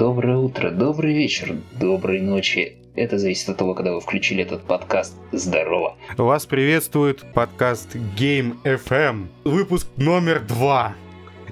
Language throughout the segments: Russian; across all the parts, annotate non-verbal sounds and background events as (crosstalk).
доброе утро, добрый вечер, доброй ночи. Это зависит от того, когда вы включили этот подкаст. Здорово. Вас приветствует подкаст Game FM. Выпуск номер два.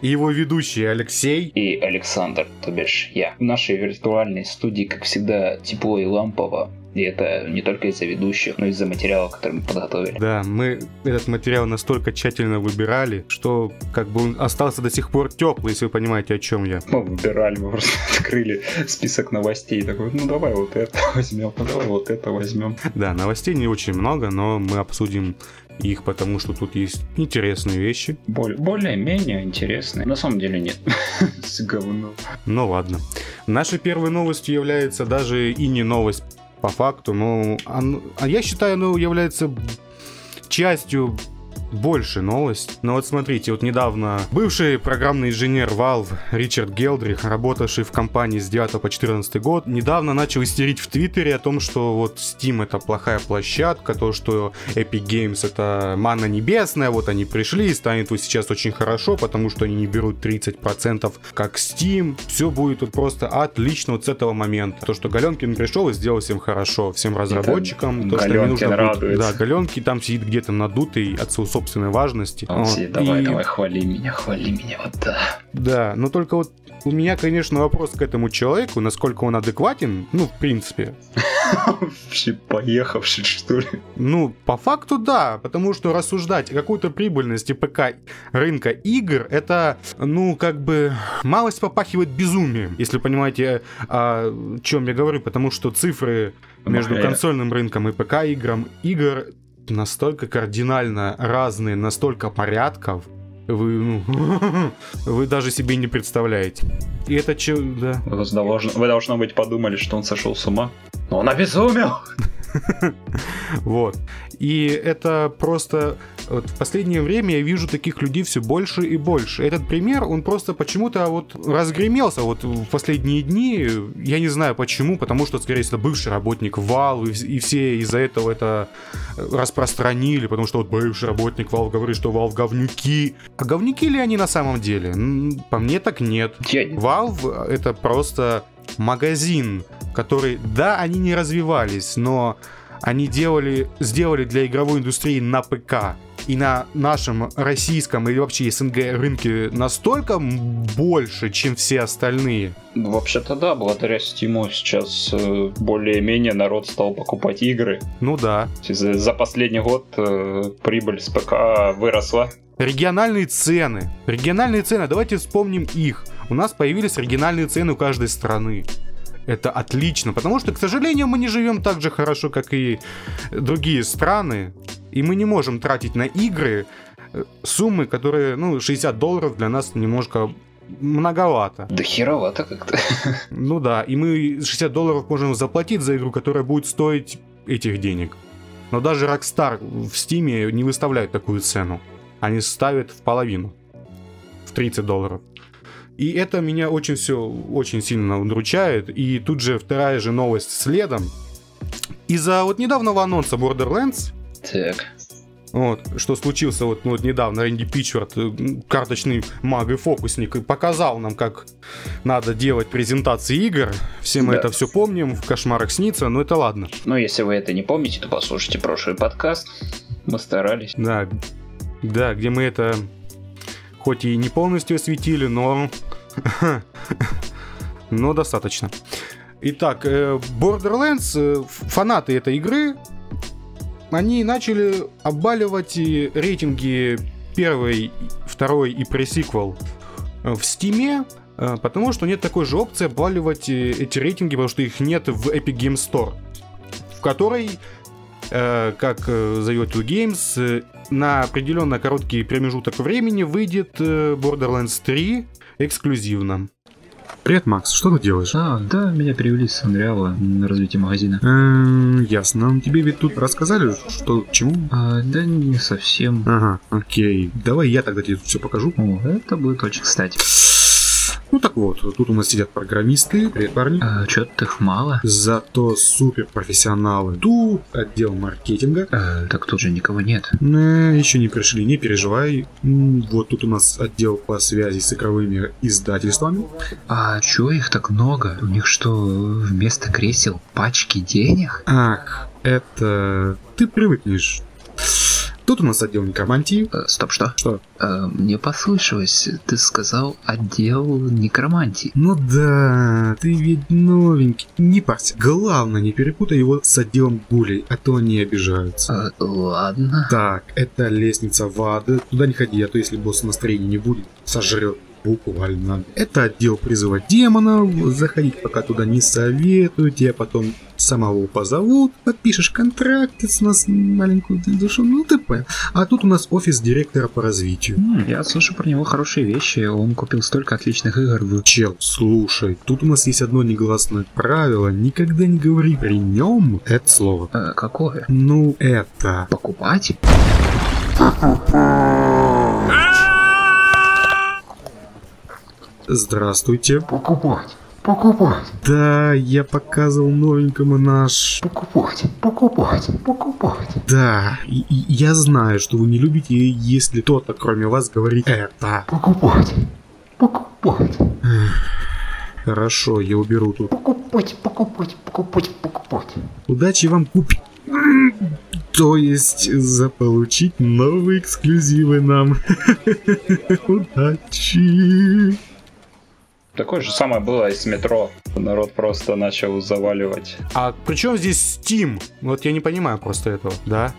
И его ведущие Алексей и Александр, то бишь я. В нашей виртуальной студии, как всегда, тепло и лампово. И это не только из-за ведущих, но и из-за материала, который мы подготовили. Да, мы этот материал настолько тщательно выбирали, что как бы он остался до сих пор теплый, если вы понимаете, о чем я. Мы выбирали, мы просто (laughs) открыли список новостей. Такой, ну давай вот это (laughs) возьмем, ну давай вот это возьмем. Да, новостей не очень много, но мы обсудим их, потому что тут есть интересные вещи. Более-менее интересные. На самом деле нет. (laughs) С говном. Ну ладно. Нашей первой новостью является даже и не новость по факту, но он, а я считаю, оно является частью больше новость. Но вот смотрите, вот недавно бывший программный инженер Valve Ричард Гелдрих, работавший в компании с 9 по 14 год, недавно начал истерить в Твиттере о том, что вот Steam это плохая площадка, то, что Epic Games это мана небесная, вот они пришли и станет вот сейчас очень хорошо, потому что они не берут 30% как Steam. Все будет вот просто отлично вот с этого момента. То, что Галенкин пришел и сделал всем хорошо, всем разработчикам. То, что не нужно будет, да, Галенки там сидит где-то надутый от своего собственной важности. вот. Давай, и... давай, хвали меня, хвали меня, вот да. Да, но только вот у меня, конечно, вопрос к этому человеку, насколько он адекватен, ну, в принципе. Вообще поехавший, что ли? Ну, по факту, да, потому что рассуждать о какой-то прибыльности ПК рынка игр, это, ну, как бы, малость попахивает безумием, если понимаете, о чем я говорю, потому что цифры между консольным рынком и ПК играм игр настолько кардинально разные, настолько порядков, вы, ну, (laughs) вы даже себе не представляете. И это че, да. Вы должно, вы должно быть подумали, что он сошел с ума. Но он обезумел! (laughs) (laughs) Вот. И это просто... Вот в последнее время я вижу таких людей все больше и больше. Этот пример, он просто почему-то вот разгремелся вот в последние дни. Я не знаю почему, потому что, скорее всего, бывший работник Valve, и все из-за этого это распространили, потому что вот бывший работник Valve говорит, что Valve говнюки. А говнюки ли они на самом деле? По мне так нет. Valve это просто магазин, который, да, они не развивались, но они делали, сделали для игровой индустрии на ПК и на нашем российском или вообще СНГ рынке настолько больше, чем все остальные. Ну, вообще-то да, благодаря Стиму сейчас э, более-менее народ стал покупать игры. Ну да. За, последний год э, прибыль с ПК выросла. Региональные цены. Региональные цены, давайте вспомним их. У нас появились региональные цены у каждой страны это отлично, потому что, к сожалению, мы не живем так же хорошо, как и другие страны, и мы не можем тратить на игры э, суммы, которые, ну, 60 долларов для нас немножко многовато. Да херовато как-то. (laughs) Ну да, и мы 60 долларов можем заплатить за игру, которая будет стоить этих денег. Но даже Rockstar в Steam не выставляют такую цену. Они ставят в половину. В 30 долларов. И это меня очень все очень сильно удручает. И тут же вторая же новость следом. Из-за вот недавнего анонса Borderlands. Так. Вот, что случился вот, ну, вот недавно, Рэнди Питчвард, э, карточный маг и фокусник, показал нам, как надо делать презентации игр. Все мы да. это все помним, в кошмарах снится, но это ладно. Но если вы это не помните, то послушайте прошлый подкаст. Мы старались. Да, да, где мы это хоть и не полностью осветили, но... (laughs) но достаточно. Итак, э, Borderlands, э, фанаты этой игры, они начали обваливать рейтинги первой, второй и пресиквел э, в Стиме, потому что нет такой же опции обваливать эти рейтинги, потому что их нет в Epic Game Store, в которой, как зовет Games, на определенно короткий промежуток времени выйдет э, Borderlands 3 эксклюзивно. Привет, Макс, что ты делаешь? А, да, меня перевели с Unreal на развитие магазина. Эм, ясно. Тебе ведь тут рассказали, что к чему? А, да не совсем. Ага, окей. Давай я тогда тебе все покажу. О, это будет очень кстати. Ну так вот, тут у нас сидят программисты, привет, парни. А, Чё-то их мало. Зато супер профессионалы. Тут отдел маркетинга. А, так тут же никого нет. Э, еще не пришли, не переживай. Вот тут у нас отдел по связи с игровыми издательствами. А чё их так много? У них что, вместо кресел пачки денег? Ах, это... Ты привыкнешь. Тут у нас отдел некромантии. Э, стоп, что? Что? Э, мне послышалось, ты сказал отдел некромантии. Ну да, ты ведь новенький. Не парься. Главное, не перепутай его с отделом гулей, а то они обижаются. Э, ладно. Так, это лестница в ад. Туда не ходи, а то если босса настроения не будет, сожрет буквально. Это отдел призыва демонов. Заходить пока туда не советую. Тебя потом самого позовут. Подпишешь контракт с нас маленькую душу. Ну ты понял. А тут у нас офис директора по развитию. М, Я слышу про него хорошие вещи. Он купил столько отличных игр в... Чел, слушай, тут у нас есть одно негласное правило. Никогда не говори при нем это слово. Э, какое? Ну, это... Покупать? Здравствуйте. Покупать, покупать, Да, я показывал новенькому наш... покупать, покупать, покупать. Да, и- и я знаю, что вы не любите, если кто-то, кроме вас, говорит это. Покупать, покупать, Хорошо, я уберу тут. покупать, покупать, покупать, покупать. Удачи вам купить. То есть заполучить новые эксклюзивы нам. (laughs) Удачи. Такое же самое было и с метро. Народ просто начал заваливать. А при чем здесь Steam? Вот я не понимаю просто этого, да?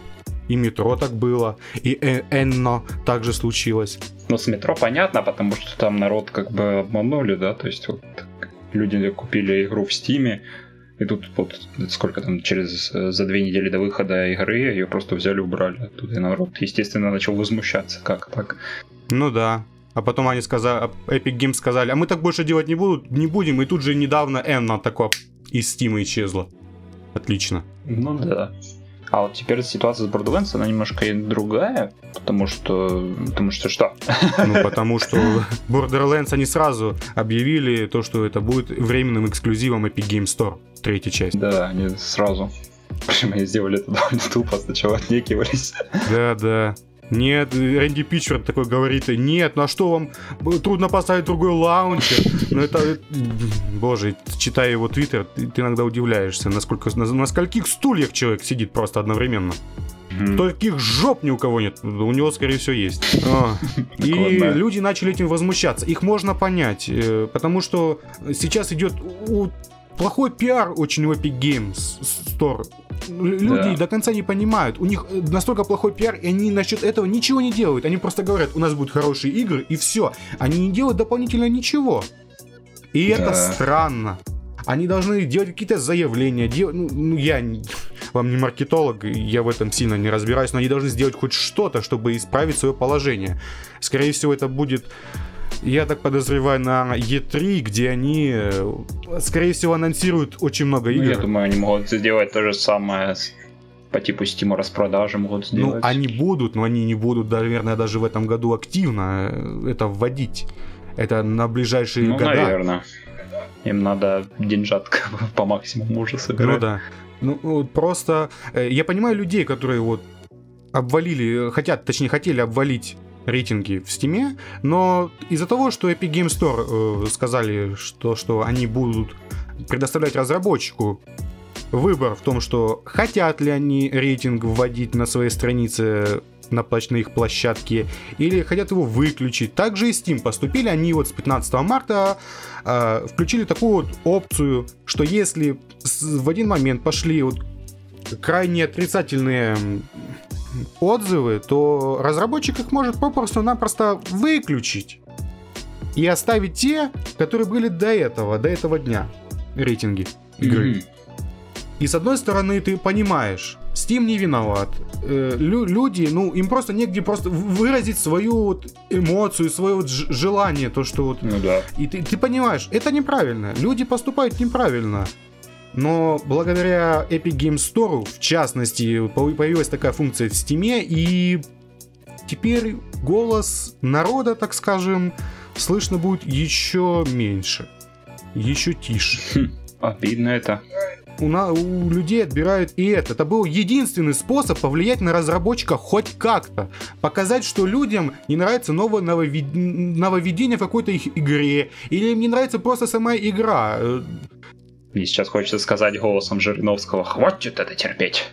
И метро так было, и Э- Энно также случилось. Но с метро понятно, потому что там народ как бы обманули, да, то есть вот люди купили игру в Стиме, и тут вот сколько там через э, за две недели до выхода игры ее просто взяли убрали оттуда. И народ, естественно, начал возмущаться. Как так? Ну да. А потом они сказали, а Epic Games сказали, а мы так больше делать не, будут, не будем. И тут же недавно Энна такое из Steam исчезла. Отлично. Ну да. А вот теперь ситуация с Borderlands, она немножко другая, потому что... Потому что что? Ну, (laughs) потому что Borderlands они сразу объявили то, что это будет временным эксклюзивом Epic Game Store. Третья часть. Да, они сразу. Причем они сделали это довольно тупо, сначала отнекивались. Да, да. Нет, Рэнди Питчфорд такой говорит, нет, ну а что вам, трудно поставить другой лаунчер. Ну это, боже, читая его твиттер, ты, ты иногда удивляешься, насколько, на, на скольких стульях человек сидит просто одновременно. Таких жоп ни у кого нет, у него, скорее всего, есть. (laughs) А, И Ладно. люди начали этим возмущаться. Их можно понять, э, потому что сейчас идет у- плохой пиар очень у Epic Games Store. Люди Да. до конца не понимают. У них э, настолько плохой пиар, и они насчет этого ничего не делают. Они просто говорят, у нас будут хорошие игры, и все. Они не делают дополнительно ничего. И это Да. странно. Они должны делать какие-то заявления. дел- Ну, ну, я не- вам не маркетолог, я в этом сильно не разбираюсь, но они должны сделать хоть что-то, чтобы исправить свое положение. Скорее всего, это будет, я так подозреваю, на E3, где они, э, скорее всего, анонсируют очень много Ну, игр. я думаю, они могут сделать то же самое с- по типу Steam распродажи могут Ну, сделать. они будут, но они не будут, наверное, даже в этом году активно э, это вводить. Это на ближайшие Ну, года. наверное. Им надо деньжат как бы (laughs) по максимуму уже собирать. Ну да. Ну, вот просто э, я понимаю людей, которые вот обвалили, хотят, точнее, хотели обвалить рейтинги в Стиме, но из-за того, что Epic Game Store э, сказали, что, что они будут предоставлять разработчику выбор в том, что хотят ли они рейтинг вводить на своей странице на, на их площадке, или хотят его выключить. Также и Steam поступили, они вот с 15 марта э, включили такую вот опцию, что если в один момент пошли вот крайне отрицательные отзывы, то разработчик их может попросту-напросто выключить и оставить те, которые были до этого, до этого дня рейтинги игры. Мгм. И с одной стороны, ты понимаешь, Steam не виноват. Э, лю- люди, ну, им просто негде просто выразить свою вот эмоцию, свое вот желание, то, что вот... Ну да. И ты, ты понимаешь, это неправильно. Люди поступают неправильно. Но благодаря Epic Games Store, в частности, по- появилась такая функция в Steam, и теперь голос народа, так скажем, слышно будет еще меньше, еще тише. Обидно это. У, на, у людей отбирают и это. Это был единственный способ повлиять на разработчика хоть как-то. Показать, что людям не нравится новое нововвед... нововведение в какой-то их игре. Или им не нравится просто сама игра. Мне сейчас хочется сказать голосом Жириновского, хватит это терпеть.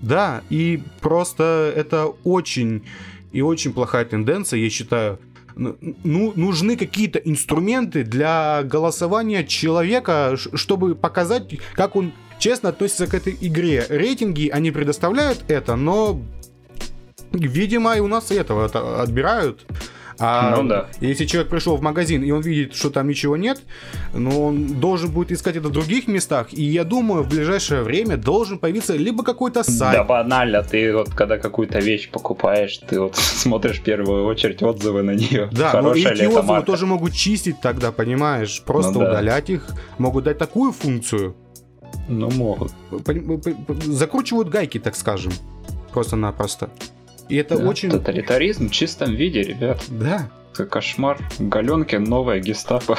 Да, и просто это очень и очень плохая тенденция, я считаю. Ну, ну нужны какие-то инструменты для голосования человека, чтобы показать, как он честно относится к этой игре. Рейтинги, они предоставляют это, но, видимо, и у нас этого это отбирают. А Ну да. если человек пришел в магазин и он видит, что там ничего нет, но он должен будет искать это в других местах. И я думаю, в ближайшее время должен появиться либо какой-то сайт. Да банально, ты вот когда какую-то вещь покупаешь, ты вот (laughs) смотришь в первую очередь отзывы на нее. (laughs) Да, но Хорошая эти ли это отзывы марка. тоже могут чистить тогда, понимаешь? Просто Ну да. удалять их. Могут дать такую функцию. Ну, могут. Закручивают гайки, так скажем. Просто-напросто. И это Да, очень... Тоталитаризм в чистом виде, ребят. Да. Это кошмар. Галенки новая гестапо.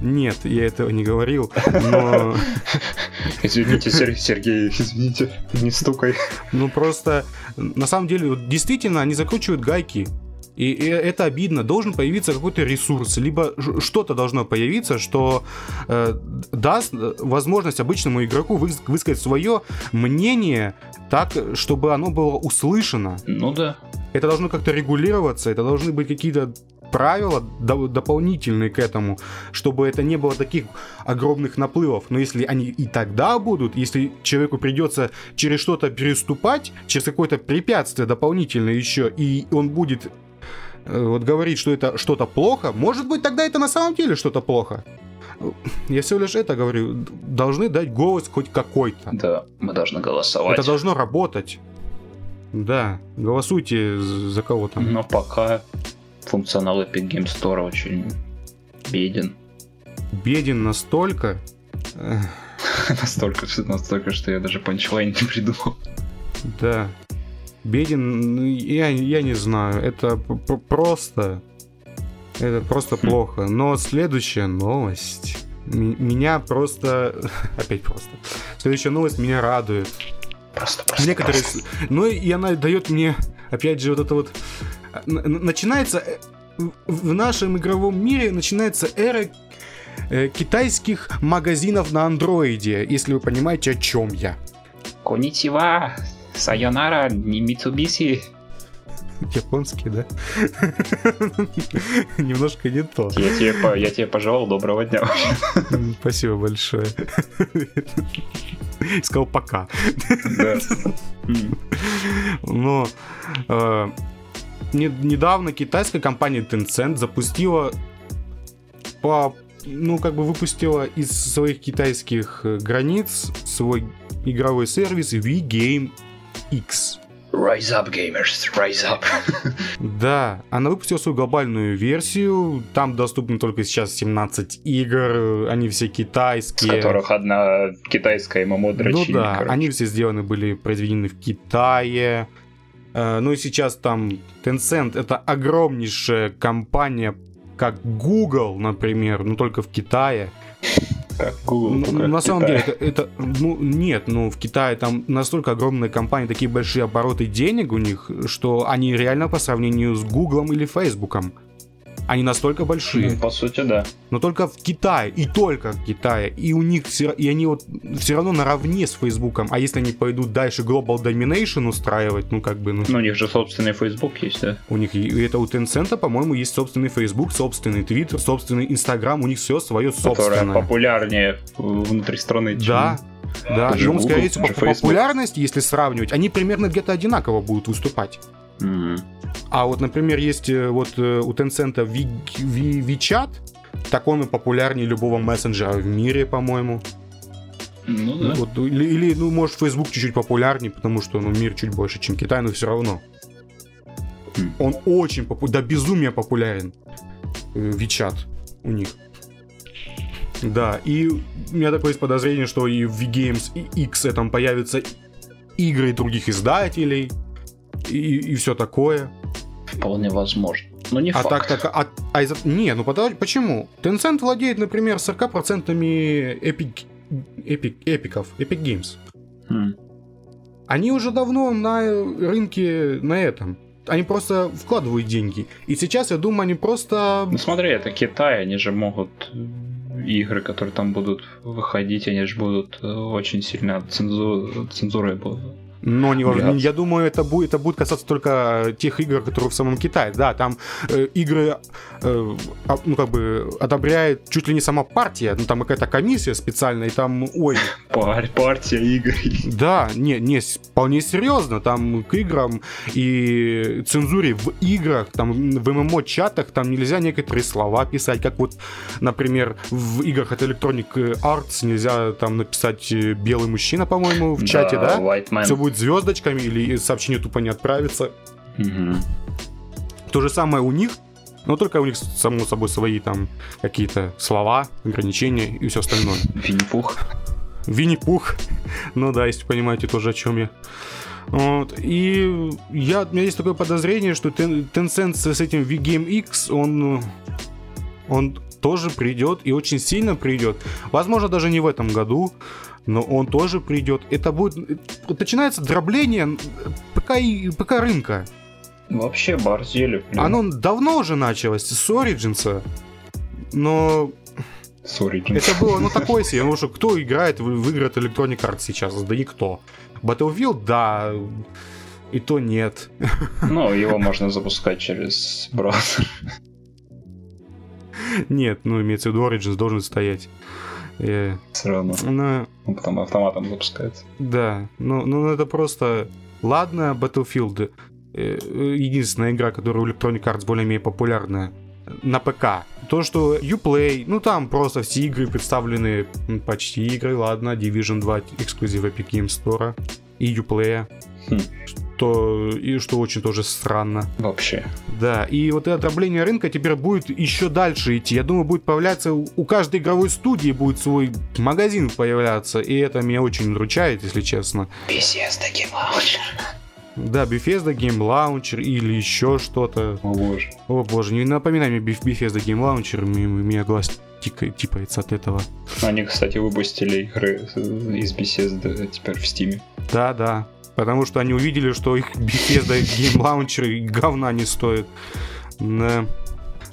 Нет, я этого не говорил. Но... (laughs) Извините, Сер- Сергей, извините, не стукай. Ну просто, на самом деле, действительно, они закручивают гайки. И, и это обидно. Должен появиться какой-то ресурс, либо что-то должно появиться, что э, даст э, возможность обычному игроку выс- высказать свое мнение так, чтобы оно было услышано. Ну да. Это должно как-то регулироваться, это должны быть какие-то правила до- дополнительные к этому, чтобы это не было таких огромных наплывов. Но если они и тогда будут, если человеку придется через что-то переступать, через какое-то препятствие дополнительное еще, и он будет вот говорить, что это что-то плохо, может быть, тогда это на самом деле что-то плохо. Я всего лишь это говорю. Должны дать голос хоть какой-то. Да, мы должны голосовать. Это должно работать. Да, голосуйте за кого там. Но пока функционал Epic Game Store очень беден. Беден настолько. э, (laughs) Настолько, настолько, что я даже панчлайн не придумал. Да. Беден, ну, я, я не знаю. Это просто. Это просто плохо. Но следующая новость. Меня просто. (laughs) Опять просто. Следующая новость меня радует. Просто, просто, Некоторые... просто. Ну и она дает мне, опять же, вот это вот... н- Начинается... э, в- нашем игровом мире начинается эра э, китайских магазинов на андроиде, если вы понимаете, о чем я. Коничева, Сайонара, не Митсубиси. Японский, да? (laughs) Немножко не то. Я тебе, я тебе пожелал доброго дня. Спасибо большое. (laughs) Сказал пока. Но э, не- недавно китайская компания Tencent запустила по ну как бы выпустила из своих китайских э, границ свой игровой сервис V-Game X. Rise up, gamers, rise up. (laughs) Да, она выпустила свою глобальную версию. Там доступно только сейчас 17 игр. Они все С китайские. которых одна китайская ММО Ну да, короче. они все сделаны были произведены в Китае. Э, Ну и сейчас там Tencent это огромнейшая компания, как Google, например, но только в Китае. Google, Ну, на самом Китае. деле, это, это- ну нет, ну в Китае там настолько огромная компания, такие большие обороты денег у них, что они реально по сравнению с Гуглом или Фейсбуком. Они настолько большие. Ну, по сути, да. Но только в Китае, и только в Китае. И у них все, и они вот все равно наравне с Фейсбуком. А если они пойдут дальше Global Domination устраивать, ну как бы, ну, Ну, у них же собственный Facebook есть, да? у них, и это у Tencent, по-моему, есть собственный Facebook, собственный Twitter, собственный Instagram, у них все свое собственное. популярнее внутри страны, чем... Да, да. И он, скорее Google, всего, по популярности, если сравнивать, они примерно где-то одинаково будут выступать. Мгм. А вот, например, есть э, вот э, у Tencent Ви- Ви- WeChat, так он и популярнее любого мессенджера в мире, по-моему. Ну Ну, да. вот, или, или, ну, может, Facebook чуть-чуть популярнее, потому что, ну, мир чуть больше, чем Китай, но все равно. Хм. Он очень попу- до безумия популярен. э, WeChat у них. Да, и у меня такое есть подозрение, что и в V-Games и X там появятся игры других издателей и, и все такое. Вполне возможно. Ну, не А факт. так, так, а, а из-за- Не, ну подожди, почему? Tencent владеет, например, 40% Epic, Epic, эпиков, Epic Games. М. Они уже давно на рынке на этом. Они просто вкладывают деньги. И сейчас, я думаю, они просто... Ну смотри, это Китай, они же могут э, игры, которые там будут выходить, они же будут э, очень сильно цензу... цензурой будут. Но не важно. Я думаю, это будет, это будет касаться только тех игр, которые в самом Китае. Да, там э, игры, э, а, ну, как бы, одобряет чуть ли не сама партия. Ну, там какая-то комиссия специальная, и там, ой, Пар- партия игр. Да, не, не, вполне серьезно. Там к играм и цензуре в играх, там в ММО-чатах, там нельзя некоторые слова писать, как вот, например, в играх от Electronic Arts нельзя там написать э, белый мужчина, по-моему, в чате, да? White Man. Все будет звездочками или сообщение тупо не отправится. Мгм. То же самое у них, но только у них, само собой, свои там какие-то слова, ограничения и все остальное. (laughs) Винни-Пух. Винни-Пух. (laughs) Ну да, если понимаете тоже, о чем я. Вот. И я, у меня есть такое подозрение, что Ten- Tencent с этим VGame X, он, он тоже придет и очень сильно придет. Возможно, даже не в этом году, но он тоже придет. Это будет... Начинается дробление ПК, и- ПК рынка. Вообще борзели, блин. Оно давно уже началось, с Origins. Но Sorry, Джин. это было, ну, такое (laughs) себе, потому что кто играет в, в игры от Electronic Arts сейчас? Да никто. Battlefield, да, и то нет. Ну, (laughs) его можно запускать через браузер. Нет, ну, имеется в виду Origins должен стоять. Э, Все равно. ну, Он потом автоматом запускается. да, ну, ну, это просто... Ладно, Battlefield, э, единственная игра, которая у Electronic Arts более-менее популярная на ПК. То, что Uplay, ну там просто все игры представлены, почти игры, ладно, Division 2 эксклюзив Epic Games Store и Uplay. Хм. Что, и что очень тоже странно. Вообще. Да, и вот это дробление рынка теперь будет еще дальше идти. Я думаю, будет появляться у каждой игровой студии будет свой магазин появляться, и это меня очень удручает, если честно. Bethesda Game Launcher. Да, Bethesda Game Launcher или еще что-то. О боже. О боже, не напоминай мне Bethesda Game Launcher, у меня- глаз типается от этого. Они, кстати, выпустили игры из Bethesda теперь в Стиме. Да, да. Потому что они увидели, что их Bethesda Launcher и говна не стоит. Да.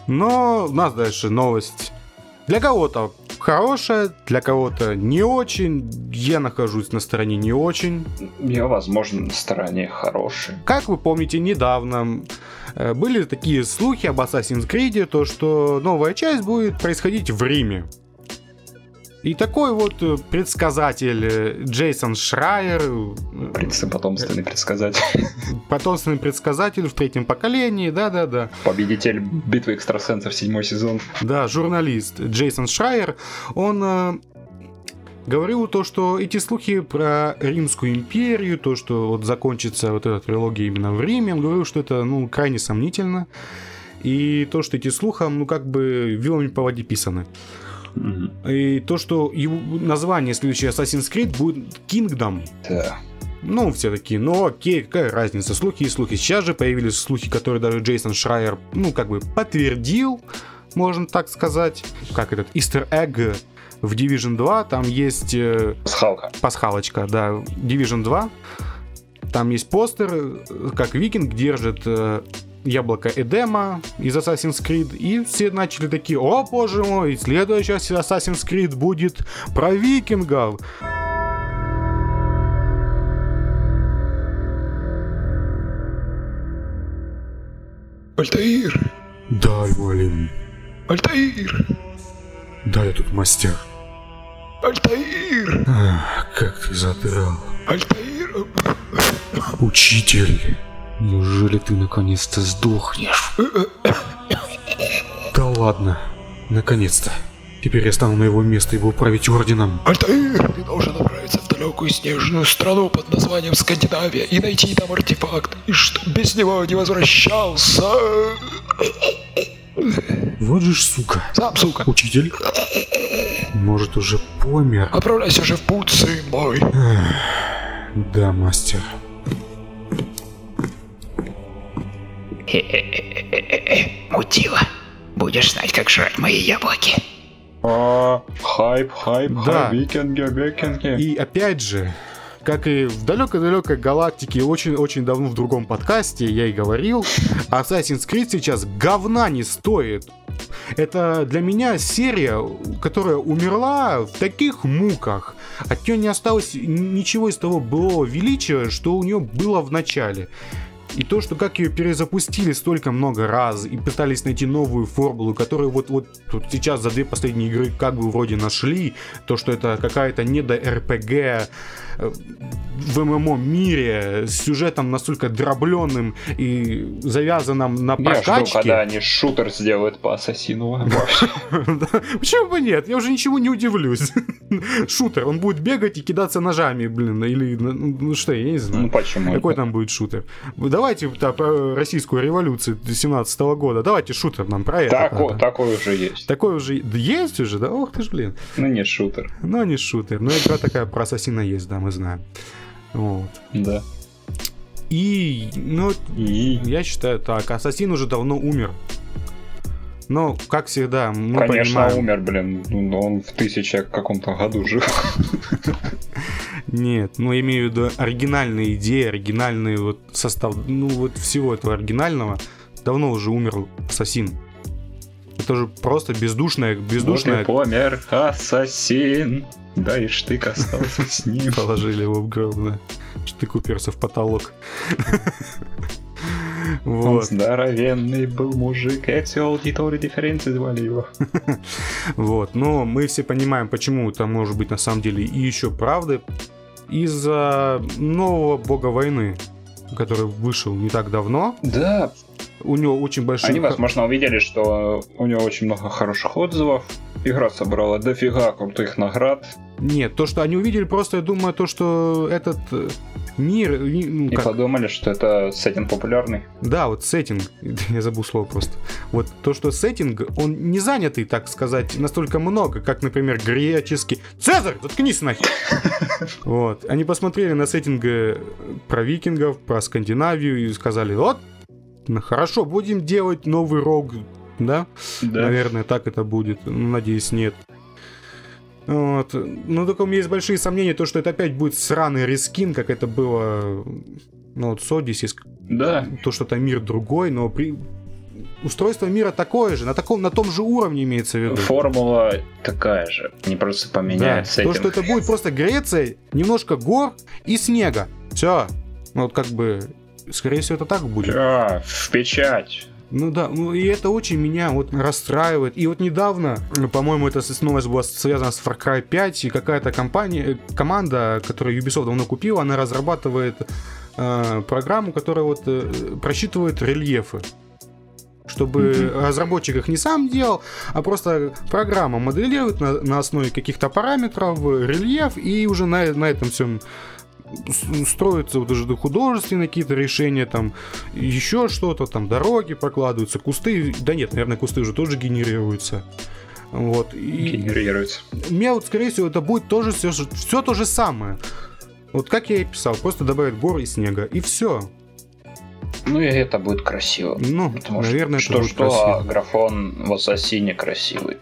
Но у нас дальше новость. Для кого-то хорошая, для кого-то не очень. Я нахожусь на стороне не очень. Я, возможно, на стороне хороший. Как вы помните, недавно э, были такие слухи об Assassin's Creed, то что новая часть будет происходить в Риме. И такой вот э, предсказатель э, Джейсон Шрайер, потомственный предсказатель. (laughs) потомственный предсказатель в третьем поколении, да-да-да. Победитель битвы экстрасенсов седьмой сезон. Да, журналист Джейсон Шрайер, он э, говорил то, что эти слухи про Римскую империю, то, что вот закончится вот эта трилогия именно в Риме, он говорил, что это, ну, крайне сомнительно. И то, что эти слухи, ну, как бы вилами по воде писаны. Мгм. И то, что его название следующее Assassin's Creed будет Kingdom. Да. Ну, все такие, ну окей, какая разница, слухи и слухи. Сейчас же появились слухи, которые даже Джейсон Шрайер, ну, как бы подтвердил, можно так сказать. Как этот Easter Egg в Division 2, там есть э, Пасхалка. пасхалочка, да, Division 2. Там есть постер, э, как викинг держит э, яблоко Эдема из Assassin's Creed, и все начали такие, о боже мой, следующая Assassin's Creed будет про викингов. Альтаир! Дай, Валим, Альтаир! да я тут мастер. Альтаир! как ты задрал. Альтаир! Учитель, неужели ты наконец-то сдохнешь? Да ладно, наконец-то. Теперь я стану на его место и буду править орденом. Альтаир! Ты должен отправиться в далекую снежную страну под названием Скандинавия и найти там артефакт, и чтоб без него не возвращался. Вот же ж сука. Сам, сука. Учитель? Может, уже помер? Отправляйся же в путь, сын мой. Да, мастер. Мутила. Будешь знать, как жрать мои яблоки. А, хайп, хайп, Да. хайп, викинги, викинги. И опять же, как и в далекой-далекой галактике, очень-очень давно в другом подкасте я и говорил, Assassin's Creed сейчас говна не стоит. Это для меня серия, которая умерла в таких муках. От нее не осталось ничего из того былого величия, что у нее было в начале. И то, что как ее перезапустили столько много раз и пытались найти новую формулу, которую вот, вот тут сейчас за две последние игры как бы вроде нашли, то, что это какая-то недо-РПГ э, в ММО мире с сюжетом настолько дробленным и завязанным на Я жду, прокачке. когда они шутер сделают по ассасину. (laughs) Почему бы нет? Я уже ничего не удивлюсь. (laughs) Шутер, он будет бегать и кидаться ножами, блин, или ну, ну что, я не знаю. Ну почему? Какой там будет шутер? Давайте да, про российскую революцию 17 года. Давайте шутер нам про это. Тако-. Такой уже есть. Такой уже есть уже, да? Ох ты ж, блин. Ну не шутер. Но не шутер. Но игра такая про ассасина есть, да, мы знаем. Вот. Да. И, ну, И я считаю так, ассасин уже давно умер. Но, как всегда, мы Конечно, понимаем... умер, блин. Ну, Он в тысяча каком-то году жил. Нет, ну имею в виду оригинальные идеи, оригинальный вот состав, ну вот всего этого оригинального давно уже умер Ассасин. Это же просто бездушная, Вот бездушная и помер ассасин. Да и штык остался с ним. (laughs) положили его в гроб, да. Штык уперся в потолок. Он Вот, здоровенный был мужик. Эти аудитории дифференции звали его. (laughs) вот. Но мы все понимаем, почему это может быть на самом деле и еще правды. Из-за нового бога войны, который вышел не так давно. Да, У него очень большой... они, возможно, увидели, что у него очень много хороших отзывов. Игра собрала дофига крутых наград. Нет, то, что они увидели, просто я думаю, то, что этот э, мир, и, ну, И как- подумали, что это сеттинг популярный. да, вот сеттинг, (laughs) я забыл слово просто. Вот то, что сеттинг, он не занятый, так сказать, настолько много, как, например, греческий. Цезарь, заткнись нахер! (laughs) Вот, они посмотрели на сеттинг э, про викингов, про Скандинавию и сказали, вот, ну, хорошо, будем делать новый рог, да? Да. Наверное, так это будет. Ну, Надеюсь, нет. Вот. Ну, только у меня есть большие сомнения, то, что это опять будет сраный рискин, как это было ну, вот с Odyssey, Да. то, что там мир другой, но при... устройство мира такое же, на, таком, на том же уровне имеется в виду. Формула такая же. Они просто Да. поменяют То, сеттинг. что это будет просто Греция, немножко гор и снега. Все. Ну, вот как бы, скорее всего, это так будет. А, в печать. Ну да, ну и это очень меня вот расстраивает. И вот недавно, по-моему, эта новость была связана с Far Cry 5, и какая-то компания, э, команда, которую Ubisoft давно купила, она разрабатывает э, программу, которая вот э, просчитывает рельефы. Чтобы разработчик их не сам делал, а просто программа моделирует на, на основе каких-то параметров э, рельеф, и уже на, на этом всем строятся вот уже художественные какие-то решения, там еще что-то, там дороги прокладываются, кусты, да нет, наверное, кусты уже тоже генерируются. Вот. И Генерируется. у меня вот, скорее всего, это будет тоже все, все то же самое. Вот как я и писал, просто добавят гор и снега, и все. Ну и это будет красиво. Ну, Потому наверное, что, это что, будет что, а красиво. графон в Ассасине красивый.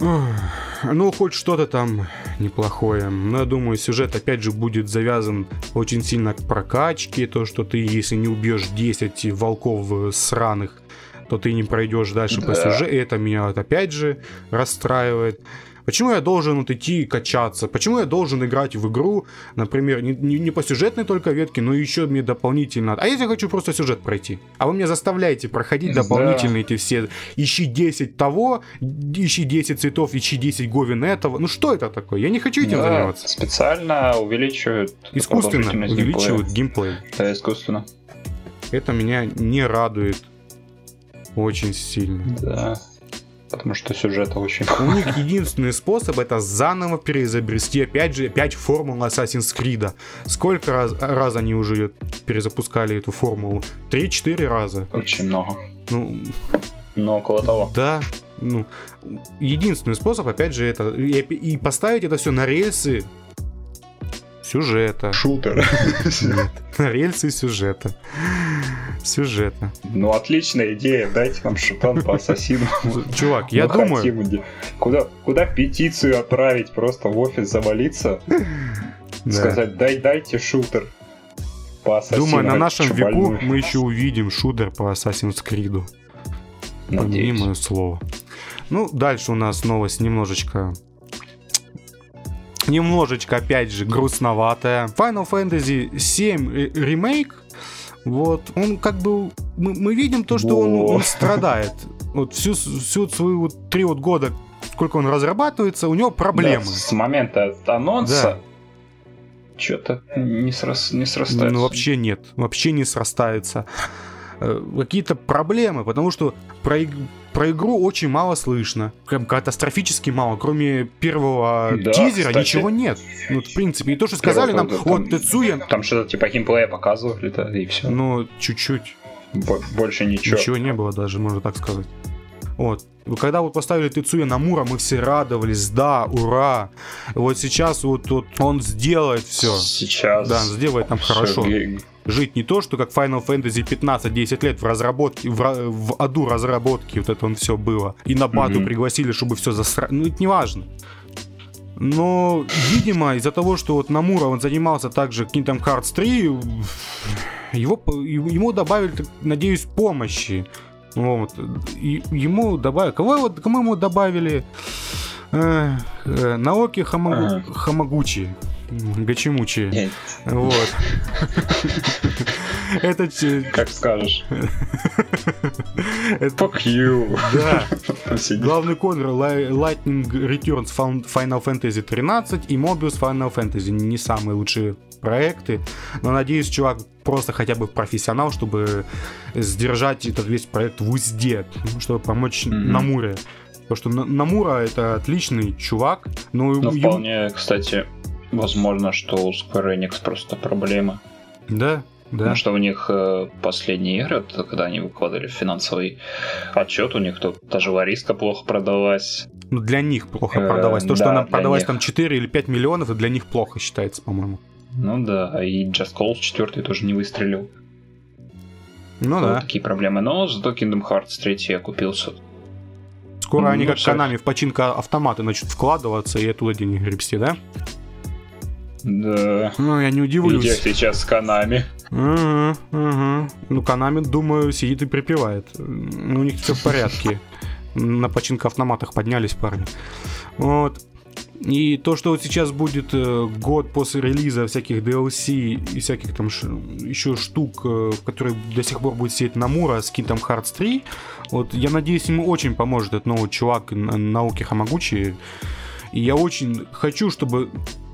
Ну, хоть что-то там неплохое. Но я думаю, сюжет опять же будет завязан очень сильно к прокачке. То, что ты, если не убьешь 10 волков э, сраных, то ты не пройдешь дальше по Да. сюжету. И это меня вот опять же расстраивает. Почему я должен вот идти и качаться? Почему я должен играть в игру, например, не, не- не по сюжетной только ветке, но еще мне дополнительно... А если я хочу просто сюжет пройти? А вы меня заставляете проходить Да. дополнительно эти все... Ищи 10 того, ищи 10 цветов, ищи 10 говен этого. Ну что это такое? Я не хочу этим Да, заниматься. Специально увеличивают Искусственно увеличивают геймплея. геймплей. Да, искусственно. Это меня не радует очень сильно. Да. Потому что сюжета очень У них единственный способ это заново переизобрести опять же опять формулу Assassin's Creed. Сколько раз, раз они уже перезапускали эту формулу? Три-четыре раза. очень много. Ну, Но около того. да. Ну, единственный способ, опять же, это и, и поставить это все на рельсы сюжета. Шутер. Нет, (laughs) на рельсы сюжета. Сюжета. Ну, отличная идея, дайте нам шутан по ассасину. (laughs) Чувак, я думаю... Куда, куда петицию отправить? Просто в офис завалиться? Сказать, дай, дайте шутер по ассасину. Думаю, на нашем Чё, веку мы еще увидим шутер по Assassin's Creed. Надеюсь. мое слово. Ну, дальше у нас новость немножечко... Немножечко, опять же, грустноватая. Final Fantasy 7 ре- ремейк, вот, он как бы... Мы, мы видим то, что он, он страдает. Вот всю, всю свою вот три вот года, сколько он разрабатывается, у него проблемы. Да, с момента анонса что-то не, срас, не срастается. Ну, вообще нет. Вообще не срастается. Э, Какие-то проблемы, потому что про, про игру очень мало слышно. Прям катастрофически мало. Кроме первого Да, тизера кстати. ничего нет. Ну, в принципе, и то, что сказали нам, вот там- Тецуя, Там что-то типа геймплея показывали, да, и все. ну, чуть-чуть. Больше ничего. Ничего не было даже, можно так сказать. Вот. Когда вот поставили Тецуя Намура, мы все радовались, да, ура. Вот сейчас вот, вот он сделает все. Сейчас. Да, сделает нам всё, хорошо. ге- жить не то, что как Final Fantasy 15-10 лет в разработке, в, в аду разработки вот это он все было. И на бату Мгм. пригласили, чтобы все засра... Ну, это не важно. Но, видимо, из-за того, что вот Намура, он занимался также Kingdom Hearts 3, его, ему добавили, надеюсь, помощи. Вот. И ему добавили... Кого, вот- кому ему добавили? Э, э, Наоки Хамагу... Хамагучи. Гачимучи. Вот. (laughs) Это... Как скажешь. (laughs) это- Fuck you. Да. Главный кодер Li- Lightning Returns Final Fantasy 13 и Mobius Final Fantasy. Не самые лучшие проекты, но надеюсь, чувак просто хотя бы профессионал, чтобы сдержать этот весь проект в узде, чтобы помочь Мгм. Намуре. Потому что На- Намура это отличный чувак, но Ну, ему- вполне, кстати, возможно, что у Square Enix просто проблема. Да, да. Потому что у них э, последние игры, когда они выкладывали финансовый отчет, у них тут даже вариска плохо продалась. Ну, для них плохо Э, продалась. То, что да, она продалась них. там 4 или 5 миллионов, это для них плохо считается, по-моему. Ну да, и Just Cause 4 тоже не выстрелил. Ну Вот да. такие проблемы. Но зато Kingdom Hearts 3 я купился. Скоро Ну, они как всё. Konami в починка автоматы начнут вкладываться и оттуда денег гребсти, да? Да. Ну, я не удивлюсь. сейчас с Канами. Мгм, мгм. Ну, Konami, думаю, сидит и припевает. Ну, у них все в порядке. На починка автоматах поднялись парни. Вот. И то, что вот сейчас будет э, год после релиза всяких DLC и всяких там еще штук, э, которые до сих пор будет сидеть Намура с Kingdom Hearts 3, вот я надеюсь, ему очень поможет этот новый чувак на- науки Хамагучи. И я очень хочу, чтобы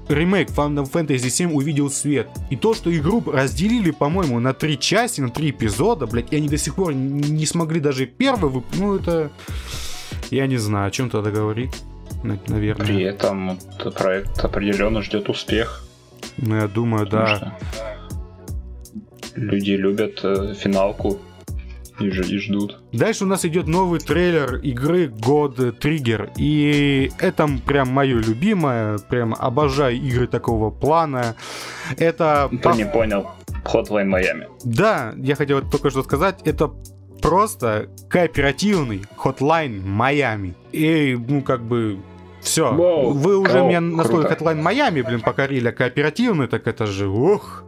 ремейк Final Fantasy 7 увидел свет. И то, что игру разделили, по-моему, на три части, на три эпизода, блядь, и они до сих пор не смогли даже первый вып... Ну, это... Я не знаю, о чем тогда говорит. На- Наверное. При этом проект определенно ждет успех. Ну, я думаю, потому да. что Люди любят э, финалку и, и ждут. Дальше у нас идет новый трейлер игры God Trigger. И это прям мое любимое. Прям обожаю игры такого плана. Это... Кто не понял, Hotline Miami. Да, я хотел только что сказать, это просто кооперативный Hotline Майами. И, ну, как бы, все. Вы уже круто, меня настолько круто. Hotline Майами, блин, покорили, а кооперативный, так это же, ох,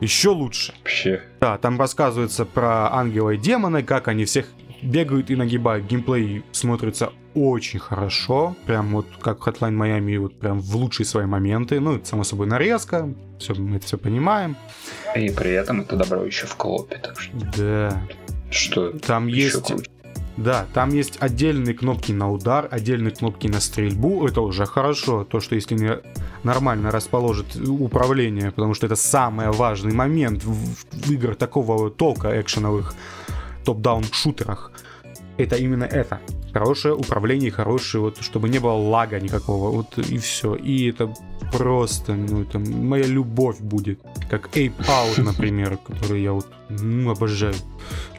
еще лучше. Вообще. Да, там рассказывается про ангела и демона, как они всех бегают и нагибают. Геймплей смотрится очень хорошо. Прям вот как Hotline Miami, вот прям в лучшие свои моменты. Ну, это, само собой, нарезка. Все, мы это все понимаем. И при этом это добро еще в коопе, так что, Да. что Там еще есть круче. Да, там есть отдельные кнопки на удар, отдельные кнопки на стрельбу. Это уже хорошо. То, что если не нормально расположит управление, потому что это самый важный момент в, в играх такого толка экшеновых топ-даун шутерах. Это именно это. Хорошее управление, хорошее, вот, чтобы не было лага никакого, вот и все. И это просто, ну, это моя любовь будет. Как Ape Out, (laughs) например, который я вот ну, обожаю.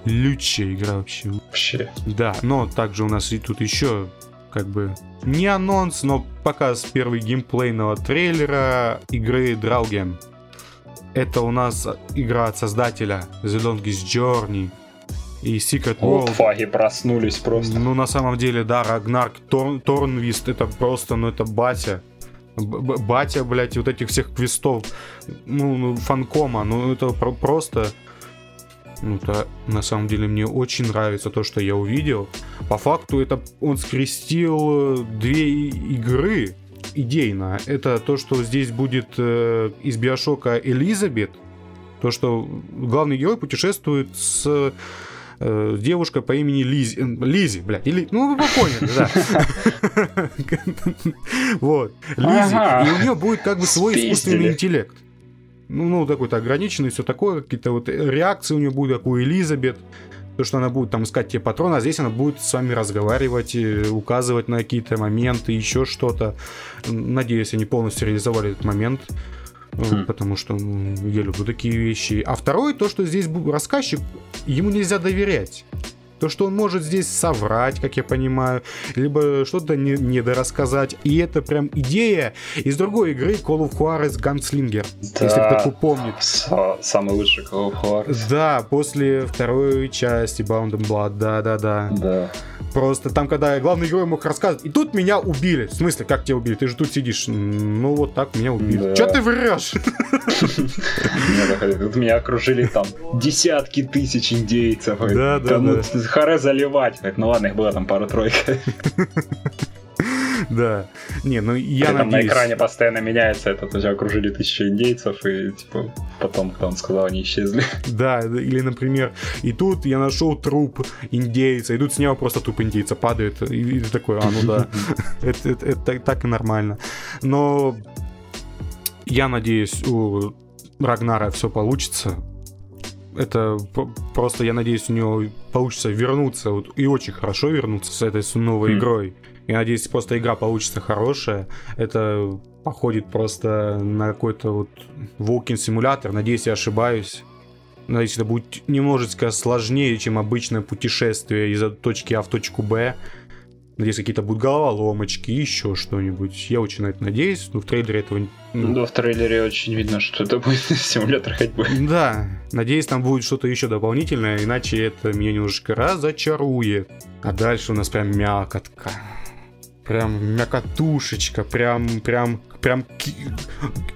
Лючая игра вообще. Вообще. Да, но также у нас и тут еще как бы не анонс, но показ первый геймплейного трейлера игры Драуген. Это у нас игра от создателя The Longest Journey и Secret Вот World. фаги проснулись просто. Ну, на самом деле, да, Рагнарк Торн, Торнвист, это просто, ну, это батя. Б- батя, блядь, вот этих всех квестов, ну, ну, фанкома, ну, это про- просто... Ну, это, на самом деле, мне очень нравится то, что я увидел. По факту, это он скрестил э, две игры идейно. Это то, что здесь будет э, из Биошока Элизабет, то, что главный герой путешествует с э, девушкой по имени Лизи. э, Лизи, блядь. Или, ну, вы поняли, да. Вот. Лизи. И у нее будет как бы свой искусственный интеллект. Ну, ну, такой-то ограниченный, все такое, какие-то вот реакции у нее будут, как у Элизабет. То, что она будет там искать те патроны, а здесь она будет с вами разговаривать, э, указывать на какие-то моменты, еще что-то. Надеюсь, они полностью реализовали этот момент. Хм. Потому что ну, я люблю такие вещи. А второй, то, что здесь бу- рассказчик, ему нельзя доверять. То, что он может здесь соврать, как я понимаю, либо что-то не, недорассказать. И это прям идея из другой игры Call of Juarez Gunslinger. Если Да. кто помнит. Са- Самый лучший Call of Juarez. Да, после второй части Bound and Blood, да-да-да. Да. Просто там, когда главный герой мог рассказывать, и тут меня убили. В смысле, как тебя убили? Ты же тут сидишь. «М, Ну, вот так меня убили. Да. Че ты врешь? Тут меня окружили там десятки тысяч индейцев. И Да, да, ну, да. Харе заливать. Ну ладно, их было там пару-тройка. (laughs) Да. Не, ну я При этом на надеюсь... экране постоянно меняется это, то есть окружили тысячи индейцев, и типа потом, когда он сказал, они исчезли. (laughs) Да, или, например, и тут я нашел труп индейца, и тут с него просто труп индейца падает, и, и ты такой, а, ну да, (laughs) это, так- и нормально. Но я надеюсь, у Рагнара все получится. Это просто, я надеюсь, у него получится вернуться, вот, и очень хорошо вернуться с этой с новой Хм. игрой. Я надеюсь, просто игра получится хорошая. Это походит просто на какой-то вот walking симулятор. Надеюсь, я ошибаюсь. Надеюсь, это будет немножечко сложнее, чем обычное путешествие из точки А в точку Б. Надеюсь, какие-то будут головоломочки, еще что-нибудь. Я очень на это надеюсь, но в трейлере этого... ну, Ну, в трейлере очень видно, что это будет (laughs) симулятор ходьбы. Да, надеюсь, там будет что-то еще дополнительное, иначе это меня немножко разочарует. А дальше у нас прям мякотка. Прям мякотушечка, прям, прям, прям ки-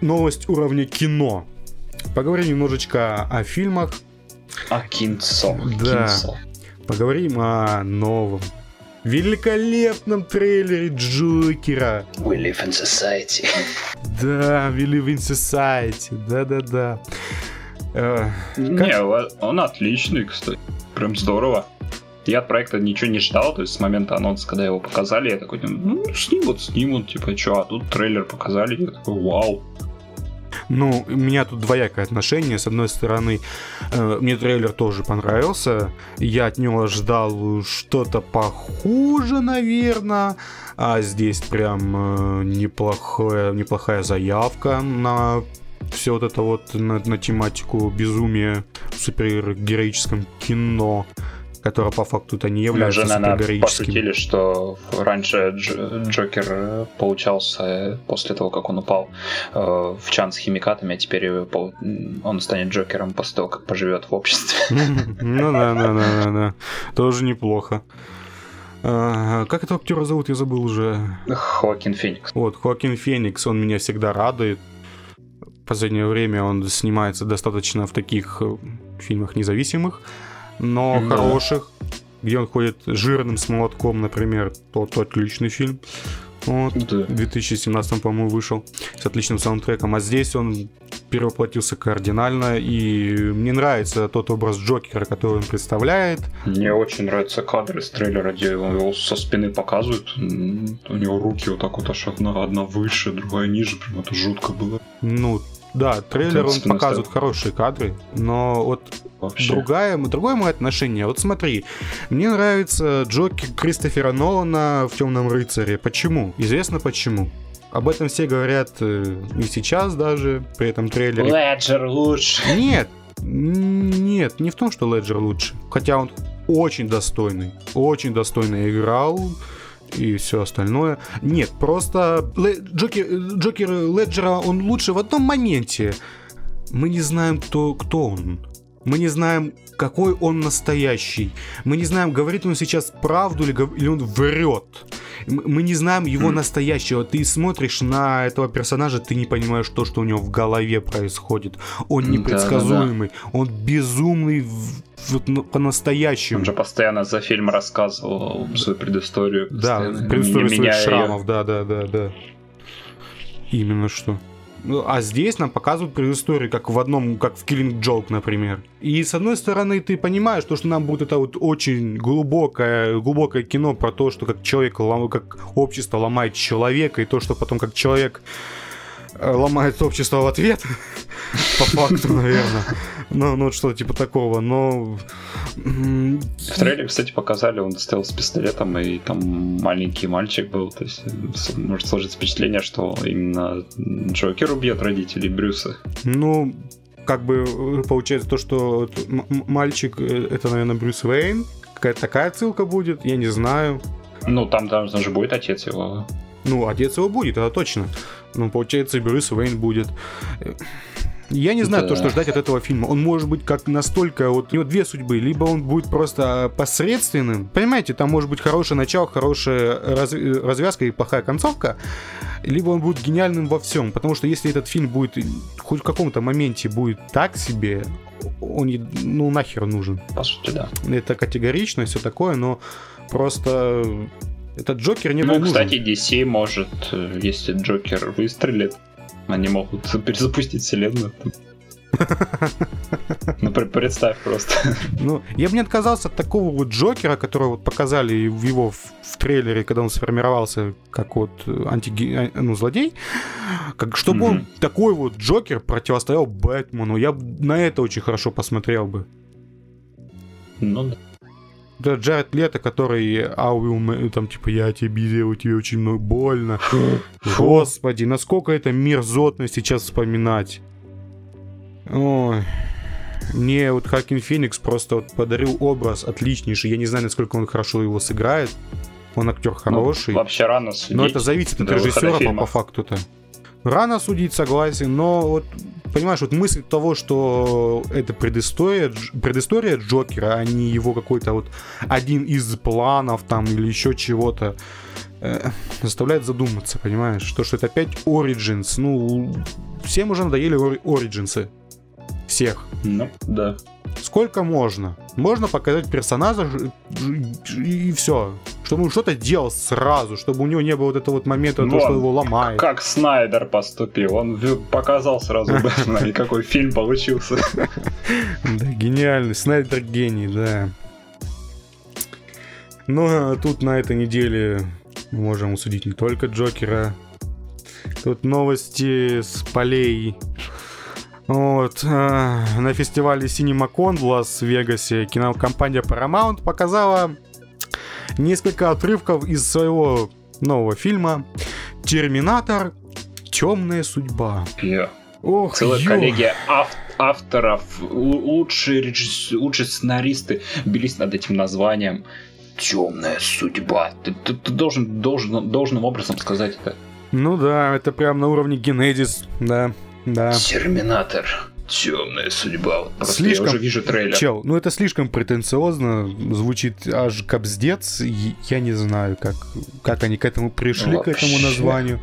новость уровня кино. Поговорим немножечко о фильмах, А кинцо. Да. кинцо. поговорим о новом великолепном трейлере Джокера. We live in society. Да, We Live in Society, да-да-да. Э, Не, о- он отличный, кстати. Прям здорово. Я от проекта ничего не ждал, то есть с момента анонса, когда его показали, я такой, ну, снимут, снимут, типа, чё, а тут трейлер показали, я такой, вау. Ну, у меня тут двоякое отношение. С одной стороны, э, мне трейлер тоже понравился. Я от него ждал что-то похуже, наверное. А здесь прям э, неплохая, неплохая заявка на все вот это вот на, на тематику безумия в супергероическом кино, которое по факту-то не является Уже, наверное, супергероическим. пошутили, что раньше Дж- Джокер получался после того, как он упал э, в чан с химикатами, а теперь он станет Джокером после того, как поживет в обществе. (laughs) Ну да, да, да, да, да. Тоже неплохо. А, Как этого актера зовут, я забыл уже. Хоакин Феникс. Вот, Хоакин Феникс, он меня всегда радует. В последнее время он снимается достаточно в таких э, фильмах независимых, но Да. хороших, где он ходит жирным с молотком, например, тот отличный фильм. Вот. Да. В 2017, по-моему, вышел с отличным саундтреком. А здесь он перевоплотился кардинально, и мне нравится тот образ Джокера, который он представляет. Мне очень нравятся кадры с трейлера, где его его со спины показывают. У него руки вот так вот аж одна, одна выше, другая ниже. Прям это жутко было. Ну, да, трейлер он показывает хорошие кадры, но вот Вообще. другая, другое мое отношение. Вот смотри, мне нравится Джокер Кристофера Нолана в Темном рыцаре. Почему? Известно почему. Об этом все говорят э, и сейчас даже, при этом трейлере. Леджер лучше. Нет, нет, не в том, что Леджер лучше. Хотя он очень достойный, очень достойно играл и все остальное. Нет, просто Ле- Джокер, Джокер Леджера, он лучше в одном моменте. мы не знаем, кто, кто он. Мы не знаем, какой он настоящий. Мы не знаем, говорит он сейчас правду или, или он врет. Мы не знаем его настоящего. Ты смотришь на этого персонажа, ты не понимаешь то, что у него в голове происходит. Он непредсказуемый, он безумный вот на- по-настоящему. Он же постоянно за фильм рассказывал свою предысторию. Да, предысторию своих шрамов, да, да, да, да. Именно что. Ну, а здесь нам показывают предысторию, как в одном, как в Killing Joke, например. И с одной стороны, ты понимаешь, то, что нам будет это вот очень глубокое, глубокое кино про то, что как человек, как общество ломает человека, и то, что потом как человек ломает общество в ответ, по факту, наверное. Ну, ну, что типа такого, но... В трейлере, кстати, показали, он стоял с пистолетом, и там маленький мальчик был. То есть э, может сложиться впечатление, что именно Джокер убьет родителей Брюса. Ну, как бы э, получается то, что мальчик, э, это, наверное, Брюс Уэйн. Какая-то такая ссылка будет, я не знаю. Ну, там, там же будет отец его. Ну, отец его будет, это точно. Ну, получается, и Брюс Уэйн будет. Я не знаю, Да. то, что ждать от этого фильма. Он может быть как настолько... Вот у него две судьбы. Либо он будет просто посредственным. Понимаете, там может быть хорошее начало, хорошая раз- развязка и плохая концовка. Либо он будет гениальным во всем. Потому что если этот фильм будет хоть в каком-то моменте будет так себе, он, ну, нахер нужен. По сути, да. Это категорично, все такое, но просто этот Джокер не был Ну, нужен. кстати, DC может, э, если Джокер выстрелит, они могут (laughs) перезапустить вселенную. (laughs) Ну, пр- представь просто. (laughs) Ну, я бы не отказался от такого вот Джокера, которого вот показали в его в, в трейлере, когда он сформировался как вот анти ну, злодей, как чтобы он Мгм. такой вот Джокер противостоял Бэтмену. Я на это очень хорошо посмотрел бы. Ну, да. Да, Джаред Лето, который ma- там типа я тебе сделаю, тебе очень много больно. Господи, насколько это мерзотно сейчас вспоминать. Ой. Мне вот Хакин Феникс просто вот подарил образ отличнейший. Я не знаю, насколько он хорошо его сыграет. Он актер Ну, хороший. вообще рано судить. но это зависит от режиссера по, по факту-то. Рано судить, согласен, но вот понимаешь, вот мысль того, что это предыстория, предыстория Джокера, а не его какой-то вот один из планов там или еще чего-то, э, заставляет задуматься, понимаешь? То, что это опять Origins. Ну, всем уже надоели Origins. Всех. Ну, да. Сколько можно? Можно показать персонажа и все. Чтобы он что-то делал сразу, чтобы у него не было вот этого вот момента, то, Вон, что его ломает. Как Снайдер поступил. Он показал сразу (laughs) и какой фильм получился. Да, гениальный. Снайдер гений, да. Но тут на этой неделе мы можем усудить не только Джокера. Тут новости с полей. Вот, э, на фестивале CinemaCon в Лас-Вегасе кинокомпания Paramount показала несколько отрывков из своего нового фильма «Терминатор. Темная судьба». Я. Ох, Целая ё. коллегия ав- авторов, лучшие, режисс- лучшие сценаристы бились над этим названием. Темная судьба. Ты, ты- ты должен, должен должным образом сказать это. Ну да, это прям на уровне Генезис, да, да. Терминатор. Темная судьба. Просто Слишком- я уже вижу трейлер. Чел, ну это слишком претенциозно, звучит аж капздец, я не знаю, как, как они к этому пришли, к этому Вообще. названию.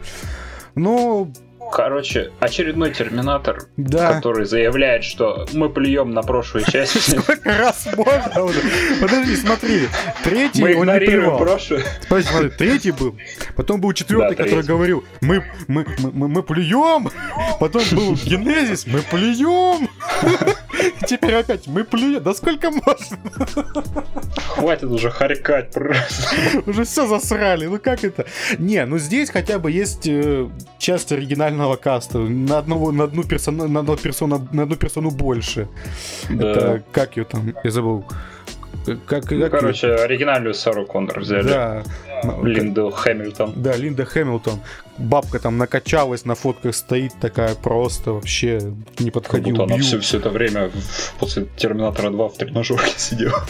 Ну, Короче, очередной терминатор, да. который заявляет, что мы плюем на прошлую часть. (laughs) Сколько раз можно уже? Подожди, смотри. Третий Мы он не плевал. прошлую. Подожди, смотри, третий был, потом был четвертый, Да, который говорил, мы, мы, мы, мы, мы плюем, потом был Генезис, мы плюем, (laughs) теперь опять мы плюем, да сколько можно? Хватит уже харькать просто. Уже все засрали, ну как это? Не, ну здесь хотя бы есть э, часть оригинального каста, на одного, на одну персону, на одну персону, на одну персону больше. Это как ее там, я забыл. Как, как Ну, её- короче, оригинальную Сару Коннор взяли. да. Линду Хэмилтон. Да, Линда Хэмилтон. Бабка там накачалась, на фотках стоит такая просто вообще не подходи, будто она убью. все, все это время после Терминатора 2 в тренажерке сидела.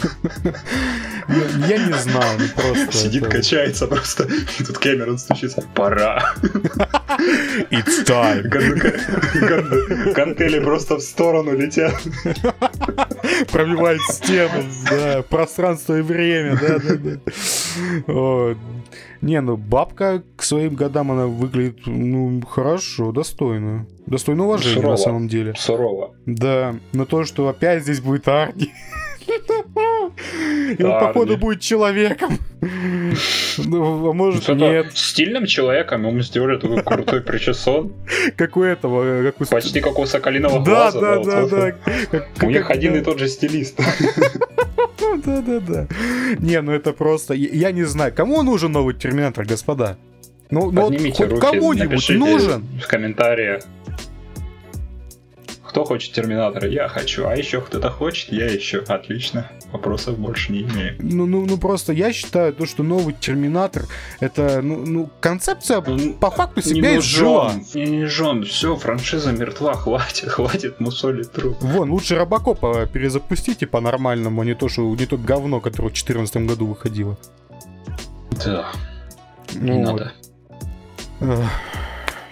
Я, я не знаю, ну просто... Сидит, это- качается просто. И тут Кэмерон стучится. Пора. It's time. Ган- ган- Гантели просто в сторону летят. Пробивает стену, да, пространство и время, да, да, да. О, Не, ну бабка к своим годам она выглядит, ну, хорошо, достойно. Достойно уважения Сурово. на самом деле. Сурово. Да, но то, что опять здесь будет Арни. (laughs) И он, походу, будет человеком. Ну, а может, нет. Стильным человеком ему сделали такой крутой причесон. Как у этого, как у... Почти как у Соколиного Да, глаза. да, да, да. Как- У них один да. и тот же стилист. (laughs) Да, да, да. Не, ну это просто... Я не знаю, кому нужен новый Терминатор, господа? Ну, ну вот кому-нибудь нужен? в комментариях. Кто хочет Терминатора? Я хочу. А еще кто-то хочет? Я еще. Отлично. Вопросов больше не имею. Ну, ну, ну просто я считаю то, что новый Терминатор это, ну, ну концепция Ну, по факту Не себя изжила. нужен. Не нужен. Все, франшиза мертва. (laughs) Хватит, хватит мусолить труп. Вон, лучше Робокопа перезапустите по-нормальному, а не то, что не то говно, которое в 2014 году выходило. Да, Ну, не вот. надо.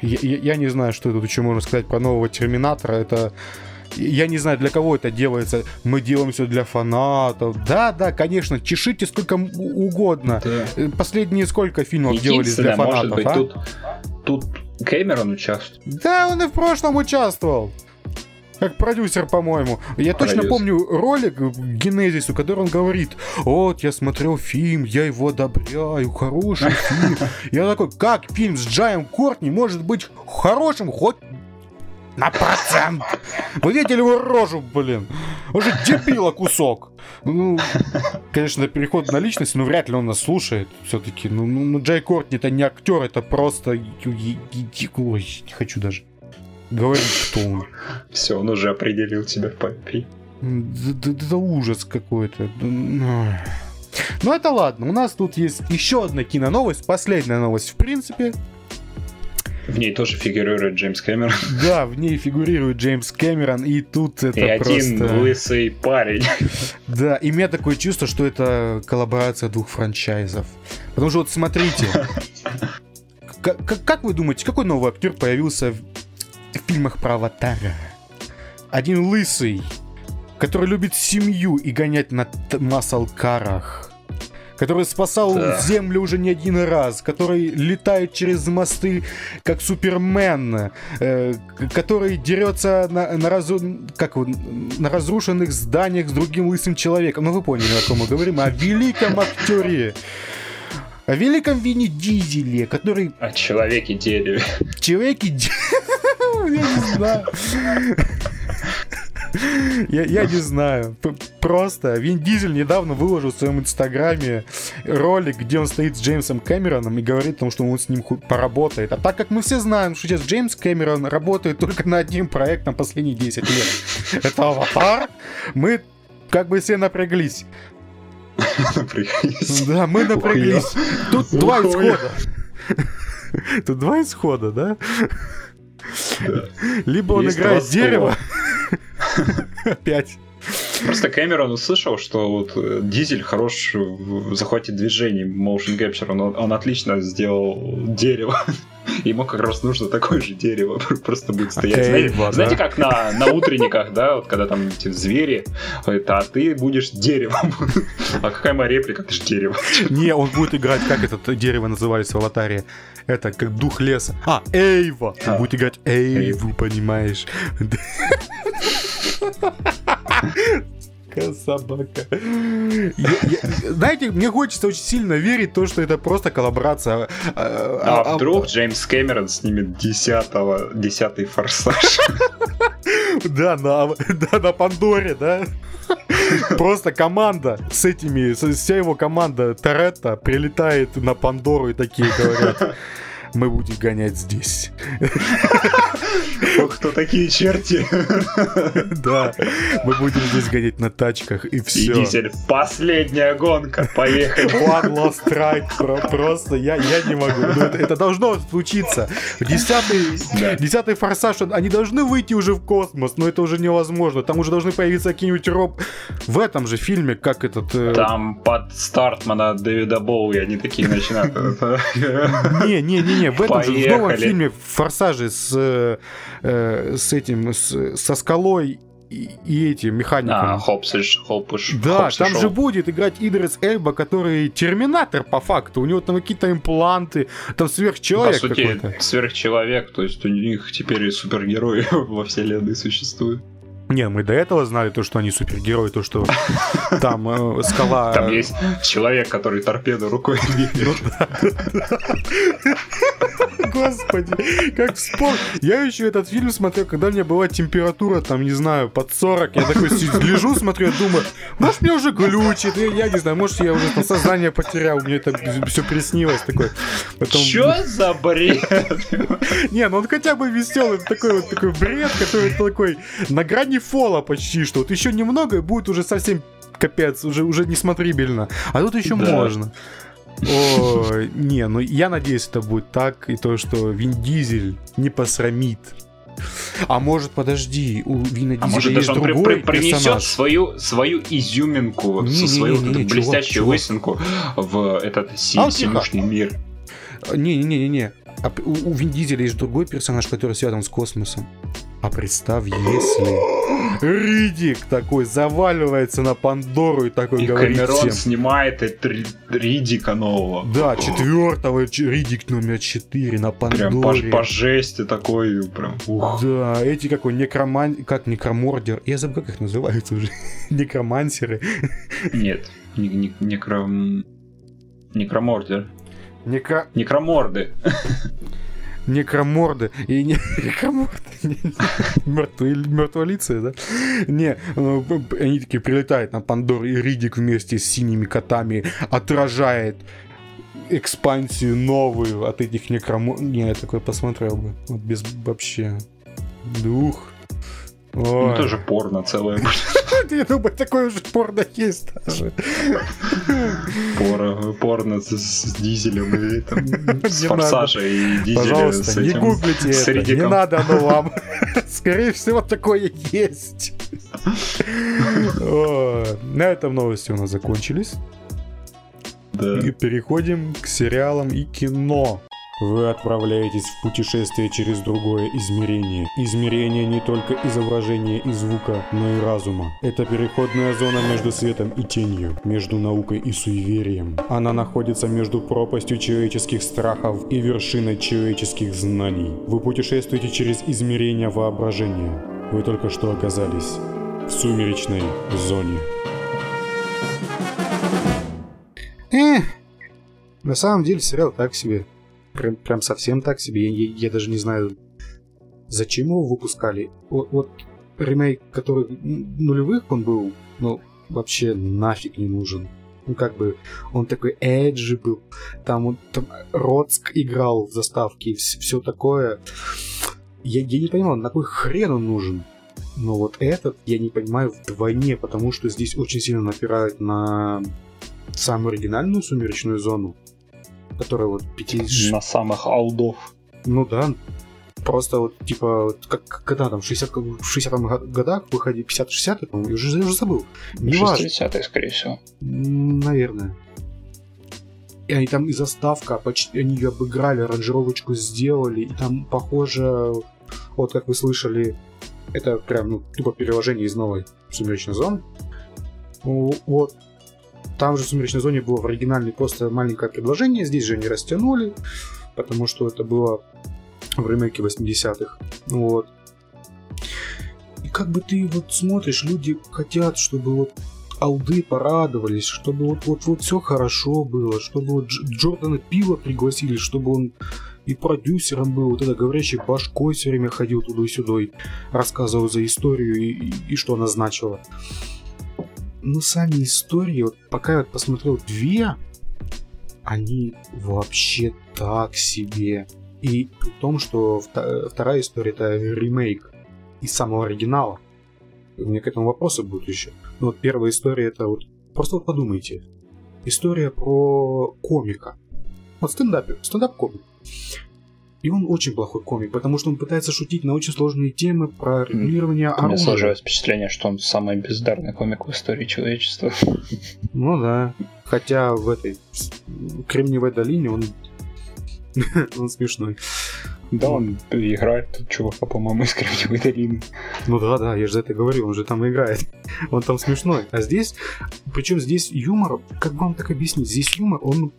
Я, я- я не знаю, что тут еще можно сказать про нового Терминатора. Это я не знаю, для кого это делается. Мы делаем все для фанатов. Да, да, конечно, чешите сколько угодно. Да. Э, Последние сколько фильмов делались для Единственное, может фанатов, быть, а? тут, тут Кэмерон участвует. Да, он и в прошлом участвовал. Как продюсер, по-моему. Я точно Продюсер. помню ролик к Генезису, который он говорит, вот, я смотрел фильм, я его одобряю, хороший фильм. Я такой, как фильм с Джаем Кортни может быть хорошим хоть на процент? Вы видели его рожу, блин? Он же дебила кусок. Ну, конечно, переход на личность, но вряд ли он нас слушает все-таки. Ну, ну, ну, Джай Кортни это не актер, это просто... Ой, не хочу даже говорить, кто он. Все, он уже определил тебя в папе. Это ужас какой-то. Ну. Это ладно, у нас тут есть еще одна киноновость, последняя новость в принципе. В ней тоже фигурирует Джеймс Кэмерон. Да, в ней фигурирует Джеймс Кэмерон, и тут это И один просто... лысый парень. Да, и у меня такое чувство, что это коллаборация двух франчайзов. Потому что вот смотрите, (laughs) к- к- как вы думаете, какой новый актер появился фильмах про Аватара? Один лысый, который любит семью и гонять на маслкарах. Который спасал Да. Землю уже не один раз, который летает через мосты, как Супермен, э, который дерется на, на, разу- как на разрушенных зданиях с другим лысым человеком. Ну, вы поняли, о ком мы говорим. О великом актере. О великом Вине Дизеле, который О человеке дереве. человеки... де- (laughs) Я не знаю. Я, я не знаю. Просто Вин Дизель недавно выложил в своем инстаграме ролик, где он стоит с Джеймсом Кэмероном и говорит о том, что он с ним поработает. А так как мы все знаем, что сейчас Джеймс Кэмерон работает только на одним проектом последние 10 лет. Это «Аватар», мы как бы все напряглись. Напрягись. Да, мы напряглись. Тут два исхода. Тут два исхода, да? Либо он играет дерево. (laughs) Опять. Просто Кэмерон услышал, что вот э, Дизель хорош в захвате движений, motion capture, он, он отлично сделал дерево. (laughs) Ему как раз нужно такое же дерево, (laughs) просто будет стоять. Окей, знаете, вот, знаете, да. как на, на утренниках, да, вот когда там эти звери, это, а ты будешь деревом. (laughs) А какая моя реплика, ты же дерево. Не, он будет играть, как это дерево назывались в аватаре. Это как дух леса. А, Эйва. Он А. будет играть Эйву, понимаешь? Собака. Я- я- знаете, мне хочется очень сильно верить в то, что это просто коллаборация. А а- вдруг Джеймс Кэмерон снимет десятого, десятый форсаж? Да, на, да, на Пандоре, да? Просто команда с этими, вся его команда Торетто прилетает на Пандору и такие говорят. Мы будем гонять здесь. Ох, кто такие черти. Да, мы будем здесь гонять на тачках и все. дизель. Последняя гонка. Поехали. One Lost Strike, про- просто я, я не могу. Ну, это, должно случиться. Десятый, десятый форсаж, он- они должны выйти уже в космос, но это уже невозможно. Там уже должны появиться какие-нибудь роб... В этом же фильме, как этот... э, Там под Стартмана Дэвида Боуи они такие начинают. Не, не, не, не, в этом же в новом Поехали. фильме форсажи с, э, э, с этим, с- со скалой и, и этим механиком. А, Хопсиш, Хопуш. Да, Хопс и там Шоу. же будет играть Идрис Эльба, который терминатор по факту. У него там какие-то импланты, там По сверхчеловек сути, какой-то. сверхчеловек, то есть у них теперь и супергерои (laughs) во вселенной существуют. Не, мы до этого знали то, что они супергерои, то, что (laughs) там э, скала... Там есть человек, который торпеду рукой (laughs) двигает. (laughs) Господи, как вспомнил. Я еще этот фильм смотрел, когда у меня была температура, там, не знаю, под 40. Я такой лежу, смотрю, я думаю, может, мне уже глючит, я, я не знаю, может, я уже там сознание потерял, мне это все приснилось такой. Потом... Чё за бред? Не, ну он хотя бы веселый, такой вот такой бред, который такой на грани фола почти что. Вот еще немного и будет уже совсем капец, уже, уже несмотрибельно. А тут еще Да. можно. О, не, ну я надеюсь, это будет так, и то, что Вин Дизель не посрамит. А может, подожди, у Вина А Дизеля может есть даже он при- другой при- принесет персонаж. свою, свою изюминку, Не-не-не-не, свою вот эту чувак, блестящую чувак. лысинку в этот си- А, синюшный мир. Не-не-не-не. А у, у Вин Дизеля есть другой персонаж, который связан с космосом. А представь, если Ридик такой заваливается на Пандору и такой И говорит Камерон всем. снимает это Ри- Ридика нового. Да, четвертого Ридик номер 4 на Прям по, Пандоре. по жести такой, прям. Ух. Да, эти какой некроман... Как некромордер? Я забыл, как их называются уже. (laughs) Некромансеры. Нет, не, не- некром... Некромордер. Некро... Некроморды. (laughs) Некроморды. И не... (laughs) Некроморды. Мертвые... Мертволицые, да? Не, э, они такие прилетают на Пандору, и Ридик вместе с синими котами отражает экспансию новую от этих некромо... Не, я такой посмотрел бы. Вот без вообще... Дух. Ну, Ой. тоже порно целое. (laughs) Я думаю, такое уже порно есть даже. Порно, порно с, дизелем и там, (laughs) с форсажа и дизеля Пожалуйста, не гуглите это. Не надо оно (laughs) вам. Скорее всего, такое есть. На этом новости у нас закончились. Да. И переходим к сериалам и кино. Вы отправляетесь в путешествие через другое измерение. Измерение не только изображения и звука, но и разума. Это переходная зона между светом и тенью, между наукой и суеверием. Она находится между пропастью человеческих страхов и вершиной человеческих знаний. Вы путешествуете через измерение воображения. Вы только что оказались в сумеречной зоне. Эх, на самом деле сериал так себе. Прям, прям совсем так себе. Я, я- даже не знаю, зачем его выпускали. Вот, вот ремейк, который нулевых он был, ну, вообще нафиг не нужен. Ну, как бы, он такой эджи был. Там, он, там Роцк играл в заставке и все такое. Я, я не понимал, на какой хрен он нужен. Но вот этот я не понимаю вдвойне, потому что здесь очень сильно напирают на самую оригинальную сумеречную зону, которая вот 50... На самых алдов. Ну да, просто вот типа, вот как, когда там, в 60 в 60-м го- годах выходили 50-60 по-моему, я уже, я уже забыл. Неважно. 60 скорее всего. Наверное. И они там и заставка, почти они ее обыграли, аранжировочку сделали, и там похоже, вот как вы слышали, это прям ну, тупо переложение из новой сумеречной зоны. Ну, Вот. Там же в сумеречной зоне было в оригинальной просто маленькое предложение, здесь же они растянули, потому что это было в ремейке 80-х. Вот. И как бы ты вот смотришь, люди хотят, чтобы вот алды порадовались, чтобы вот вот вот все хорошо было, чтобы вот Дж- Джордана Пила пригласили, чтобы он и продюсером был, вот это говорящий башкой все время ходил туда и сюда и рассказывал за историю и, и- и что она значила. Но сами истории, вот пока я вот посмотрел две, они вообще так себе. И при том, что вторая история это ремейк из самого оригинала. У меня к этому вопросы будут еще. Но вот первая история это вот... Просто вот подумайте. История про комика. Вот стендап, стендап-комик. И он очень плохой комик, потому что он пытается шутить на очень сложные темы про регулирование У меня оружия. сложилось впечатление, что он самый бездарный комик в истории человечества. (laughs) Ну да. Хотя в этой Кремниевой долине он... (laughs) он смешной. Да, он играет чувака, по-моему, из Кремниевой долины. Ну да, да, я же за это говорил, он же там играет. (laughs) Он там смешной. А здесь, причем здесь юмор, как бы вам так объяснить, здесь юмор, он,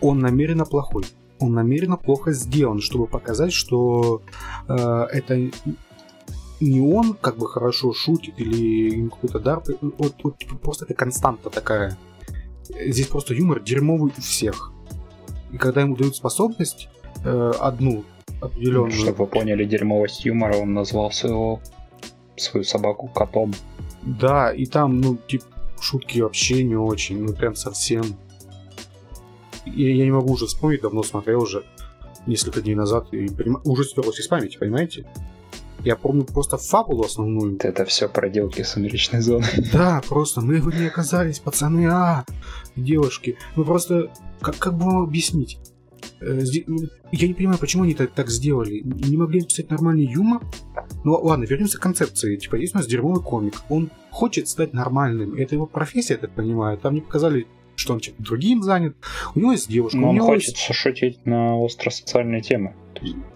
он намеренно плохой. Он намеренно плохо сделан, чтобы показать, что э, это не он как бы хорошо шутит или ему какой-то дар. Вот, вот, просто это константа такая. Здесь просто юмор дерьмовый у всех. И когда ему дают способность э, одну определенную... Чтобы вы поняли дерьмовость юмора, он назвал своего свою собаку котом. Да, и там, ну, типа, шутки вообще не очень, ну, прям совсем. Я, не могу уже вспомнить, давно смотрел уже несколько дней назад, и поним- уже стерлось из памяти, понимаете? Я помню просто фабулу основную. Это все проделки сумеречной зоны. (laughs) Да, просто мы в ней оказались, пацаны, а, девушки. Ну просто, как, как бы вам объяснить? Э, ну, Я не понимаю, почему они так, так сделали. Не могли написать нормальный юмор? Ну ладно, вернемся к концепции. Типа, есть у нас дерьмовый комик. Он хочет стать нормальным. Это его профессия, я так понимаю. Там не показали, что он чем-то другим занят. У него есть девушка, Но он хочет есть... шутить на остросоциальные темы.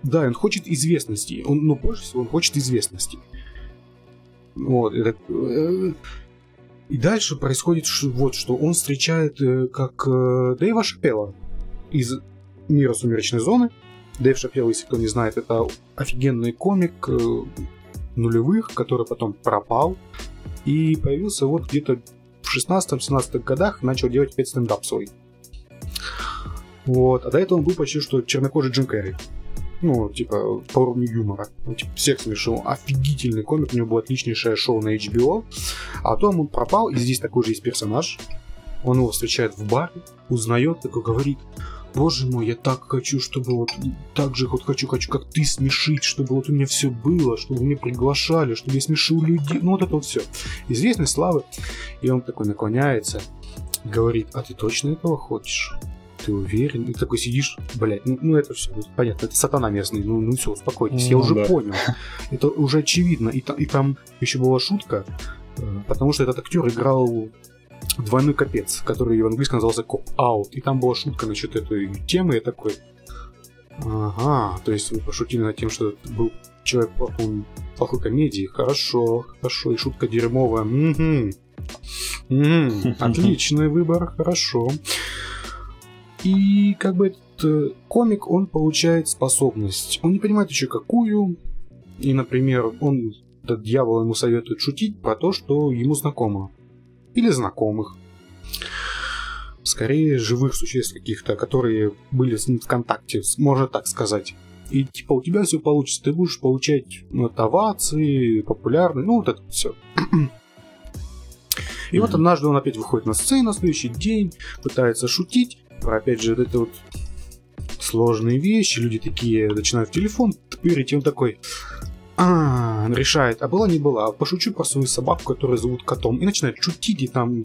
Да, он хочет известности. Он, ну, больше всего он хочет известности. Вот, это... э, И дальше происходит вот что. Он встречает э, как э, Дэйва Шапелла из мира Сумеречной зоны. Дэйв Шапелл, если кто не знает, это офигенный комик нулевых, который потом пропал. И появился вот где-то в 16-17 годах, начал делать опять стендап свой. Вот. А до этого он был почти что чернокожий Джим Керри. Ну, типа, по уровню юмора. Он, типа, всех смешил. Офигительный комик, у него было отличнейшее шоу на HBO. А потом он пропал, и здесь такой же есть персонаж. Он его встречает в баре, узнает, такой говорит, Боже мой, я так хочу, чтобы вот так же вот хочу, хочу, как ты смешить, чтобы вот у меня все было, чтобы меня приглашали, чтобы я смешил людей. Ну вот это вот все. Известность славы. И он такой наклоняется, говорит, а ты точно этого хочешь? Ты уверен? И такой сидишь, блядь, ну, ну это все, понятно, это сатана местный, ну, ну все, успокойтесь, я Ну уже да. понял. Это уже очевидно. И, и там еще была шутка, э, потому что этот актер играл двойной капец, который в английском назывался коп-аут. И там была шутка насчет этой темы, я такой, ага, то есть вы пошутили над тем, что это был человек плохой, плохой комедии. Хорошо, хорошо, и шутка дерьмовая. Мгм. Мгм. (laughs) Отличный выбор, хорошо. И как бы этот э, комик, он получает способность. Он не понимает еще какую. И, например, он, этот дьявол ему советует шутить про то, что ему знакомо. Или знакомых. Скорее, живых существ каких-то, которые были с ним в контакте, можно так сказать. И типа у тебя все получится, ты будешь получать ну, овации, популярный, ну вот это все. И вот однажды он опять выходит на сцену на следующий день, пытается шутить про опять же вот это вот сложные вещи, люди такие начинают в телефон тырить, и он такой, а, он решает, а была не была, пошучу про свою собаку, которую зовут котом, и начинает шутить, и там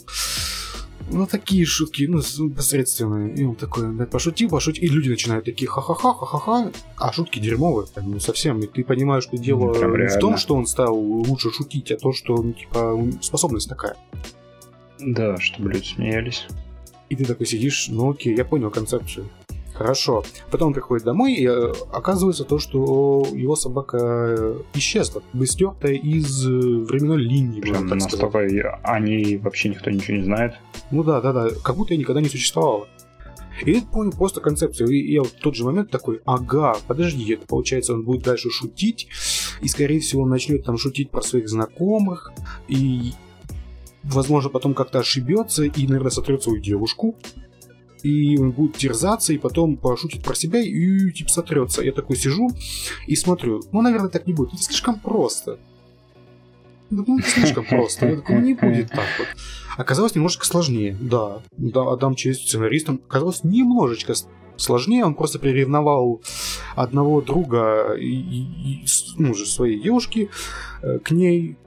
ну, такие шутки, ну, посредственные. И он такой, да, пошутил, пошутил. И люди начинают такие ха-ха-ха, ха-ха-ха. А шутки дерьмовые, прям, ну, совсем. И ты понимаешь, что дело прям не в том, реально. что он стал лучше шутить, а то, что, ну, типа, способность такая. Да, чтобы люди смеялись. И ты такой сидишь, ну окей, я понял концепцию. Хорошо. Потом он приходит домой, и э, оказывается то, что его собака э, исчезла, бы стертая из э, временной линии, Прям так настолько и они вообще никто ничего не знает. Ну да, да, да, как будто я никогда не существовала. И я понял просто концепцию. И я вот в тот же момент такой, ага, подожди, это получается, он будет дальше шутить, и скорее всего он начнет там шутить про своих знакомых, и возможно потом как-то ошибется и, наверное, сотрет свою девушку. И он будет терзаться, и потом пошутит про себя, и типа сотрется. Я такой сижу и смотрю, ну, наверное, так не будет. Это слишком просто. Ну, это слишком просто. Я такой, ну, не будет так вот. Оказалось немножечко сложнее, да. Да, отдам честь сценаристам. Оказалось немножечко сложнее. Он просто приревновал одного друга и, и, ну, же своей девушки э, к ней.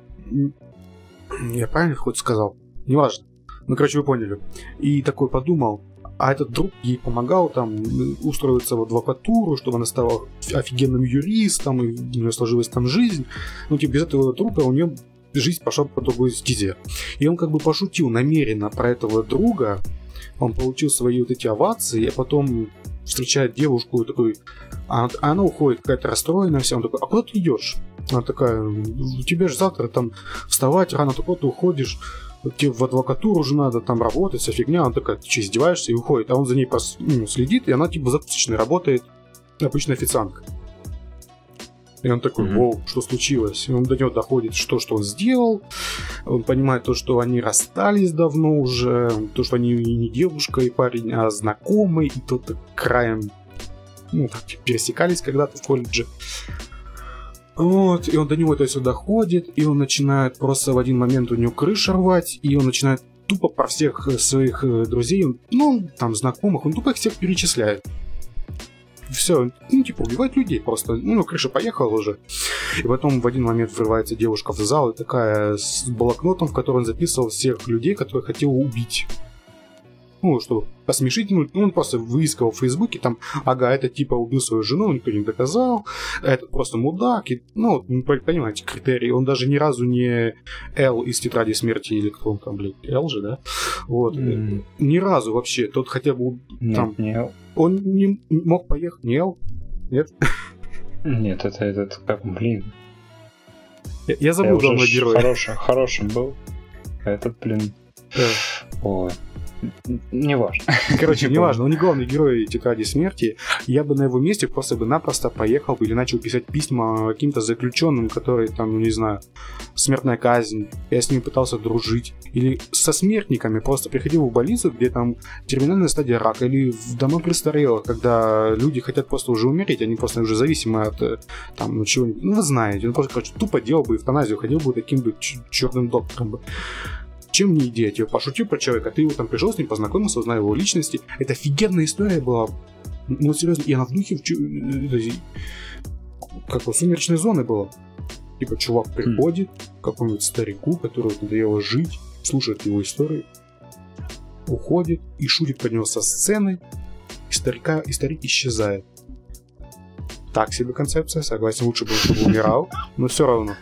Я правильно хоть сказал? Неважно. Ну, короче, вы поняли. И такой подумал, а этот друг ей помогал там устроиться в адвокатуру, чтобы она стала офигенным юристом, и у нее сложилась там жизнь. Ну, типа, без этого друга у нее жизнь пошла по другой стезе. И он как бы пошутил намеренно про этого друга, он получил свои вот эти овации, а потом встречает девушку такой, а, а она уходит какая-то расстроенная вся, он такой, а куда ты идешь? Она такая, у тебя же завтра там вставать рано, то куда ты уходишь? Тебе в адвокатуру уже надо там работать, вся фигня. Она такая, ты что, издеваешься? И уходит. А он за ней пос... ну, следит, и она типа закусочной работает, обычная официантка. И он такой, воу, что случилось? И он до него доходит, что, что он сделал. Он понимает то, что они расстались давно уже, то, что они не девушка и парень, а знакомый, и тот краем ну, так, пересекались когда-то в колледже. Вот, и он до него это все доходит, и он начинает просто в один момент у него крыша рвать, и он начинает тупо про всех э, своих э, друзей, ну, там, знакомых, он тупо их всех перечисляет. Все, ну, типа, убивать людей просто. Ну, крыша поехала уже. И потом в один момент врывается девушка в зал, и такая с блокнотом, в котором записывал всех людей, которых хотел убить ну, чтобы посмешить, ну, он просто выискал в Фейсбуке, там, ага, это типа убил свою жену, никто не доказал, это просто мудак, и, ну, понимаете, критерии, он даже ни разу не Л из Тетради Смерти, или кто он там, блядь, Л же, да, вот, mm. ни разу вообще, тот хотя бы там, Нет, не Л. он не мог поехать, не Л, нет? Нет, это этот, как, блин. Я, я забыл главного героя. Хороший, хорошим был. Этот, блин. Ой. Не важно. (laughs) Короче, не важно, он не главный герой Тетради Смерти. Я бы на его месте просто бы напросто поехал или начал писать письма каким-то заключенным, которые там, ну не знаю, смертная казнь. Я с ними пытался дружить. Или со смертниками просто приходил в больницу, где там терминальная стадия рака. Или в дома престарелых, когда люди хотят просто уже умереть, они просто уже зависимы от э, там, ну чего-нибудь. Ну вы знаете, он просто, короче, тупо делал бы эвтаназию, ходил бы таким бы черным доктором бы чем не идея? Я пошутил про человека, ты его там пришел с ним, познакомился, узнал его личности. Это офигенная история была. Ну, серьезно, она в духе э, как у сумеречной зоны была. Типа, чувак приходит к какому-нибудь старику, который надоело жить, слушает его историю, уходит и шутит под него со сцены, и, старика, и старик исчезает. Так себе концепция, согласен, лучше бы он умирал, но все равно.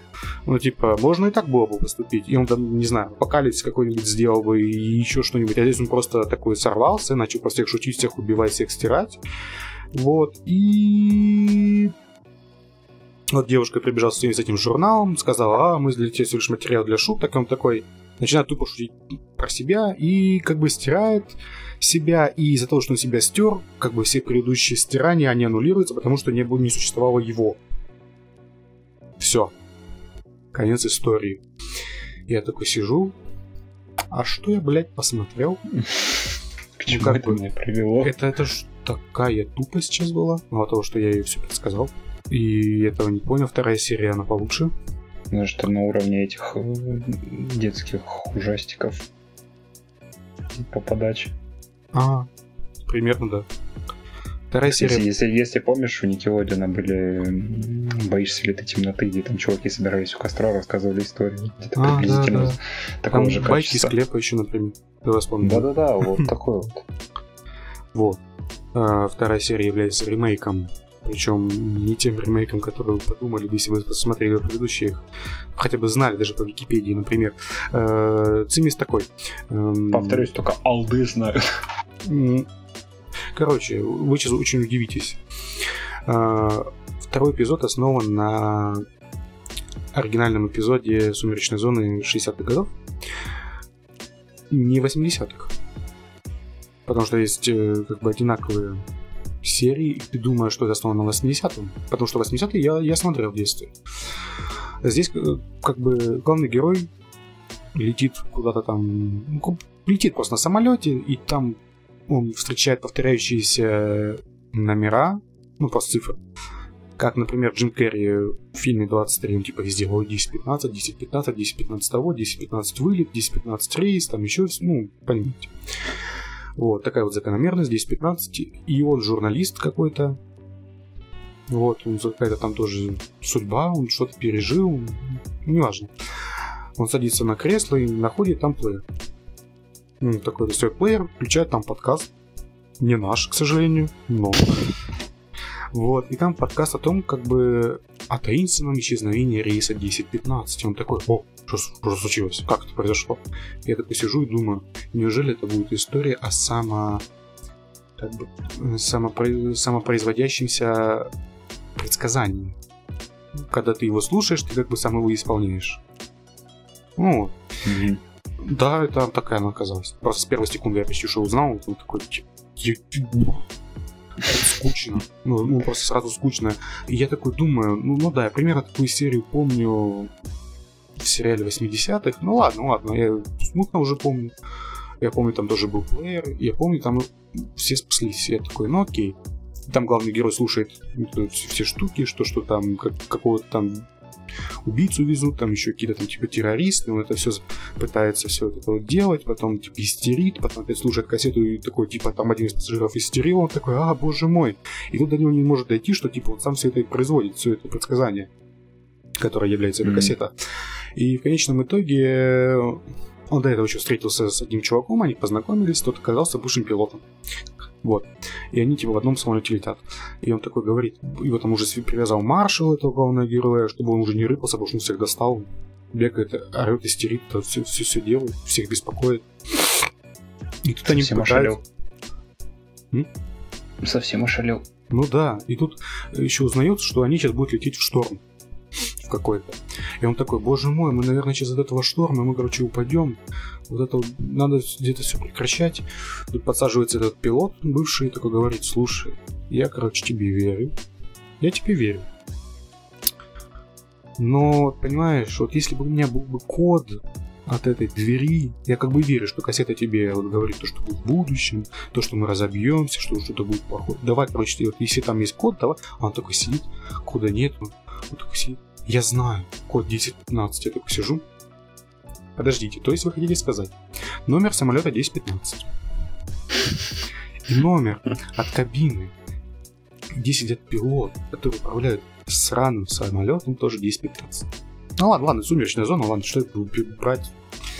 Ну, типа, можно и так было бы поступить. И он там, не знаю, апокалипсис какой-нибудь сделал бы и еще что-нибудь. А здесь он просто такой сорвался, начал про всех шутить, всех убивать, всех стирать. Вот. И вот девушка прибежала с этим журналом, сказала, а, мы для тебя всего лишь материал для шуток. Он такой начинает тупо шутить про себя и как бы стирает себя, и из-за того, что он себя стер, как бы все предыдущие стирания, они аннулируются, потому что не, было, не существовало его. Все конец истории. Я такой сижу, а что я, блядь, посмотрел? (laughs) К чему ну, это бы, меня привело? Это, это ж такая тупость сейчас была, мало того, что я ее все предсказал. И этого не понял, вторая серия, она получше. Ну что на уровне этих э, детских ужастиков по подаче. А, примерно, да. Вторая серия... Если, если, если помнишь, у Никелодина были «Боишься ли ты темноты», где там чуваки собирались у костра, рассказывали истории. Где-то а, приблизительно да, да. такого там же байки качества. склепа еще, например. Давай вспомним. Да-да-да, (laughs) вот такой вот. Вот. А, вторая серия является ремейком причем не тем ремейком, который вы подумали, если вы посмотрели предыдущие, хотя бы знали даже по Википедии, например. Э, цимис такой. Эм, Повторюсь, только алды знают. Короче, вы сейчас очень удивитесь. А, второй эпизод основан на оригинальном эпизоде «Сумеречной зоны» 60-х годов. Не 80-х. Потому что есть э, как бы одинаковые серии, и ты думаешь, что это основано на 80-м. Потому что 80-е я, я смотрел в детстве. Здесь э, как бы главный герой летит куда-то там, ну, летит просто на самолете, и там он встречает повторяющиеся номера, ну, просто цифры. Как, например, Джим Керри в фильме 23, он типа везде, ой, 10-15, 10-15, 10-15 того, 10-15 вылет, 10-15 рейс, там еще, ну, понимаете. Вот, такая вот закономерность, 10-15. И он журналист какой-то. Вот, он какая-то там тоже судьба, он что-то пережил, неважно. Он садится на кресло и находит там плеер. Такой достает плеер, включает там подкаст. Не наш, к сожалению, но... Вот, и там подкаст о том, как бы о таинственном исчезновении рейса 1015. Он такой, о, что, что случилось? Как это произошло? Я такой сижу и думаю, неужели это будет история о само... Как бы, самопро... самопроизводящемся предсказании? Когда ты его слушаешь, ты как бы сам его исполняешь. Ну, Мгм. Да, это такая она оказалась. Просто с первой секунды я почти что узнал, вот такой, типа, «Я- скучно. Ну, ну, просто сразу скучно. И я такой думаю, ну, ну да, я примерно такую серию помню в сериале 80-х. Ну ладно, ладно, я смутно уже помню. Я помню, там тоже был плеер. Я помню, там все спаслись. Я такой, ну окей. Там главный герой слушает все, все штуки, что, что там как, какого-то там убийцу везут, там еще какие-то там типа террористы, он это все пытается все это вот делать, потом типа истерит, потом опять слушает кассету и такой типа там один из пассажиров истерил, он такой, а, боже мой. И тут до него не может дойти, что типа он сам все это и производит, все это предсказание, которое является эта Мгм. кассета. И в конечном итоге э, он до этого еще встретился с одним чуваком, они познакомились, тот оказался бывшим пилотом. Вот. И они типа в одном самолете летят. И он такой говорит, его там уже привязал маршал этого главного героя, чтобы он уже не рыпался, потому что он всех достал. Бегает, орет, истерит, все, все, все делает, всех беспокоит. И тут они Совсем пытаются... ошалел. М? Совсем ошалел. Ну да, и тут еще узнается, что они сейчас будут лететь в шторм в какой-то. И он такой, боже мой, мы, наверное, сейчас от этого шторма, мы, короче, упадем. Вот это надо где-то все прекращать. Тут подсаживается этот пилот бывший такой говорит, слушай, я, короче, тебе верю. Я тебе верю. Но, понимаешь, вот если бы у меня был бы код от этой двери, я как бы верю, что кассета тебе вот говорит то, что будет в будущем, то, что мы разобьемся, что что-то будет плохое. Давай, короче, вот если там есть код, давай. А он такой сидит, кода нет, он такой сидит. Я знаю, код 1015, я такой сижу. Подождите, то есть вы хотите сказать, номер самолета 1015. И номер от кабины, где сидят пилот, который управляет сраным самолетом, тоже 1015. Ну ладно, ладно, сумеречная зона, ладно, что это брать?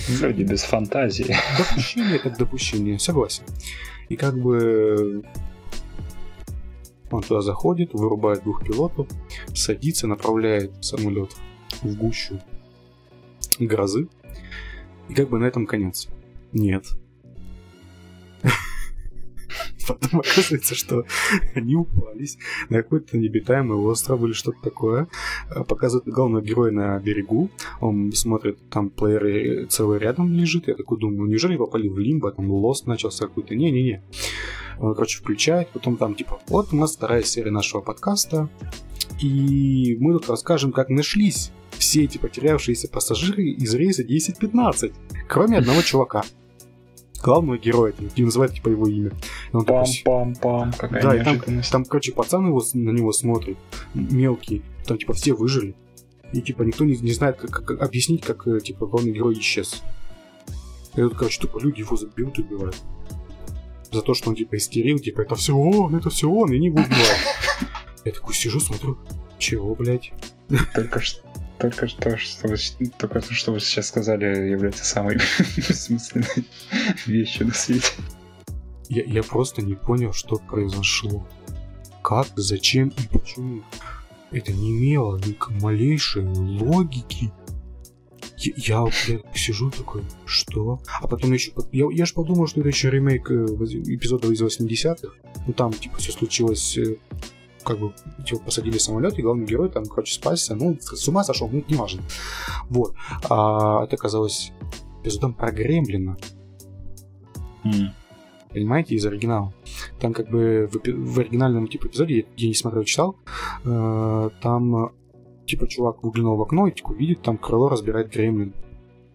Люди без фантазии. Допущение так допущение, согласен. И как бы он туда заходит, вырубает двух пилотов, садится, направляет самолет в гущу грозы. И как бы на этом конец. Нет. Потом оказывается, что они упались на какой-то необитаемый остров или что-то такое. А, Показывают главного героя на берегу. Он смотрит, там плеер целый рядом лежит. Я такой думаю, неужели попали в лимбо, там лост начался какой-то. Не-не-не. Он, короче, включает, потом там типа, вот у нас вторая серия нашего подкаста. И мы тут расскажем, как нашлись все эти потерявшиеся пассажиры из рейса 10-15. Кроме одного чувака. Главного героя, и называют типа его имя. Пам-пам-пам, какая да, и там, там, короче, пацан его, на него смотрит, мелкий, там, типа, все выжили. И, типа, никто не, не знает, как, как объяснить, как, э, типа, главный герой исчез. И тут, короче, тупо люди его забьют и убивают. За то, что он, типа, истерил, типа, это все он, это все он, и его убивают. (laughs) Я такой сижу, смотрю, чего, блядь? Только что только что, что вы, только то, что вы сейчас сказали, является самой (laughs) бессмысленной вещью на свете. Я, я просто не понял, что произошло. Как, зачем и почему. Это не имело ни малейшей логики. Я, я, я сижу такой, что? А потом еще... Я, я же подумал, что это еще ремейк э, эпизода из 80-х. Ну там, типа, все случилось... Как бы, типа, посадили самолет, и главный герой там, короче, спасся. Ну, с ума сошел, ну, неважно. Вот. А это оказалось эпизодом про Гремлина. понимаете, из оригинала. Там как бы в, в оригинальном типа эпизоде, я, не смотрел, читал, э, там типа чувак выглянул в окно и типа видит, там крыло разбирает гремлин.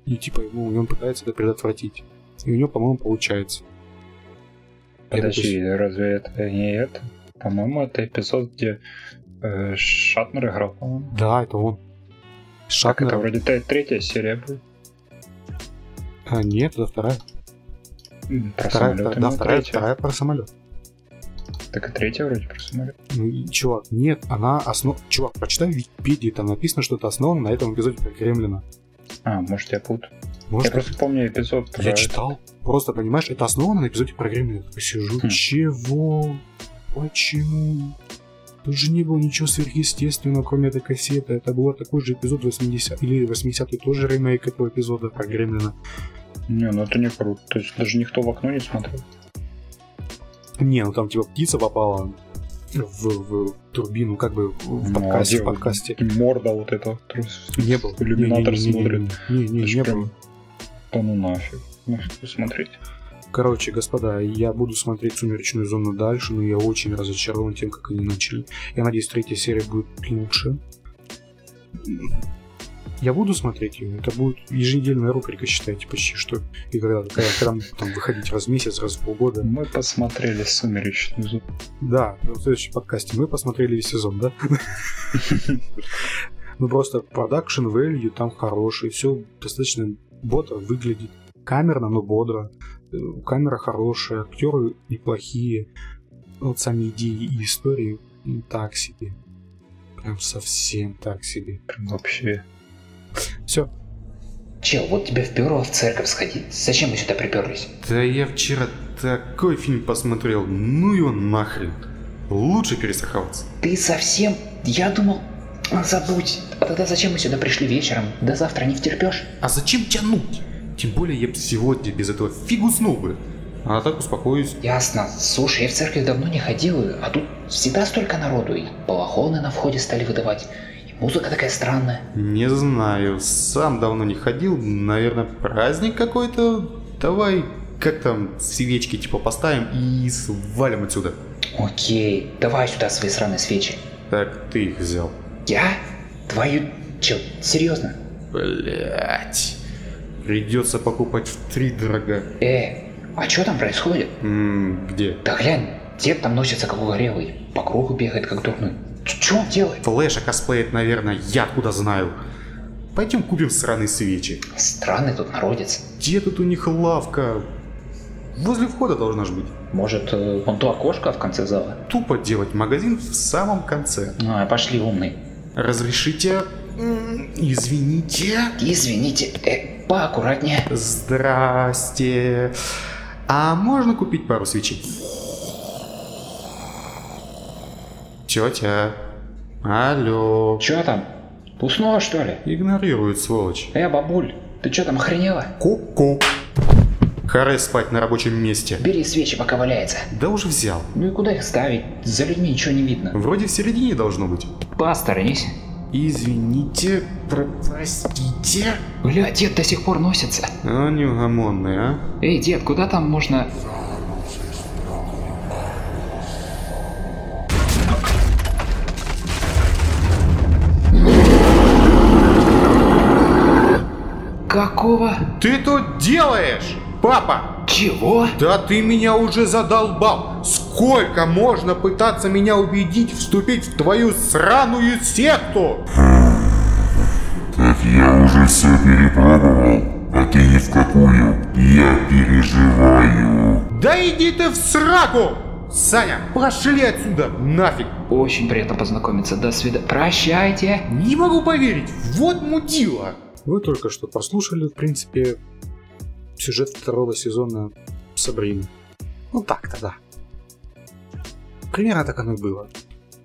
И типа ему, и он пытается это предотвратить. И у него, по-моему, получается. Я такой, Подожди, разве это не это? По-моему, это эпизод, где э, Шатнер играл, по-моему. Да, это он. Так, Шатнер. это вроде третья серия будет. А, нет, это вторая. Про Вторая, самолеты, вторая- да, ну, вторая, третья. вторая про самолет. Так и третья вроде про самолет. Ну, чувак, нет, она основ... Чувак, прочитай в Википедии, там написано, что это основано на этом эпизоде про Кремлина. А, может я путаю. Может, Я просто помню эпизод про... Я читал. Просто, понимаешь, это основано на эпизоде про Гремлина. Я такой сижу, Хм. чего? Почему? Тут же не было ничего сверхъестественного, кроме этой кассеты. Это был такой же эпизод 80 или 80-й тоже ремейк этого эпизода про Гремлина. Не, ну это не круто. То есть даже никто в окно не смотрел. Не, ну там типа птица попала в, в турбину, как бы в Ну, подкасте. а в подкасте. Морда вот эта. Не было. Иллюминатор Не, не, не, не, смотрит. Не, не, не, Это ж не прям- было. Да ну нафиг. Нафиг посмотреть. Короче, господа, я буду смотреть «Сумеречную зону» дальше, но я очень разочарован тем, как они начали. Я надеюсь, третья серия будет лучше. Я буду смотреть ее. Это будет еженедельная рубрика, считайте, почти что. И когда, когда, когда там выходить раз в месяц, раз в полгода. Мы посмотрели «Сумеречную зону». Да, в следующем подкасте мы посмотрели весь сезон, да? Ну просто продакшн value там хороший, все достаточно бодро выглядит. Камерно, но бодро. Камера хорошая, актеры неплохие. Вот сами идеи и истории м, так себе. Прям совсем так себе. Прям вообще. Все. Чел, вот тебе вперло в церковь сходить. Зачем вы сюда приперлись? Да я вчера такой фильм посмотрел, ну его нахрен. Лучше перестраховаться. Ты совсем... Я думал... Забудь. А тогда зачем мы сюда пришли вечером? До завтра не втерпешь? А зачем тянуть? Тем более я б сегодня без этого фигу снул бы. А так успокоюсь. Ясно. Слушай, я в церковь давно не ходил, а тут всегда столько народу, и балахоны на входе стали выдавать, и музыка такая странная. Не знаю, сам давно не ходил, наверное, праздник какой-то. Давай, как там, свечки типа поставим и свалим отсюда. Окей, давай сюда свои сраные свечи. Так ты их взял. Я? Твою... Чел, серьезно? Блять. Придется покупать в три дорога. Э, а что там происходит? М, где? Да глянь, дед там носится как угорелый, по кругу бегает как дурной. Что он делает? Флэша косплеит, наверное, я откуда знаю. Пойдем купим сраные свечи. Странный тут народец. Где тут у них лавка? Возле входа должна же быть. Может, э, вон то окошко в конце зала? Тупо делать магазин в самом конце. А, пошли, умный. Разрешите? Извините. Извините, э, поаккуратнее. Здрасте. А можно купить пару свечей? Тетя. Алло. Чё там? Уснула, что ли? Игнорирует, сволочь. Э, бабуль, ты чё там охренела? Ку-ку. Харе спать на рабочем месте. Бери свечи, пока валяется. Да уже взял. Ну и куда их ставить? За людьми ничего не видно. Вроде в середине должно быть. Посторонись. Извините, про- простите. Бля, дед до сих пор носится. А, неугомонный, а? Эй, дед, куда там можно... Какого? Ты тут делаешь, папа? Чего? Да ты меня уже задолбал! Сколько можно пытаться меня убедить вступить в твою сраную секту? Так я уже все перепробовал, а ты ни в какую. Я переживаю. Да иди ты в сраку! Саня, пошли отсюда, нафиг! Очень приятно познакомиться. До свидания. Прощайте. Не могу поверить, вот мудила! Вы только что послушали, в принципе, сюжет второго сезона Сабрины. Ну так-то да. Примерно так оно и было.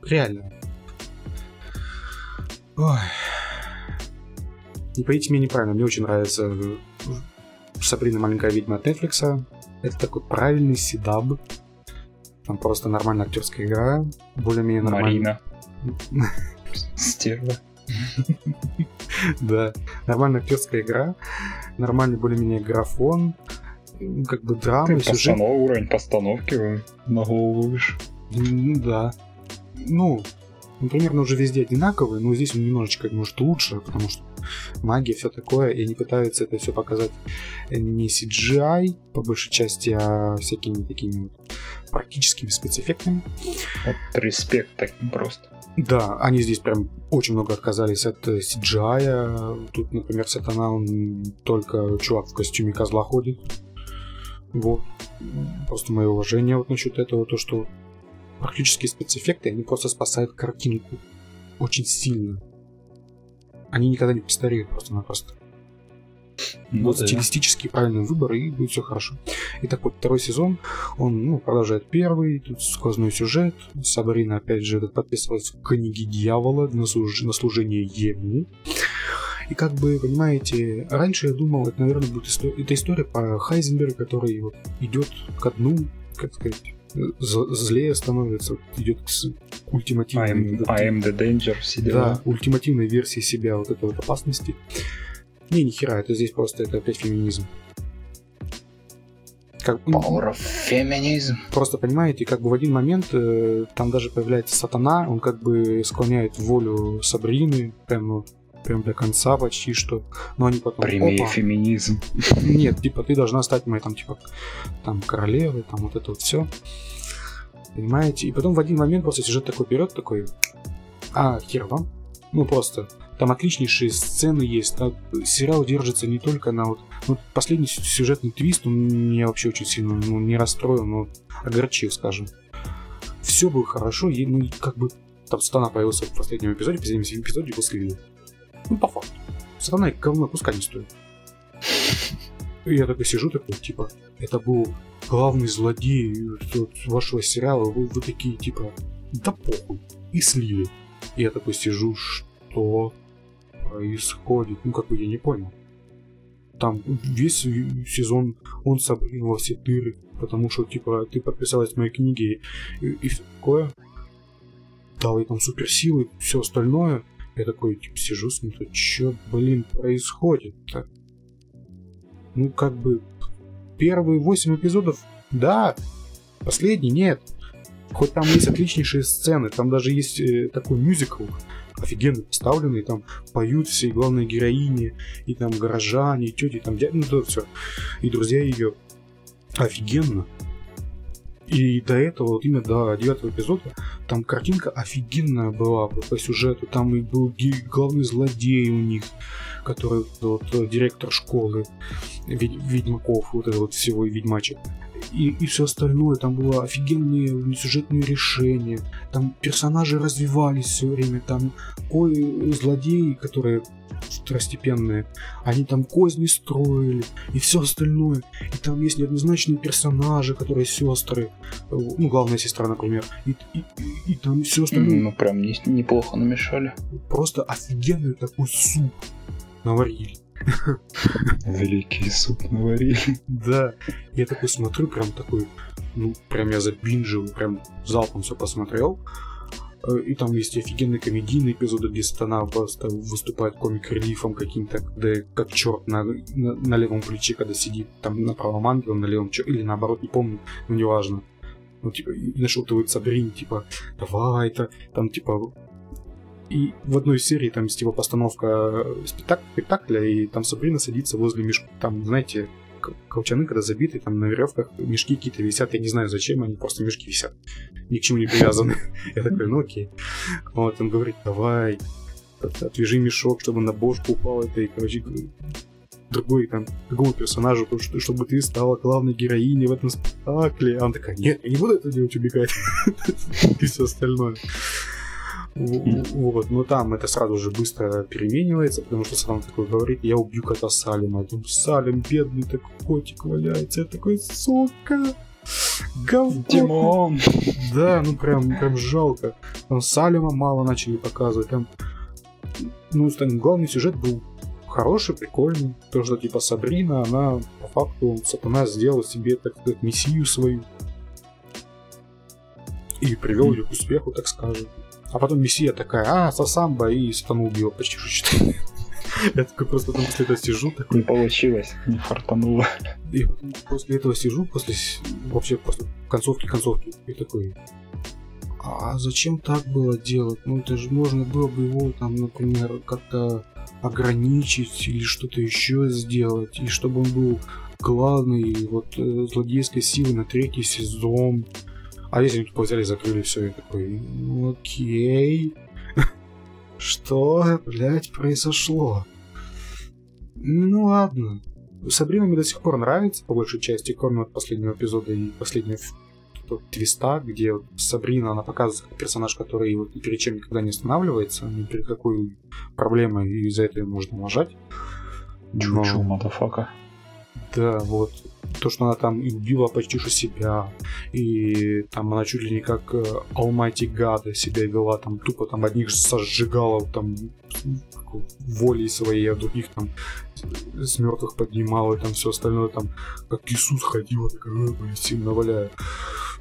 Реально. Ой. Не поймите меня неправильно, мне очень нравится э, Сабрина маленькая ведьма от Netflix. Это такой правильный седаб. Там просто нормальная актерская игра, более-менее нормальная. Марина. (laughs) Стерва. Да, нормальная актерская игра, нормальный более-менее графон, м, как бы драма, сюжет. Постанов... Уровень постановки на голову выше. Ну да. Ну, он примерно уже везде одинаковый, но здесь он немножечко, может, лучше, потому что магия, все такое, и они пытаются это все показать не CGI, по большей части, а всякими такими практическими спецэффектами. Вот респект таким просто. Да, они здесь прям очень много отказались от э, CGI. Тут, например, Сатана, он только чувак в костюме козла ходит. Вот. просто мое уважение вот насчет этого, то, что практически спецэффекты, они просто спасают картинку очень сильно. Они никогда не постареют просто-напросто. Ну вот да. стилистический правильный выбор, и будет все хорошо. Итак, вот второй сезон, он ну, продолжает первый, тут сквозной сюжет. Сабрина, опять же, подписывалась в книге дьявола на, служ- на служение ему. И как бы, понимаете, раньше я думал, это, наверное, будет история, это история по Хайзенбергу, который вот идет ко дну, как сказать, злее становится, идет к, к ультимативной... I am the danger, все дела. Да, ультимативной версии себя, вот этой вот опасности. Не, ни хера, это здесь просто это опять феминизм. Как, Power of feminism. Просто понимаете, как бы в один момент э, там даже появляется сатана, он как бы склоняет волю Сабрины, прям, прям до конца почти что. Но они потом. Прими опа, феминизм. нет, типа ты должна стать моей там типа там королевой, там вот это вот все. Понимаете? И потом в один момент просто сюжет такой вперед, такой, а, хер вам. Ну просто, там отличнейшие сцены есть. Там сериал держится не только на вот... Ну, последний сю- сюжетный твист, он меня вообще очень сильно ну, не расстроил, но огорчил, скажем. Все было хорошо, и, ну, как бы там Сатана появился в последнем эпизоде, в последнем эпизоде его слили. Ну, по факту. Сатана и говно куска не стоит. И я такой сижу, такой, типа, это был главный злодей вашего сериала, вы, вы такие, типа, да похуй, и слили. И я такой сижу, что происходит? Ну, как бы я не понял. Там весь сезон он Сабрину во все дыры, потому что, типа, ты подписалась в моей книге и, и все такое. Дал ей там суперсилы, все остальное. Я такой, типа, сижу, смотрю, что, блин, происходит-то? Ну, как бы, первые восемь эпизодов, да, последний нет. Хоть там есть отличнейшие сцены, там даже есть э, такой мюзикл, офигенно поставленный, там поют все, и главные героини, и там горожане, и тети, там дядя, ну да, все, и друзья ее. Офигенно. И до этого, вот именно до девятого эпизода, там картинка офигенная была по, сюжету. Там и был главный злодей у них, который вот, э, директор школы ведь- ведьмаков, вот это вот всего и ведьмачек. И, и все остальное, там было офигенные сюжетные решения, там персонажи развивались все время, там ой, злодеи, которые второстепенные, они там козни строили и все остальное. И там есть неоднозначные персонажи, которые сестры, э, ну, главная сестра, например, и, и, и- и там все остальное. Ну, прям не- неплохо намешали. Просто офигенный такой суп наварили. Великий суп наварили. Да. Я такой смотрю, прям такой, ну, прям я забинжил, прям залпом все посмотрел. Э, И там есть офигенные комедийные эпизоды, где Стана просто выступает комик-релифом каким-то, когда как черт на, на, на левом плече, когда сидит, там на правом ангеле, на левом или наоборот, не помню, но неважно. Ну, типа, и нашептывает Сабрин, типа, давай это, там, типа, и в одной из серий там есть типа постановка спектак- спектакля, и там Сабрина садится возле мешка, там, знаете, колчаны, когда забиты, там на веревках мешки какие-то висят, я не знаю зачем, они просто мешки висят, ни к чему не привязаны. (laughs) Я такой, ну окей. Вот, он говорит, давай, от- отвяжи мешок, чтобы на бошку упал это, и, короче, другой там, другому персонажу, то, что- чтобы ты стала главной героиней в этом спектакле. А он такая, нет, я не буду это делать, убегать. (laughs) И все остальное. Вот, но там это сразу же быстро переменивается, потому что сам такой говорит, я убью кота Салима. Я думаю, Салим, бедный такой котик валяется. Я такой, сука, говно. Димон! Да, ну прям, прям жалко. Там Салима мало начали показывать. Там, ну, там главный сюжет был хороший, прикольный. То, что типа Сабрина, она по факту сатана сделала себе, так сказать, мессию свою. И привел ее к успеху, так скажем. А потом мессия такая, а, Сасамба, и сатану убила почти что. (laughs) Я такой просто там после этого сижу, такой, Не получилось, не фартануло. и после этого сижу, после вообще после концовки концовки, и такой, а зачем так было делать? Ну это же можно было бы его там, например, как-то ограничить или что-то еще сделать, и чтобы он был главной вот э, злодейской силы на третий сезон. А если тупо взяли и закрыли все, я такой, ну окей. (laughs) Что, блядь, произошло? Ну ладно. Сабрина мне до сих пор нравится, по большей части, кроме вот последнего эпизода и последнего твиста, где вот Сабрина, она показывается как персонаж, который вот ни перед чем никогда не останавливается, ни перед какой проблемой, и за это ее можно уважать. Но- Чучу, мадафака. Да, вот. То, что она там и убила почти что себя, и там она чуть ли не как э, Almighty God себя вела, там тупо там одних сожигала там волей своей, а других там с мертвых поднимала, и там все остальное там, как Иисус ходила, такая, «Э, блин, сильно валяю.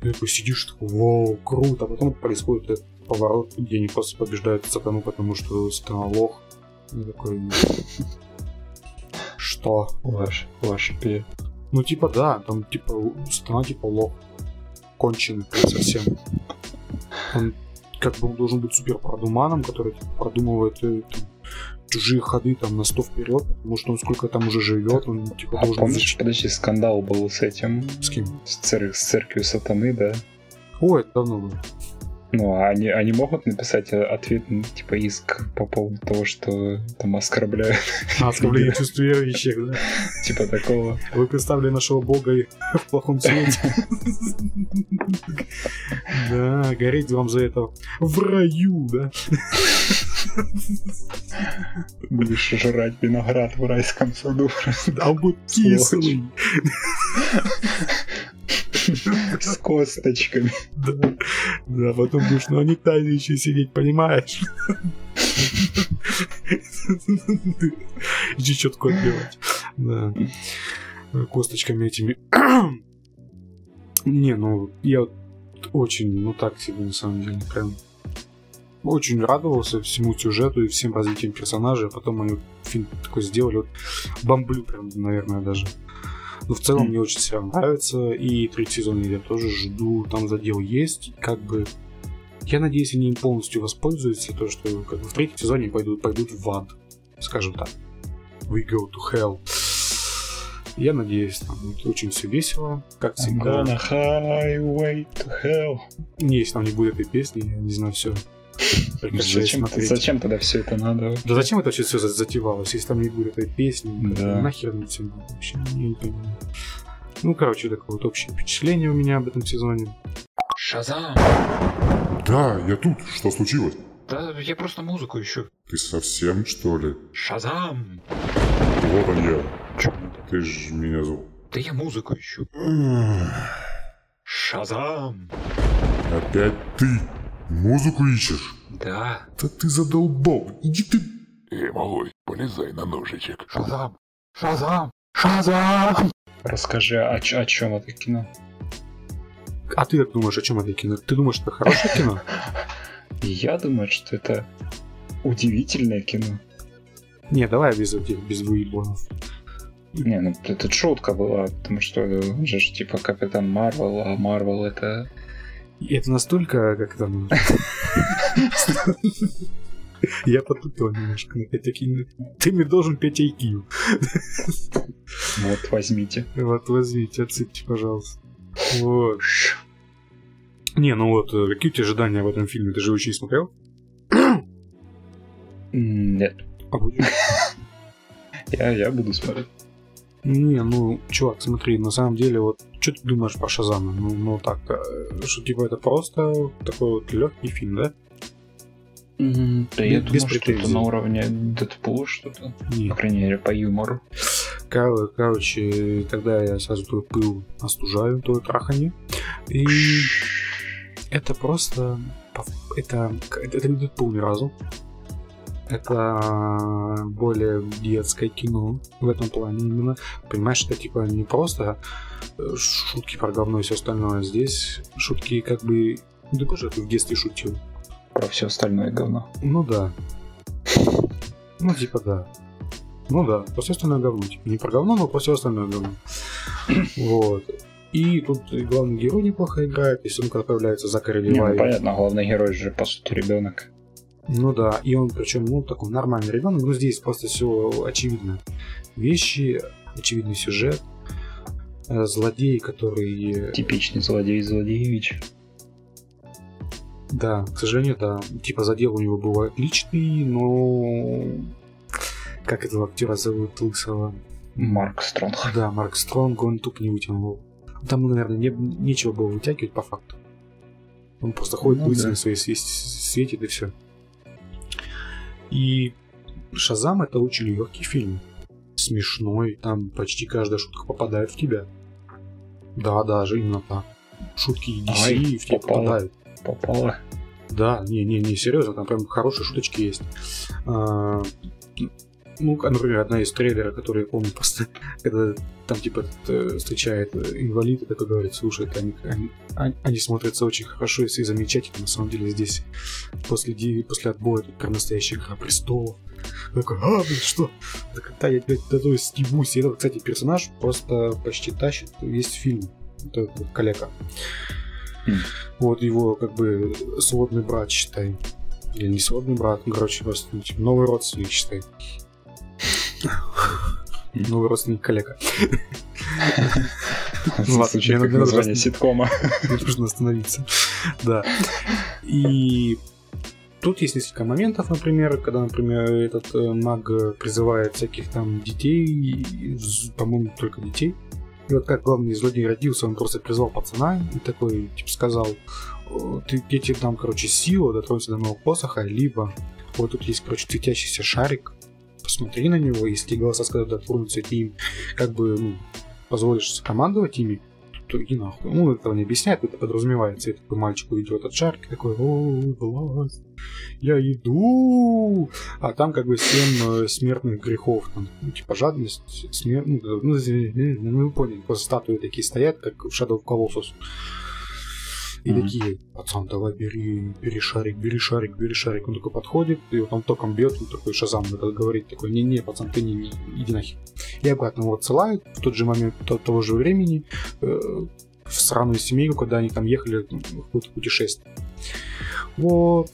И такой сидишь, такой, вау, круто, а потом происходит этот поворот, где они просто побеждают сатану, потому что сатана лох. И такой, что? Ваш, ваш пи. Ну, типа, да, там, типа, страна, типа, лох. Конченый совсем. Он, как бы, он должен быть супер продуманом, который типа, продумывает э, там, чужие ходы там на 100 вперед, потому что он сколько там уже живет, он, типа, А должен... помнишь, подожди, скандал был с этим, С кем? с, цер- с церковью сатаны, да? Ой, это давно было. Ну, а они, они могут написать э, ответ, ну, типа, иск по поводу того, что там оскорбляют, А, оскорбление чувств верующих, да? типа такого. Вы представили нашего бога (laughs) в плохом свете. Да, гореть вам за это в раю, да? Будешь жрать виноград в райском саду. А он будет кислый. С косточками. Да, да, потом будешь на унитазе еще сидеть, понимаешь? И чечетку отбивать. Да. Косточками этими. Не, ну, я очень, ну так себе, на самом деле, прям очень радовался всему сюжету и всем развитиям персонажей, а потом они фильм такой сделали, вот бомблю прям, наверное, даже. Но в целом мне очень сериал нравится, и третий сезон я тоже жду, там задел есть, как бы... Я надеюсь, они им полностью воспользуются, то, что как бы, в третьем сезоне пойдут, пойдут в ад, скажем так. We go to hell. Я надеюсь, там будет очень все весело, как I'm всегда. gonna highway to hell. Не, если там не будет этой песни, я не знаю, все. Зачем, зачем тогда все это надо? Да зачем это все затевалось, если там не будет этой песни? Да. Нахер мне все вообще? Я не понимаю. Ну, короче, такое вот общее впечатление у меня об этом сезоне. Шазам! Да, я тут. Что случилось? Да я просто музыку ищу. Ты совсем, что ли? Шазам! Вот он я. Чё? Ты ж меня звал. Да я музыку ищу. Шазам! Опять ты музыку ищешь? Да. Да ты задолбал. Иди ты... Эй, малой, полезай на ножичек. Шазам! Шазам! Шазам! Расскажи, о, ч- о чем это кино? А ты как думаешь, о чем это кино? Ты думаешь, это хорошее кино? Я думаю, что это удивительное кино. Не, давай без этих, без выебонов. Не, ну это шутка была, потому что он же типа Капитан Марвел, а Марвел это... И это настолько, как там... (laughs) Я потупил немножко на 5 IQ. Ты мне должен 5 IQ. Вот, возьмите. Вот, возьмите, отсыпьте, пожалуйста. Вот. Не, ну вот, э, какие у тебя ожидания в этом фильме? Ты же не смотрел? Нет, А (laughs) я, я буду смотреть. Не, ну, чувак, смотри, на самом деле, вот, что ты думаешь про Шазама? Ну, ну так, что типа это просто такой вот легкий фильм, да? Да я Без- думаю, без что это на уровне Дэдпула что-то. По Нет. крайней мере, по юмору. Кор- Короче, тогда я сразу твой пыл остужаю, твое траханье. И это просто... Это, это, это не Дэдпул ни разу. Это более детское кино в этом плане именно. Понимаешь, это типа не просто э, шутки про говно и все остальное. Здесь шутки как бы... Ну, ты тоже в детстве шутил. Про все остальное говно. Ну да. Ну, типа да. Ну да, про все остальное говно. Типа, не про говно, но про все остальное говно. Вот. И тут и главный герой неплохо играет, если он отправляется за Не, ну, понятно, главный герой же, по сути, ребенок. Ну да, и он причем, ну, такой нормальный ребенок, но здесь просто все очевидно. Вещи, очевидный сюжет, э, злодей, который... Типичный злодей Злодеевич. Да, к сожалению, да. Типа задел у него был отличный, но... Как этого актера зовут Лысого? Марк Стронг. Да, Марк Стронг, он тупо не вытянул. Там, наверное, не, нечего было вытягивать по факту. Он просто ходит, Ну лысины да. свои све- светит и все. И Шазам это очень легкий фильм. Смешной, там почти каждая шутка попадает в тебя. Да, даже именно так. Шутки DC Ай, в тебя попало. попадают. Попало. Да, не, не, не, серьезно, там прям хорошие шуточки есть. А, ну, а, например, одна из трейлеров, которую я помню просто, (laughs) когда там типа э, встречает э, инвалид и такой говорит, слушай, это они, они, они- они смотрятся очень хорошо и все замечательно, на самом деле здесь после, после отбоя тут прям настоящая игра престолов. Я Такой, а, блин, что? Да когда я, блядь, до стебусь. И этот, кстати, персонаж просто почти тащит весь фильм. Вот калека. Хм. Вот его, как бы, сводный брат, считай. Или не сводный брат, ну, короче, просто ну, типа, новый родственник, считай. Новый родственник калека. Ладно, мне надо название ситкома. Мне нужно остановиться. Да. И тут есть несколько моментов, например, когда, например, этот э, маг призывает всяких там детей, по-моему, только детей. И вот как главный злодей родился, он просто призвал пацана и такой, типа, сказал, «О, ты, я тебе дам, короче, силу, дотронься до моего посоха, либо вот тут есть, короче, светящийся шарик, посмотри на него, если голоса сказать дотронуться, ты им как бы ну, позволишь командовать ими, то иди нахуй. Ну, этого не объясняет, это подразумевается. И такой мальчик увидит этот шарик, такой, о, власть, я иду. А там как бы семь э, смертных грехов. Там, ну, типа жадность, смерть, ну, ну, ну, вы поняли, просто статуи такие стоят, как в Shadow of Colossus. И Мгм. такие, пацан, давай бери, бери шарик, бери шарик, бери шарик. Он такой подходит, и вот он током бьет, он такой шазам этот говорит, такой, не-не, пацан, ты не, иди нахер. И обратно его отсылают в тот же момент, то- того же времени, э, в сраную семейку, когда они там ехали ну, в какое-то путешествие. Вот.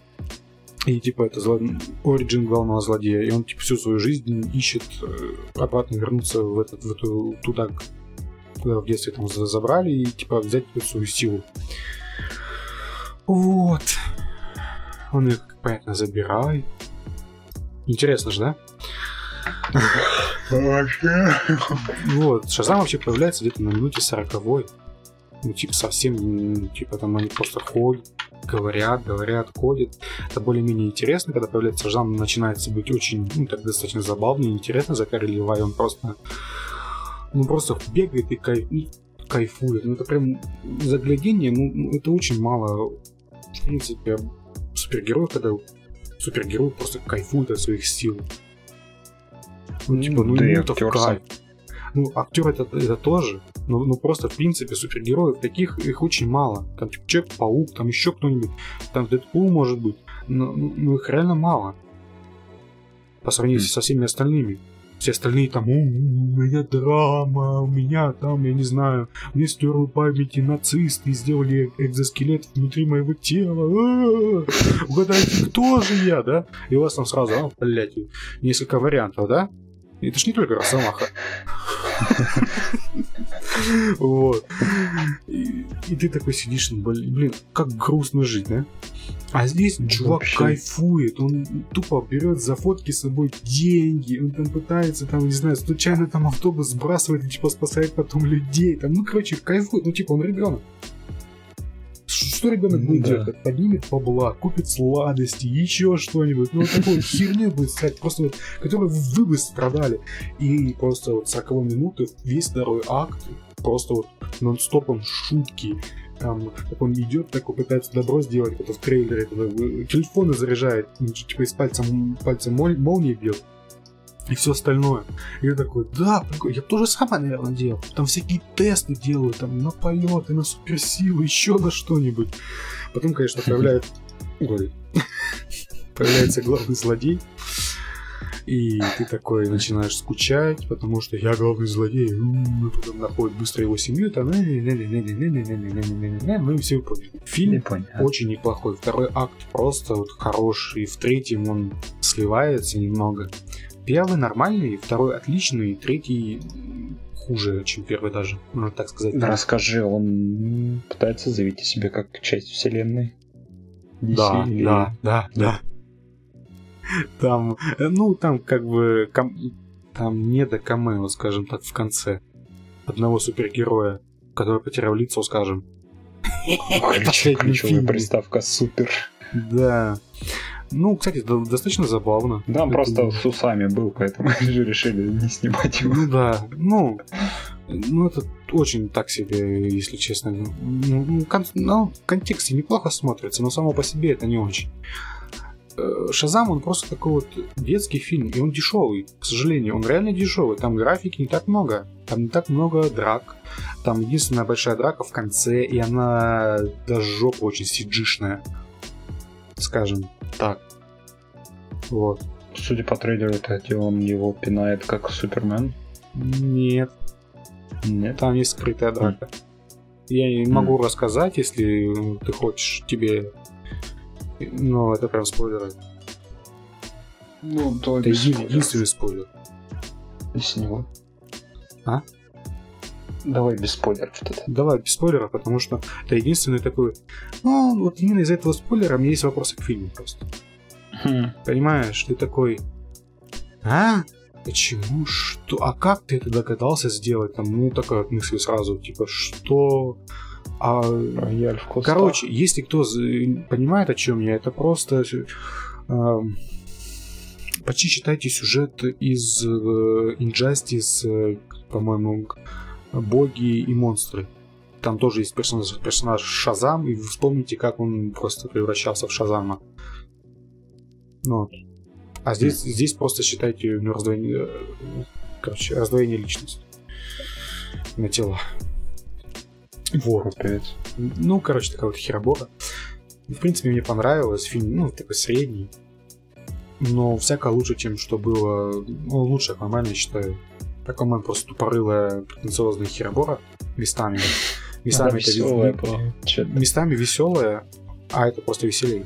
И типа это зло... оригин главного злодея. И он типа всю свою жизнь ищет э, обратно вернуться в, этот, в эту туда, куда в детстве там за- забрали, и типа взять эту свою силу. Вот. Он их, понятно, забирает. Интересно же, да? Вот, Шазам вообще появляется где-то на минуте сороковой. Ну, типа, совсем, типа, там они просто ходят, говорят, говорят, ходят. Это более-менее интересно, когда появляется Шазам, начинается быть очень, ну, так достаточно забавно и интересно. Закари Левай, он просто, ну, просто бегает и кайф, ну, кайфует. Ну, это прям заглядение, ну, ну, это очень мало, в принципе, супергероев, когда супергерой просто кайфует от своих сил. Ну, типа, ну, Да ему это в кайф. Ну, актер это, это тоже. Но, ну, просто, в принципе, супергероев таких их очень мало. Там, типа, Человек-паук, там еще кто-нибудь. Там Дэдпул, может быть. Но, ну, ну, их реально мало. По сравнению со всеми остальными. Все остальные там, «У, меня драма, у меня там, я не знаю, мне стерли памяти нацисты, сделали экзоскелет внутри моего тела. А-а-а! Угадайте, кто же я, да? И у вас там сразу, а, блядь, несколько вариантов, да? Это ж не только Росомаха. (laughs) Вот. И, и ты такой сидишь, ну, блин, как грустно жить, да? А здесь чувак Вообще. кайфует, он тупо берет за фотки с собой деньги, он там пытается, там, не знаю, случайно там автобус сбрасывает и типа спасает потом людей, там, ну, короче, кайфует, ну, типа, он ребенок. Что ребенок будет Да. делать? Поднимет бабла, купит сладости, еще что-нибудь. Ну, вот такой херню будет сказать, просто вот, которой вы бы страдали. И просто вот 40 минуты, весь второй акт, просто вот нон-стопом шутки. Там, как он идет, такой пытается добро сделать, как в трейлере, когда, э, телефоны заряжает, типа из пальца, пальца моль- молнии бьет. И все остальное. И я такой, да, прикольно. я тоже самое, наверное, делал. Там всякие тесты делаю, там на полеты, на суперсилу, еще на что-нибудь. Потом, конечно, появляется... Ой. (laughs) Появляется главный злодей. И ты такой начинаешь скучать, потому что я главный злодей. м, И потом находит быстро его семью, там... Ну и все поняли. Фильм Не понял. очень неплохой. Второй акт просто вот хороший. В третьем он сливается немного. Первый нормальный, второй отличный, третий хуже, чем первый даже, можно так сказать. Расскажи, он пытается заявить о себе как часть вселенной? DC Да, или- да, да, да. Там, э, ну, там как бы ком- там не до камео, скажем так, в конце. Одного супергероя, который потерял лицо, скажем. Ключевая фильме. приставка супер. Да. Ну, кстати, до- достаточно забавно. Да, он Это- просто с усами был, поэтому (laughs) же решили не снимать его. Ну да, ну, ну это очень так себе, если честно. Ну, ну, кон- ну, в контексте неплохо смотрится, но само по себе это не очень. Э, Шазам, он просто такой вот детский фильм, и он дешевый, к сожалению, он реально дешевый. Там графики не так много, там не так много драк. Там единственная большая драка в конце, и она до жопы очень сиджишная, скажем так. Вот. Судя по трейлеру, это он его пинает как Супермен. Нет, Нет. Там есть скрытая драка. Я не могу рассказать, если ты хочешь тебе. Но это прям спойлеры. Ну, то Это еди- единственный спойлер. Без него. А? Давай без спойлеров тогда. Давай без спойлеров, потому что это единственный такой. Ну, вот именно из-за этого спойлера у меня есть вопросы к фильму просто. Хм. Понимаешь, ты такой. А? Почему? Что? А как ты это догадался сделать? Там, ну, такая вот мысль сразу, типа, что? А Рояль в кустах. Короче, если кто понимает, о чем я, это просто эм, почти читайте сюжет из э, Injustice, э, по-моему, боги и монстры. Там тоже есть персонаж, персонаж Шазам, и вы вспомните, как он просто превращался в Шазама. Ну вот. А здесь, здесь просто считайте ну, раздвоение, э, короче, раздвоение личности на тела. Вот. Капец. Ну, короче, такая вот херобора. В принципе, мне понравилось. Фильм, ну, такой средний. Но всяко лучше, чем что было. Ну, лучше я считаю. Аквамен просто тупорылая, претенциозная херобора местами. (laughs) Местами, это веселая местами веселая, а это просто веселей.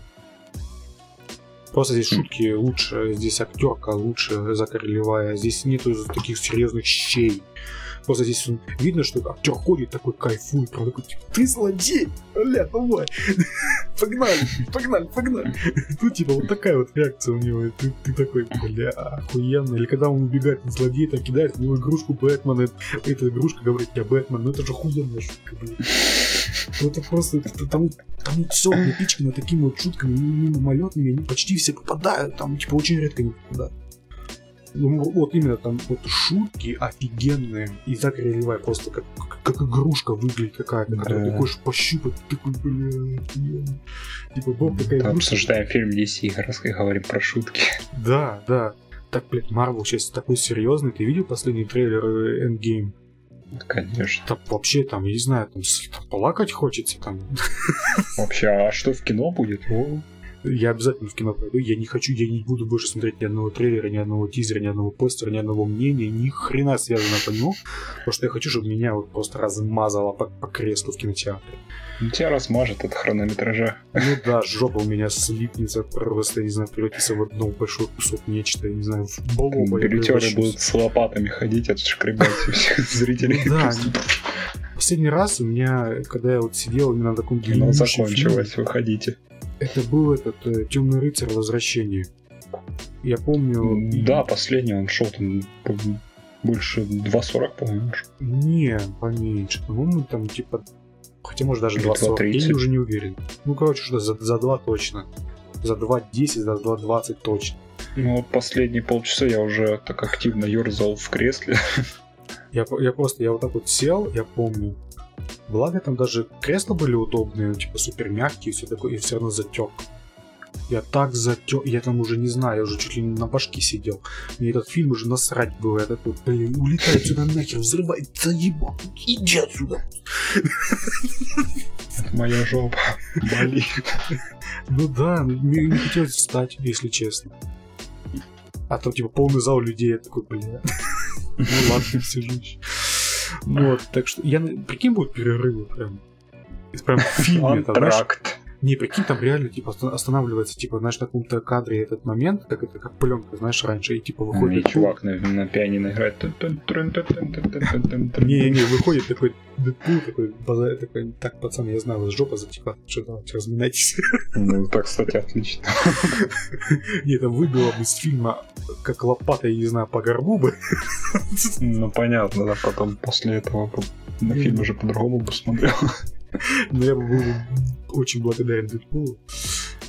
Просто здесь шутки лучше, здесь актерка лучше, Закари Левая, здесь нету таких серьезных щей. Просто здесь видно, что актер ходит такой кайфует, прям такой, типа, ты злодей, бля, давай, (laughs) погнали, погнали, погнали. Ну, типа, вот такая вот реакция у него, ты, ты такой, бля, охуенно. Или когда он убегает от злодея, там кидает в него игрушку Бэтмена, эта игрушка говорит, я Бэтмен, ну это же охуенная шутка, блин. Ну, это просто, это- там, там все напичкано такими вот шутками ми- мимолетными, они почти все попадают, там, типа, очень редко не попадают. Ну, вот именно там вот шутки офигенные. И так Левай просто как, как, игрушка выглядит какая-то, которую Да. ты хочешь пощупать, ты такой, бля, офигенно. Типа, Боб такая Да, игрушка. Обсуждаем фильм DC, раз и говорим про шутки. Да, да. Так, блядь, Марвел сейчас такой серьезный. Ты видел последний трейлер э, Endgame? Конечно. Там вообще там, я не знаю, там, там плакать хочется там. (laughs) Вообще, а что в кино будет? О, Я обязательно в кино пойду. Я не хочу, я не буду больше смотреть ни одного трейлера, ни одного тизера, ни одного постера, ни одного мнения, ни хрена связано по нему. Потому что я хочу, чтобы меня вот просто размазало по, по креслу в кинотеатре. ну тебя размажет от хронометража. Ну да, жопа у меня слипнется, просто, не знаю, превратится в одно большой кусок нечто, не знаю, в Билетеры превращусь. будут с лопатами ходить, отшкребать (laughs) всех зрителей. Ну да. Последний раз у меня, когда я вот сидел именно на таком Кино длиннющем фильме, закончилось, выходите. Это был этот Темный рыцарь возвращение. Я помню. Да, последний он шел там больше 2.40, по-моему. Не, поменьше. По-моему, там типа. Хотя может даже Или 2.40. Я 2.30. уже не уверен. Ну, короче, что за, за 2 точно. За 2.10, за 2.20 точно. Ну последние полчаса я уже так активно ерзал в кресле. (laughs) Я, я просто, я вот так вот сел, я помню. Благо там даже кресла были удобные, ну, типа супер мягкие, все такое, и все равно затек. Я так затек, я там уже не знаю, я уже чуть ли не на башке сидел. Мне этот фильм уже насрать было. Я такой, блин, улетай отсюда нахер, взрывай, заебал, иди отсюда. Моя жопа болит. Ну да, мне не хотелось встать, если честно. А то типа полный зал людей, я такой, бля. Ну ладно, сижу вот, так что, я, на- прикинь, будут перерывы прям. Прям в фильме, Антракт. Не, прикинь, там реально, типа, оста- останавливается, типа, знаешь, на каком-то кадре этот момент, как это, как пленка, знаешь, раньше, и, типа, И выходит... чувак на, на пианино играет. Не-не, выходит такой Дэдпул, такой, база- такой, так, пацаны, я знаю, вас жопа затекла, что давайте, разминайтесь. Ну, так, кстати, отлично. Не, там выбило бы из фильма, как лопата, я не знаю, по горбу бы. Ну, понятно, да, потом после этого на фильм уже по-другому бы смотрел. Но я бы был очень благодарен Дэдпулу.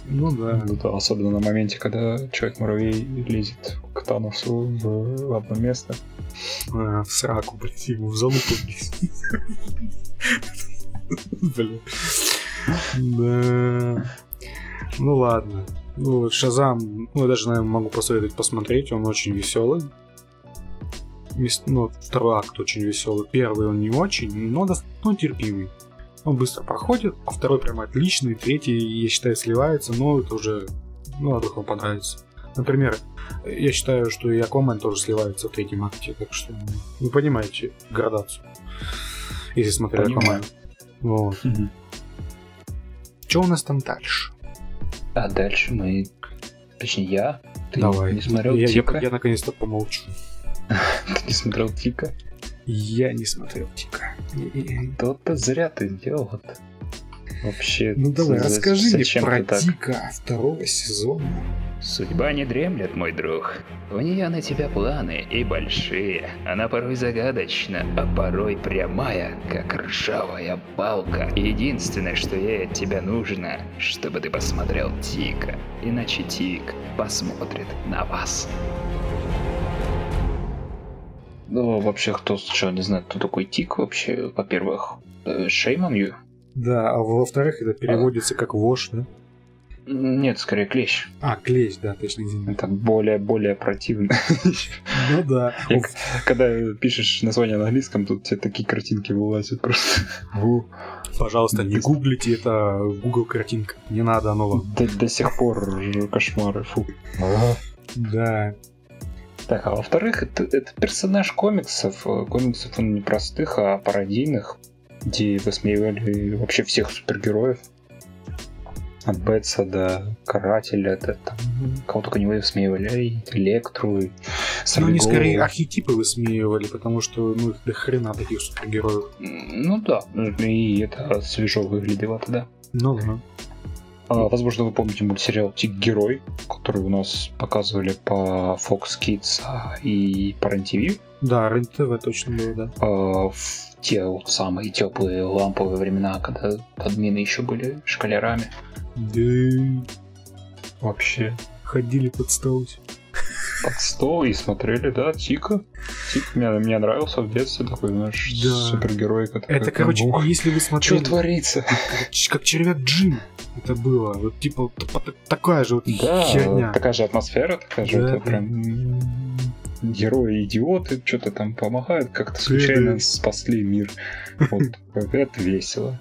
Ну да. Ну да, особенно на моменте, когда Человек-муравей лезет к Таносу в одно место. А, в сраку, блядь, ему в залупу. Блин. Да. Ну ладно. Ну, Шазам, ну, я даже, наверное, могу посоветовать посмотреть, он очень веселый. Ну, второй акт очень веселый. Первый он не очень, но, ну, терпимый. Он быстро проходит, а второй прям отличный, третий, я считаю, сливается, но это уже, ну, а вдруг вам понравится. Например, я считаю, что и Аквамен тоже сливается в третьем акте, так что вы понимаете градацию, если смотрели. Аквамен. Вот. Что у нас там дальше? А дальше мы... Точнее, я. Ты Давай. не смотрел я, я- Тика? я наконец-то помолчу. (laughs) Ты не смотрел Тика? Я не смотрел Тика. То-то зря ты делал это. Вообще, Ну давай, за- расскажи мне про? Тика второго сезона. Судьба не дремлет, мой друг. У нее на тебя планы и большие. Она порой загадочна, а порой прямая, как ржавая палка. Единственное, что ей от тебя нужно, чтобы ты посмотрел Тика. Иначе Тик посмотрит на вас. Ну, вообще, кто сначала не знает, кто такой Тик вообще, во-первых, shame on you. Да, а во-вторых, это переводится как вож, да? Нет, скорее клещ. А, клещ, да, точно, извини. Это более, более противно. Ну да. Я Когда пишешь название на английском, тут тебе такие картинки вылазят просто. Пожалуйста, не гуглите, это Google картинка. Не надо оно До, до сих пор кошмары, фу. Да. Так, а во-вторых, это, это персонаж комиксов. Э, Комиксов он не простых, а пародийных, где высмеивали вообще всех супергероев. От Бетса до Карателя, до там, кого только не высмеивали, и Электру, и Но они скорее архетипы высмеивали, потому что, ну, их до хрена таких супергероев. Ну да, и это свежо выглядело тогда. Ну да. А, возможно, вы помните мультсериал Тик Герой, который у нас показывали по Fox Kids и по REN-TV. Да, РЕН-ТВ точно было, да. А, в те вот самые теплые ламповые времена, когда админы еще были шкалерами. Да. Вообще. Ходили под. Под стол и смотрели, да, Тика. Тик мне, мне нравился в детстве такой, знаешь, Да. супергерой, который... Это, короче, Ух, если вы Что смотрели, творится? как, червяк Джим, это было. Вот типа такая же вот Да, херня. такая же атмосфера, такая же, Да, это да. прям герои-идиоты что-то там помогают, как-то случайно спасли мир. Вот, (laughs) это весело.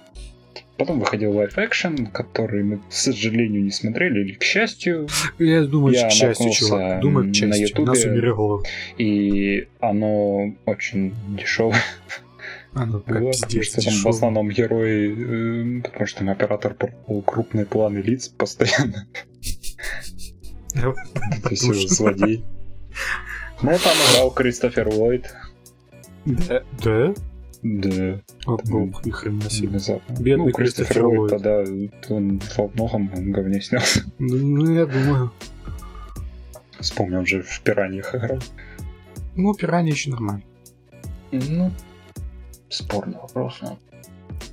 Потом выходил лайф-экшен, который мы, к сожалению, не смотрели, или к счастью, Я думаю, Я к счастью, чувак. Думаю, на к счастью. Ютубе. Нас умерли голову. и оно очень дешевое как было, потому пиздец, что там в основном герои, э, потому что там оператор крупные планы лиц постоянно. Потому что- (laughs) злодей. (laughs) Ну, там играл Кристофер Ллойд. Да? Да? Да, О, бог, ни хрена себе. внезапно. Бедный ну, Кристофер Ллойд тогда он во многом говне снялся. Ну, ну, я думаю. Вспомнил, он же в «Пираньях» играл. Ну, пиранья еще нормально. Ну, спорный вопрос, но...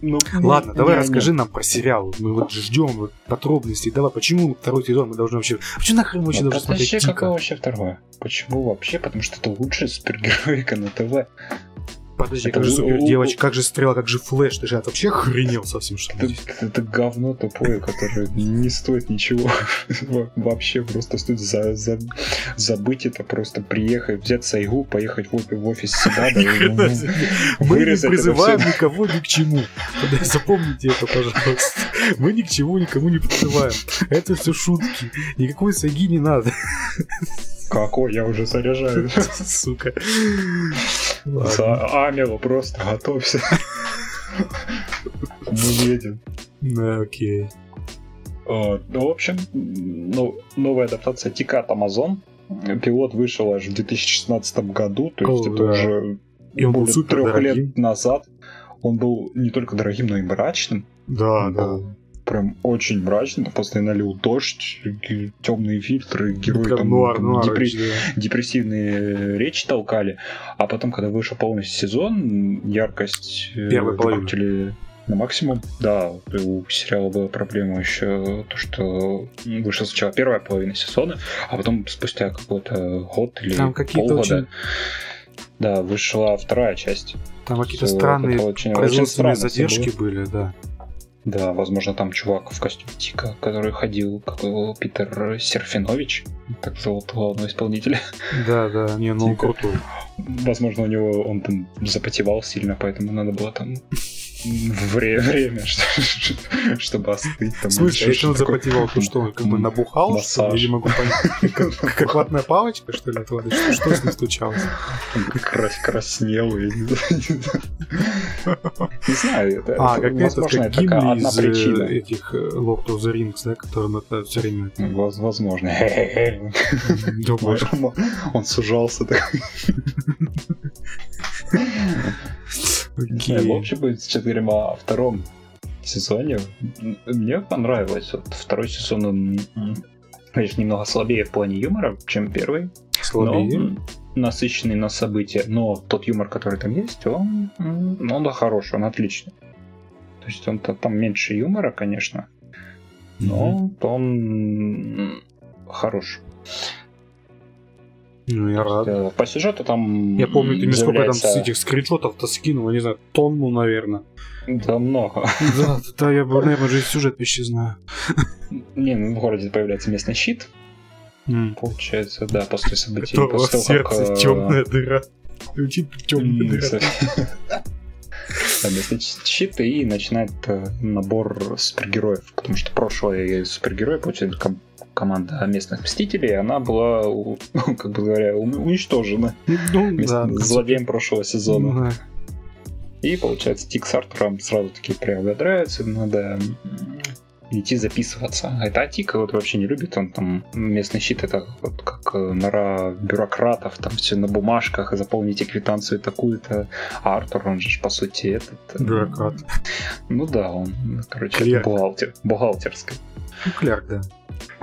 Ну, Ладно, давай не- расскажи нам про сериал. Мы вот ждем вот подробностей. Давай, почему второй сезон мы должны вообще... Почему нахрен мы вообще Ну, должны смотреть подожди, какое вообще второе? Почему вообще? Потому что это лучшая супергероика на ТВ. Подожди, Это как же супер девочка, как же стрела, как же Flash? Ты же вообще охренел совсем, что Это, это говно тупое, которое не стоит ничего. (laughs) Во- Вообще просто стоит за, за- забыть это, просто приехать, взять сайгу, поехать в, в офис сюда. Мы не это призываем никого ни к чему. Запомните это, пожалуйста. Мы ни к чему никому не призываем. Это все шутки. Никакой саги не надо. Какой, я уже заряжаю. Сука. За Амела просто готовься. (laughs) Мы едем. Да, окей. Вот. Ну, в общем, ну, новая адаптация Тика от Amazon. Пилот вышел аж в 2016 году, то есть это уже И он был супер трех лет назад. Он был не только дорогим, но и мрачным. Да, Он да. Прям очень мрачным. Там постоянно лил дождь, темные фильтры, герои Прям там, нуар, нуар, депре- да. депрессивные речи толкали. А потом, когда вышел полностью сезон, яркость э, половины. выкрутили на максимум. Да, у сериала была проблема еще то, что вышла сначала первая половина сезона, а потом спустя какой-то год или Там полгода очень- да, вышла вторая часть. Там какие-то странные очень- очень всё задержки были, да. Да, возможно, там чувак в костюме Тика, который ходил, как его, Питер Серфинович, так зовут главного исполнителя. Да, да, (laughs) не, ну он крутой. Возможно, у него он там запотевал сильно, поэтому надо было там вре- время, (laughs) что- чтобы остыть. Там, или если он запотевал, то что, он как бы набухал? Массаж. Я не могу понять. (laughs) Как, как ватная палочка, что ли, от воды? Что, с ним случалось? Краснел, я не знаю. Это, А, как как это такая Гимли из э, этих э, Lord of the Rings, да, которым это все время... Воз- Возможно. (laughs) Думаешь, Он- сужался так. Вообще будет сейчас говорим о втором сезоне. Мне понравилось. Вот второй сезон, он, конечно, немного слабее в плане юмора, чем первый. Слабее. Но насыщенный на события. Но тот юмор, который там есть, он, он да, хороший, он отличный. То есть он то там меньше юмора, конечно, но он м, хорош. Ну, я рад. Э, По сюжету там Я помню, ты мне сколько там с этих скриншотов-то скинул, не знаю, тонну, наверное. Да, много. Да, (laughs) да, я, наверное, уже и сюжет почти знаю. Не, ну, в городе появляется местный щит, М. получается, да, после событий. Это после того, как, сердце э, темная дыра. Звучит темная дыра. со- (laughs) Да, местный щит и начинает э, набор супергероев, потому что прошлые супергерои, ком- команда местных мстителей, она была, (laughs) как бы говоря, уничтожена Ну, да. злодеем прошлого сезона. Ну, да. И получается, Тик с Артуром сразу таки приободряются, надо идти записываться. А это Тик вот вообще не любит, он там местный щит, это вот как э, нора бюрократов, там все на бумажках, заполните квитанцию такую-то. А Артур, он же по сути этот... э, Бюрократ. Ну да, он, короче, бухгалтер, бухгалтерской. Ну, клерк, да.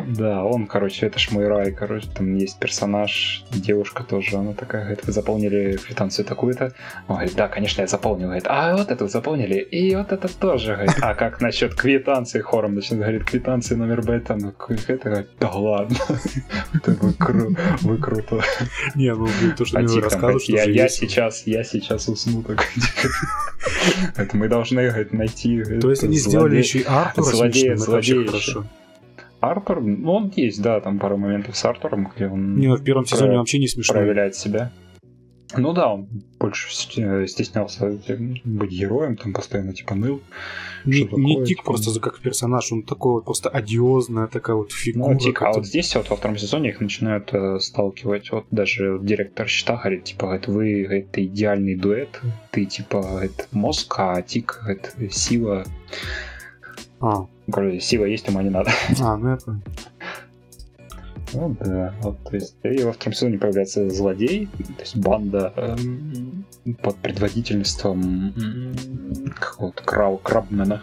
Да, он, короче, это ж мой рай, короче, там есть персонаж, девушка тоже, она такая, говорит, вы заполнили квитанцию такую-то? Он говорит, да, конечно, я заполнил, говорит, а вот эту заполнили, и вот это тоже, говорит, а как насчет квитанции хором, начинает, говорит, квитанции номер Б, там, ну, это, говорит, да ладно, (laughs) Это вы, кру- вы круто. Не, ну, то, что А мне рассказывал, говорит, что я, сейчас, я сейчас усну, это мы должны, говорит, найти, То есть они сделали еще и Артура злодея, злодея хорошо. Артур, ну он есть, да, там пару моментов с Артуром, где он Не, ну, в первом сезоне про- вообще не смешно. проявляет себя. Ну да, он больше сте- стеснялся быть героем, там постоянно типа ныл. Не, Что не такое, Тик типа? просто как персонаж, он такой вот просто одиозная такая вот фигура. Ну, типа, а вот здесь вот во втором сезоне их начинают э, сталкивать. Вот даже директор счета говорит, типа, говорит, вы это идеальный дуэт, ты типа говорит, мозг, а Тик говорит, сила. А, Говорю, сила есть, ума не надо. а, ну понял. Ну да, вот, то есть, и во втором сезоне появляется злодей, то есть банда эм, под предводительством какого-то крау крабмена.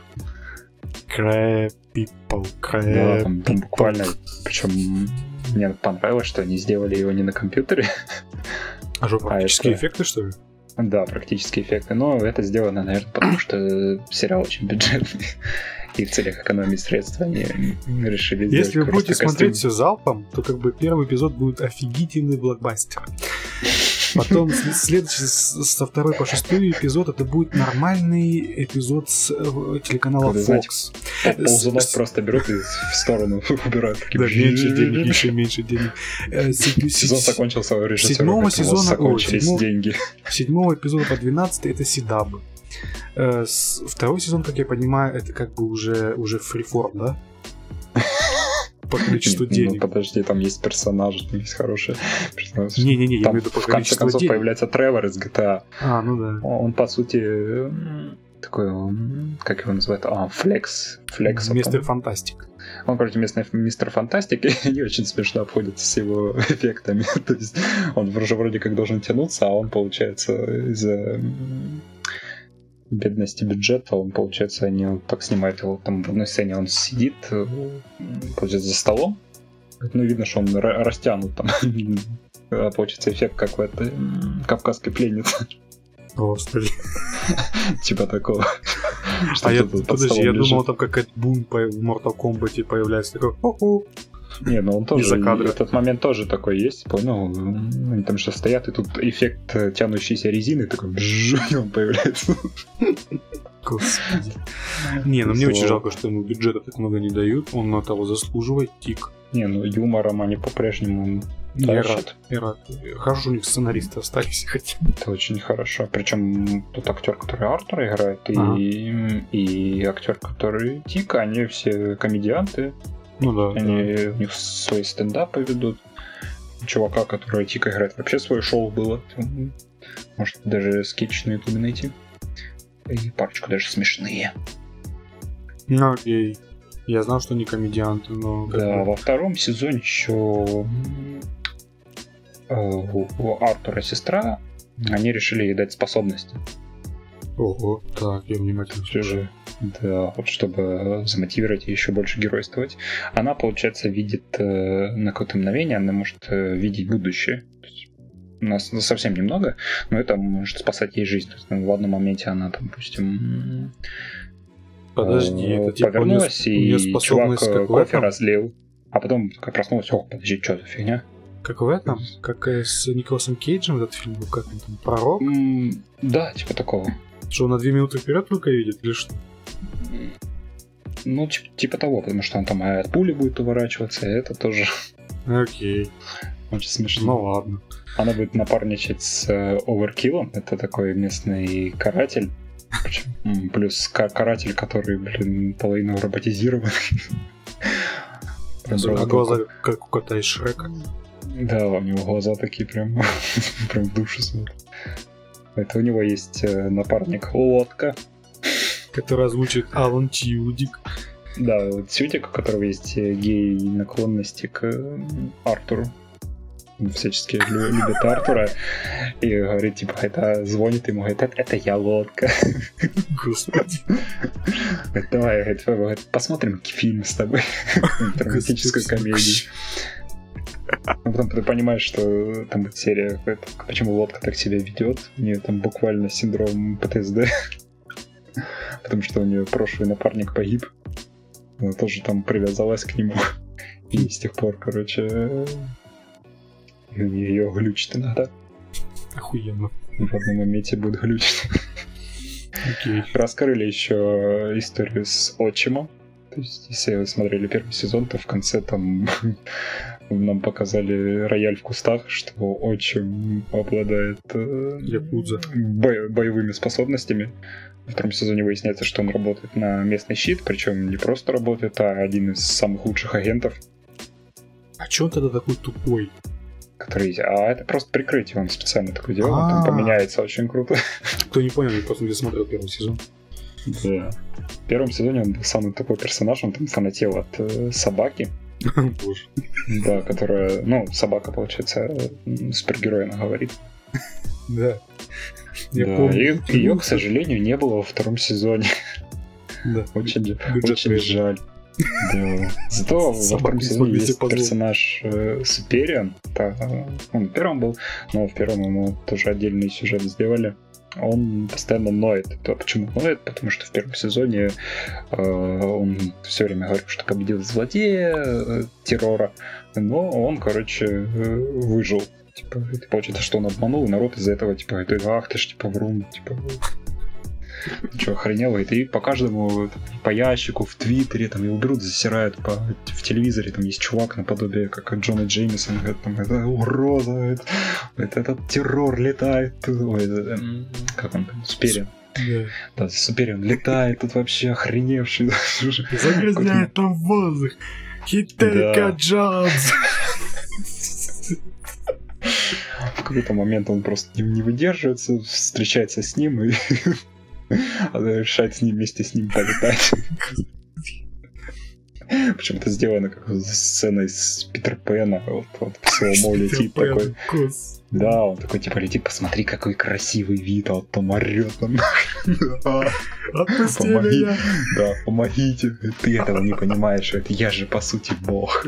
Crab people, Да, там, там буквально, причем мне понравилось, что они сделали его не на компьютере, А что, практические это- эффекты, что ли? да, практические эффекты, но это сделано, наверное, потому что сериал очень бюджетный, и в целях экономии средств они решили Если вы будете костюм. смотреть все залпом, то как бы первый эпизод будет офигительный блокбастер. Потом следующий со второй по шестой эпизод это будет нормальный эпизод с э, телеканала Когда, знаете, Fox. Ползунок С- просто берут и в сторону (laughs) убирают. Да, меньше (laughs) денег, еще меньше денег. Э, се- (laughs) Сезон се- закончился, у режиссера седьмого сезона- закончились седьмого- деньги. Седьмого эпизода по 12 это Сидабы. Э, Второй сезон, как я понимаю, это как бы уже, уже фриформ, да? (laughs) По количеству ну, денег. подожди, там есть персонажи, там есть хорошие персонажи. Не-не-не, я имею в виду по в конце концов денег. появляется Тревор из GTA. А, ну да. Он, по сути, такой, как его называют, а, Флекс, Флекс. Мистер Фантастик. Он, короче, местный мистер Фантастик, (laughs) и не очень смешно обходится с его (laughs) эффектами. То есть он уже вроде как должен тянуться, а он, получается, из-за бедности бюджета, он, получается, они так снимают его, там в одной сцене он сидит, э, получается, за столом, ну, видно, что он ра- растянут там. (laughs) А Получится эффект, как в этой м, кавказской пленнице. Господи. Типа такого. А я, подожди, я думал, там какая-то по- в Mortal Kombat появляется. Такой. Не, ну он тоже, кадра. этот момент тоже такой есть, понял? М, Они там что стоят, и тут эффект э, тянущейся резины, такой бжж, (laughs) и он появляется. Господи. Не, ну мне очень жалко, что ему бюджета так много не дают. Он на того заслуживает. Тик. Не, ну юмором они по-прежнему Я рад. Я рад. Хорошо, у них сценаристы остались (laughs) хотя Это очень хорошо. Причем тут актер, который Артура играет, и, Ага. и актер, который Тика, они все комедианты. Ну да. Они да. у них свои стендапы ведут. Чувака, который Тика играет, вообще свое шоу было. Может даже скетч на ютубе найти. И парочку даже смешные. Ну окей. Я знал, что они комедианты, но... Да, во втором сезоне еще у у Артура сестра, они решили ей дать способности. Ого, так, я внимательно слушаю. Да, вот чтобы замотивировать ее еще больше геройствовать. Она, получается, видит э, на какое-то мгновение, она может э, видеть будущее. У нас совсем немного, но это может спасать ей жизнь. То есть, ну, в одном моменте она, там, допустим, Подожди, э, это типа у повернулась, у неё и чувак способность э, как кофе этом? разлил. А потом такая проснулась, ох, подожди, что за фигня? Как в этом? Как с Николасом Кейджем этот фильм был, как он там, Пророк? М, Да, типа такого. Что, он на две минуты вперед только видит или что? Ну, типа, типа того, потому что он там от пули будет уворачиваться, и это тоже Окей, очень смешно. ну ладно. Она будет напарничать с э, Оверкиллом. Это такой местный каратель. Плюс ка- каратель, который, блин, половину роботизирован. (laughs) А глаза как у кота из Шрека. Да, у него глаза такие прям, (laughs) прям в душу смотрят. Это у него есть э, напарник Лодка. Который озвучит Алан Тьюдик. Да, вот Сютик, у которого есть э, гей-наклонности к э, Артуру. Всячески лю- любит Артура. И говорит, типа, это звонит ему, говорит, это, я лодка. Господи. Говорит, давай, говорит, посмотрим фильм с тобой. (laughs) Драматическую Господи, комедию. А потом ты понимаешь, что там будет серия, почему лодка так себя ведет. У нее там буквально синдром ПТСД. (laughs) Потому что у нее прошлый напарник погиб. Она тоже там привязалась к нему. И с тех пор, короче, ее глючит иногда. Охуенно. В одном моменте будет глючить. Окей. Раскрыли еще историю с отчимом. То есть, если вы смотрели первый сезон, то в конце там нам показали рояль в кустах, что отчим обладает э, Якудза. бо- боевыми способностями. Во втором сезоне выясняется, что он работает на местный щит, причем не просто работает, а один из самых лучших агентов, А чё он тогда такой тупой? который... А это просто прикрытие, он специально такое делал, он А. там поменяется очень круто. Кто не понял, я просто не смотрел первый сезон. Да. В первом сезоне он был самый тупой персонаж, он там фанател от э, собаки, Боже. да, которая, ну, собака, получается, э, супергерой она говорит. Да. Я Да, помню. и ее, к сожалению, не было во втором сезоне. Да. Очень, очень жаль. Да. Зато во втором не сезоне есть персонаж э, Суперион. Да, он в первом был, но в первом ему тоже отдельный сюжет сделали. Он постоянно ноет. Почему ноет? Потому что в первом сезоне э, он все время говорил, что победил злодея э, террора, но он, короче, э, выжил. Типа, это получается, что он обманул, и народ из-за этого, типа, говорит, ах ты ж, типа, врун, типа, Че, охренел? говорит, И по каждому, по ящику, в Твиттере, там, его берут, засирают по, в телевизоре, там есть чувак наподобие, как Джона Джеймисон, говорит, там, это угроза, это, этот террор летает, ой, это, как он там, Суперион, Да. да, Суперион летает, тут вообще охреневший, (laughs) Загрязняет там воздух. Хитейка. Джонс. в какой-то момент он просто не, не выдерживается, встречается с ним и (laughs) Она решает с ним вместе с ним полетать. Причем это сделано как сцена из Питер Пэна. Вот, в слоумо летит такой. Да, он такой типа летит, посмотри, какой красивый вид, а вот там орет там. Отпусти меня. Да, помогите. Ты этого не понимаешь, это я же по сути бог.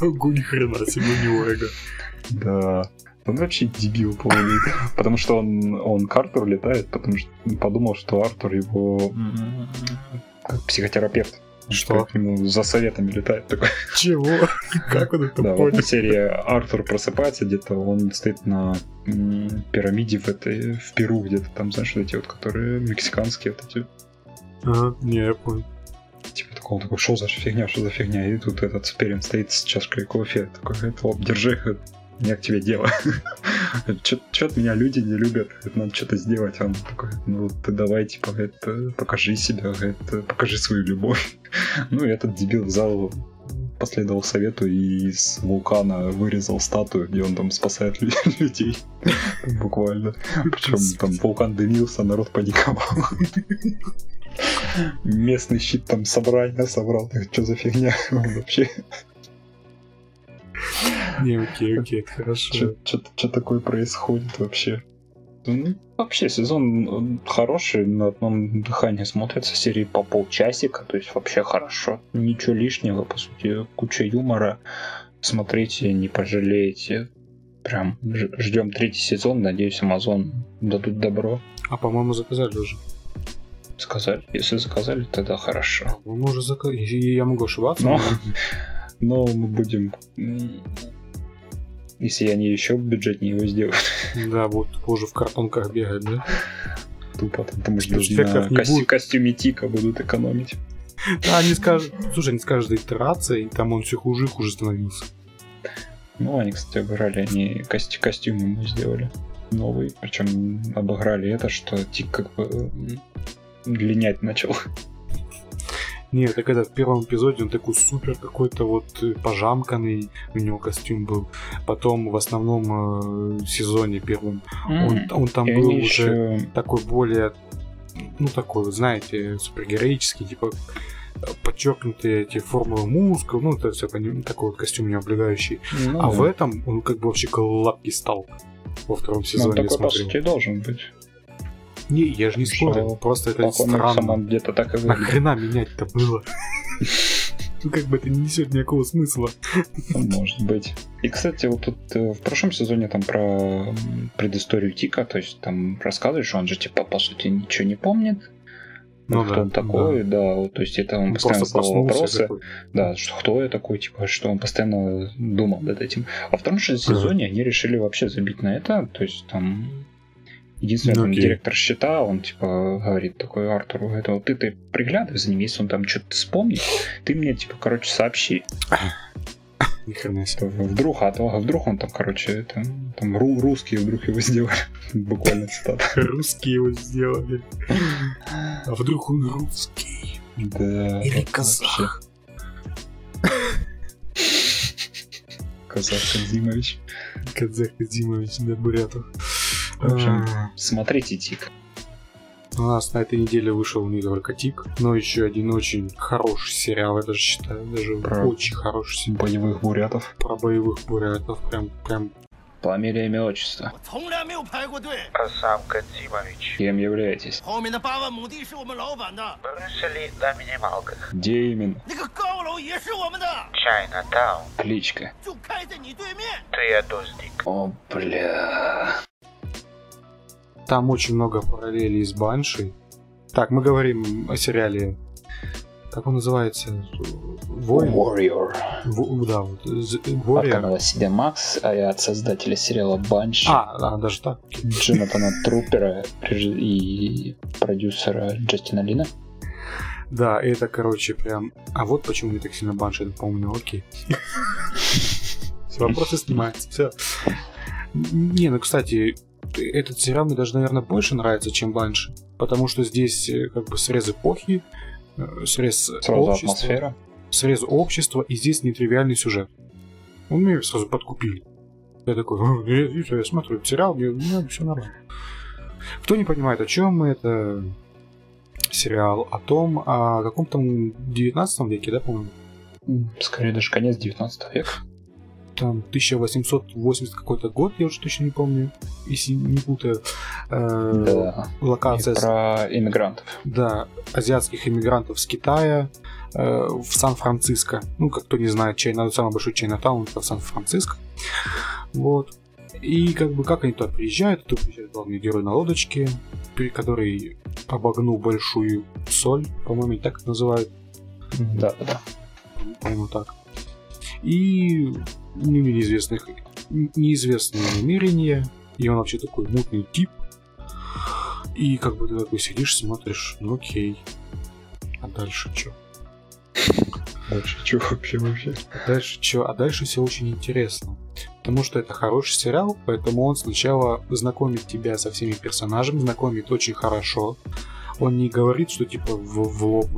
Огу, ни хрена себе не. Да. Он вообще дебил полный. (laughs) Потому что он, он к Артуру летает, потому что подумал, что Артур его психотерапевт. Что? К нему за советами летает такой. (laughs) Чего? Как он это Да, в понял? этой серии Артур просыпается где-то, он стоит на пирамиде в этой в Перу где-то там, знаешь, вот эти вот, которые мексиканские, вот эти, Ага, не, я понял. типа такого, он такой, что за фигня, что за фигня, и тут этот Сперин стоит с чашкой кофе, такой, это, оп, держи, меня к тебе дело. (laughs) Что-то меня люди не любят, говорит, надо что-то сделать. Он такой, ну ты давай, типа, это, покажи себя, это, покажи свою любовь. (laughs) Ну и этот дебил взял последовал совету и из вулкана вырезал статую, где он там спасает лю- (laughs) людей. Буквально. Причем там вулкан дымился, народ паниковал. Местный щит там собрание собрал. Что за фигня вообще? (laughs) Не, окей, окей, хорошо. Что такое происходит вообще? Ну, вообще, сезон он хороший, на одном дыхании смотрится, серии по полчасика, то есть вообще хорошо. Ничего лишнего, по сути, куча юмора. Смотрите, не пожалеете. Прям ждем третий сезон, надеюсь, Amazon дадут добро. А по-моему, заказали уже. Сказали, если заказали, тогда хорошо. По-моему, уже заказали. Я могу ошибаться. Но- но- мы будем... Если они еще бюджетнее его сделают, (laughs) Да, вот позже в картонках бегать, да? тупо, потому что Спецэффектов на будет. костюме Тика будут экономить. Да, они скажут, слушай, они с каждой итерацией, там он все хуже и хуже становился. Ну, они, кстати, обыграли, они кости- костюм ему сделали новый. Причем обыграли это, что Тик как бы м, линять начал. (laughs) Нет, так это в первом эпизоде он такой супер какой-то вот э, пожамканный, у него костюм был. Потом в основном э, сезоне первом он, он там И был они уже еще такой более, ну такой, знаете, супергероический, типа подчеркнутые эти формулы мускул, ну это все такой вот костюм не облегающий. ну, а да. в этом он как бы вообще гладкий стал во втором Ну, сезоне. я такой, по смотрел. сути, должен быть. Не, я же не спорю, просто это странно. где-то так и выглядит. Нахрена менять-то было? (laughs) Ну как бы это не несет никакого смысла. Ну, Может быть. И, кстати, вот тут э, в прошлом сезоне там про предысторию Тика, то есть там рассказываешь, что он же типа по сути ничего не помнит. Ну кто да, он такой, да. вот, то есть это он Он постоянно задавал вопросы. такой. Да, что кто я такой, типа, что он постоянно думал над этим. А во втором же сезоне они решили вообще забить на это. То есть там единственный Ну, окей. директор счета, он типа говорит такой Артуру, это вот ты, ты приглядывай за ним, если он там что-то вспомнит, ты мне типа, короче, сообщи. (laughs) Ни хрена себе. Типа, Вдруг, а, то- а вдруг он там, короче, это, там ру- русские вдруг его сделали. (laughs) Буквально цитата. Русские его сделали. А вдруг он русский? Да. Или казах? (laughs) Казах Казимович. Казах Зимович да, Бурятов. В общем, смотрите Тик. У нас на этой неделе вышел не только Тик, но еще один очень хороший сериал, я даже считаю, даже про очень хороший сериал. Боевых бурятов. Про боевых бурятов, прям, прям Фамилия, имя, отчество. Сам Кадзимович. Кем являетесь? Брюссели на минималках. Где именно? Чайна Таун. Кличка. Ты одузник. О, бля. Там очень много параллелей с Баншей. Так, мы говорим о сериале. Как он называется? Воин? Warrior. Во- да, вот. От Warrior. канала CD Max, а и от создателя сериала Банш. А, а, даже так. Джонатана Трупера и продюсера Джастина Лина. Да, это, короче, прям... А вот почему мне так сильно Банши напомнил, окей. Все, (laughs) вопросы снимаются, все. Не, ну, кстати, этот сериал мне даже, наверное, больше нравится, чем Банши. Потому что здесь э, как бы срез эпохи, э, срез Сразу общества, атмосфера. срез общества, и здесь нетривиальный сюжет. Он меня сразу подкупил. Я такой, «О, я, я- смотрю сериал, мне, все нормально. Кто не понимает, о чем мы, это сериал о том, о каком-то 19 веке, да, по-моему? Скорее даже конец 19 века. Там 1880 какой-то год, я уже точно не помню, если не путаю. Э, Да. Локация, И про иммигрантов. да, азиатских иммигрантов с Китая э, в Сан-Франциско. Ну, как кто не знает, Чайна, самый большой Чайнатаун это Сан-Франциско. Вот. И как бы как они туда приезжают, тут приезжает главный герой на лодочке, при- который обогнул большую соль, по-моему, так это называют, Да, да, да. по-моему, так. И неизвестных, неизвестные намерения, и он вообще такой мутный тип. И как бы ты такой сидишь, смотришь, ну окей. А дальше что? Дальше что вообще вообще? А дальше что? А дальше все очень интересно. Потому что это хороший сериал, поэтому он сначала знакомит тебя со всеми персонажами, знакомит очень хорошо. Он не говорит, что типа в, в лоб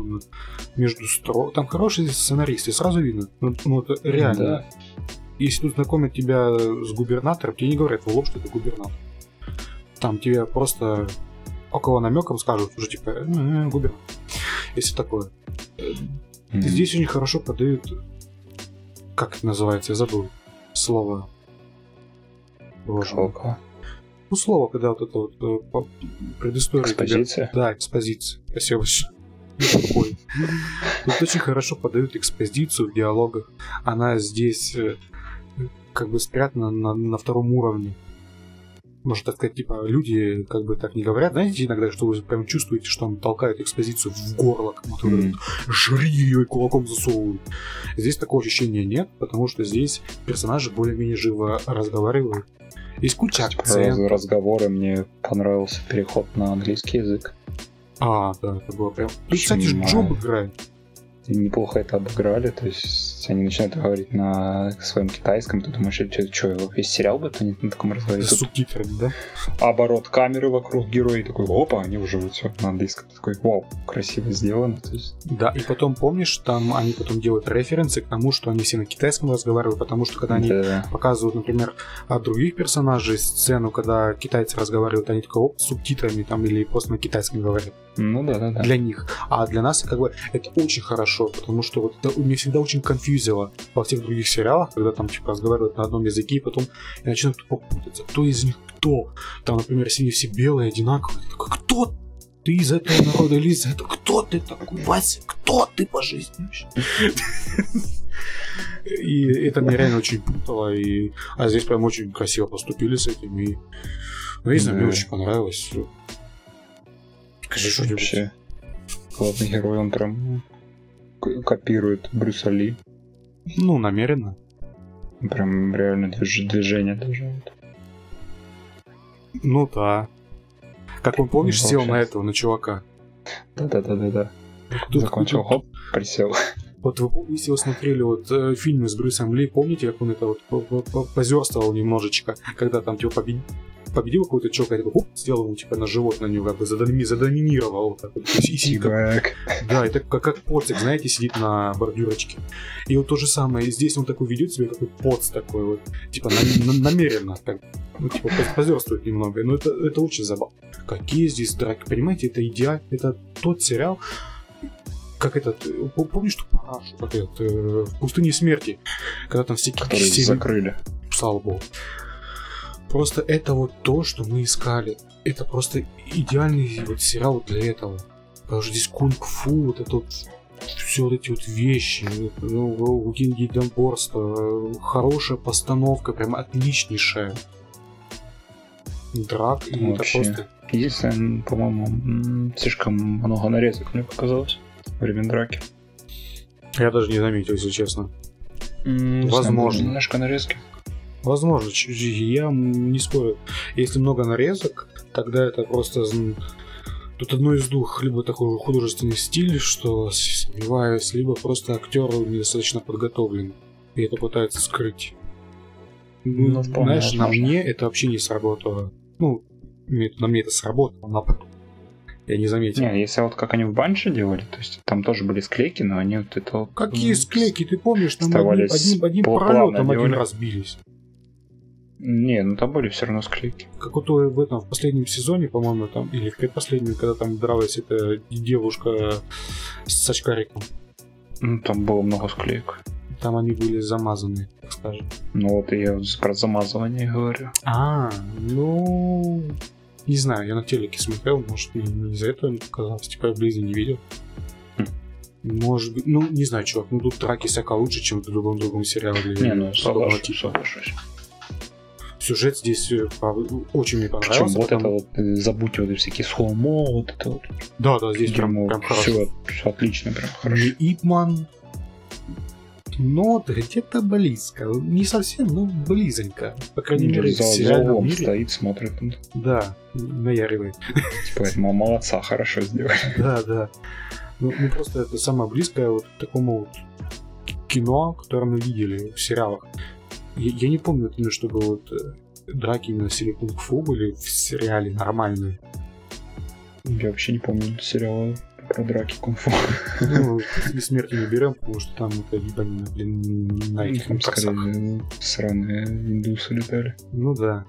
между строк. Там хороший сценарист, и сразу видно. Ну, ну, это реально. Да. Если тут знакомят тебя с губернатором, тебе не говорят в лоб, что это губернатор. Там тебе просто около намеком скажут, уже типа, «Э, э, губернатор. Если такое. Мгм. Здесь очень хорошо подают, как это называется, я забыл слово. Боже. Шелково. Ну, слово, когда вот это вот э, по предыстория. Экспозиция? Да, экспозиция. Спасибо большое. Ну. (laughs) Тут очень хорошо подают экспозицию в диалогах. Она здесь э, как бы спрятана на, на втором уровне. Можно так сказать, типа, люди как бы так не говорят. Знаете, иногда, что вы прям чувствуете, что он толкает экспозицию в горло, как будто Мгм. жри ее и кулаком засовывают. Здесь такого ощущения нет, потому что здесь персонажи более-менее живо разговаривают. Есть куча акцентов. разговоры мне понравился переход на английский язык. А, да, это было прям... Тут, Очень кстати. Джоб играет. И неплохо это обыграли, то есть они начинают говорить на своем китайском, ты думаешь, что, что весь сериал будет они на таком разговаривать? С Тут субтитрами, да? оборот камеры вокруг героя, такой, опа, они уже вот все на английском. Такой, вау, красиво сделано. То есть, Да, и потом, помнишь, там они потом делают референсы к тому, что они все на китайском разговаривают, потому что когда они да, показывают, например, от других персонажей сцену, когда китайцы разговаривают, они такой, оп, субтитрами там или просто на китайском говорят. ну да, да, да. Для них. А для нас, как бы, это очень хорошо, потому что вот это меня всегда очень конфьюзило во всех других сериалах, когда там, типа, разговаривают на одном языке, и потом и начинают тупо путаться, кто из них кто. Там, например, если они все белые, одинаковые, такой, кто ты из этого народа или из этого? Кто ты такой, Вася? Кто ты по жизни вообще? И это меня реально очень путало, и... а здесь прям очень красиво поступили с этим, и... Ну, не знаю, мне очень понравилось. Скажи что-нибудь. Вообще, главный герой, он прям копирует Брюса Ли. Ну, намеренно. Прям реально движ- движение даже. Ну да. Как он, помнишь, Ну, сел на этого, на чувака. Да-да-да-да-да. Тут- Закончил, хоп, присел. Вот вы, помните, вы смотрели вот э, фильмы с Брюсом Ли, помните, как он это вот по- по- по- позерствовал немножечко, когда там типа побед- победил какой-то чувак, и такой, оп, сделал ему типа на живот на него, как бы задоми- задоминировал так вот. И, и как- да, это как, как поцик, знаете, сидит на бордюрочке. И вот то же самое, здесь он такой ведет себя, такой поц такой вот, типа на- на- намеренно, как, ну, типа поз- позерствует немного, но это, это очень забавно. Какие здесь драки, понимаете, это идеально, это тот сериал, как этот, э, пом- помнишь, что как этот, э, в пустыне смерти, когда там все Который все- закрыли. слава богу. Просто это вот то, что мы искали. Это просто идеальный вот сериал для этого. Потому что здесь кунг-фу, вот это вот все вот эти вот вещи, ну, единоборство, хорошая постановка, прям отличнейшая. Драк, и это Вообще. просто... Единственное, по-моему, м, слишком много нарезок мне показалось во время драки. Я даже не заметил, если честно. М, Возможно. Немножко нарезки. Возможно, ч- я не спорю. Если много нарезок, тогда это просто... Тут одно из двух. Либо такой художественный стиль, что сомневаюсь, либо просто актер недостаточно подготовлен. И это пытается скрыть. Ну, Ну, вполне знаешь, на возможно. мне это вообще не сработало. Ну, на мне это сработало, на я не заметил. Не, если вот как они в банше делали, то есть там тоже были склейки, но они вот это вот... Какие склейки, ты помнишь, там одним, одним, одним пролетом один делали. разбились. Не, ну там были все равно склейки. Как вот в этом, в последнем сезоне, по-моему, там, или в предпоследнем, когда там дралась эта девушка с очкариком. Ну, там было много склеек. Там они были замазаны, так скажем. Ну вот я про замазывание говорю. А, ну... Не знаю, я на телеке смотрел, может, не, не из-за этого мне показалось. Типа я вблизи не видел. Хм. Может быть, ну, не знаю, чувак, ну тут драки всяко лучше, чем в любом другом сериале. Не, ну соглашусь, соглашусь. Сюжет здесь э, правда, очень мне Причем понравился. вот это потому- вот, э, забудьте вот эти всякие слоумо, вот это вот. Да, да, здесь прям, дерьмо. прям хорошо. Всё, всё отлично, прям хорошо. Не Ипман, но вот где-то близко. Не совсем, но близонько. По крайней мере, в за, за углом мире. стоит, смотрит. ну, Да, наяривает. Типа, «М- молодца, хорошо сделали. (laughs) Да, да. Ну, ну, просто это самое близкое вот к такому вот кино, которое мы видели в сериалах. Я, я не помню, именно, чтобы вот э, драки именно в стиле кунг-фу были в сериале нормальные. Я вообще не помню сериала про драки кунг-фу. Ну, бессмертие (laughs) не берем, потому что там это ебанина, блин, на этих парсах. скорее сраные индусы летали. Ну да.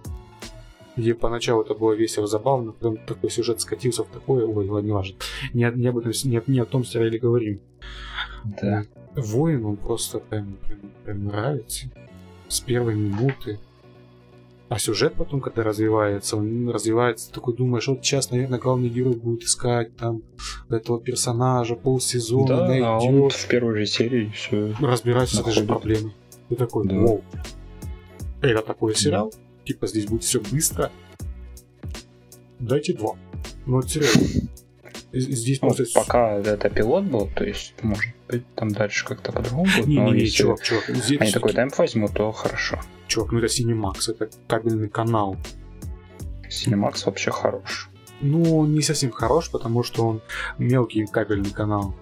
Где поначалу это было весело, забавно, потом такой сюжет скатился в такое, ой, ладно, не важно. Не, не об этом, не, не о том сериале говорим. Да. Воин, он просто прям, прям, прям нравится. С первой минуты. А сюжет потом, когда развивается, он развивается, ты такой думаешь, вот сейчас, наверное, главный герой будет искать там этого персонажа, полсезона, Да, найдет, а он в первой же серии все. разбирается с этой же проблемой. Ты такой, Да. вау. Это такой сериал? Типа здесь будет все быстро. Дайте два. Ну, вот серьезно. Здесь Ну, просто... пока это пилот был, то есть, может быть, там дальше как-то по-другому будет. Не, но не, не, если чувак, чувак. Здесь они такой темп возьмут, то хорошо. Чувак, ну это Cinemax, это кабельный канал. Cinemax вообще хорош. Ну, не совсем хорош, потому что он мелкий кабельный канал.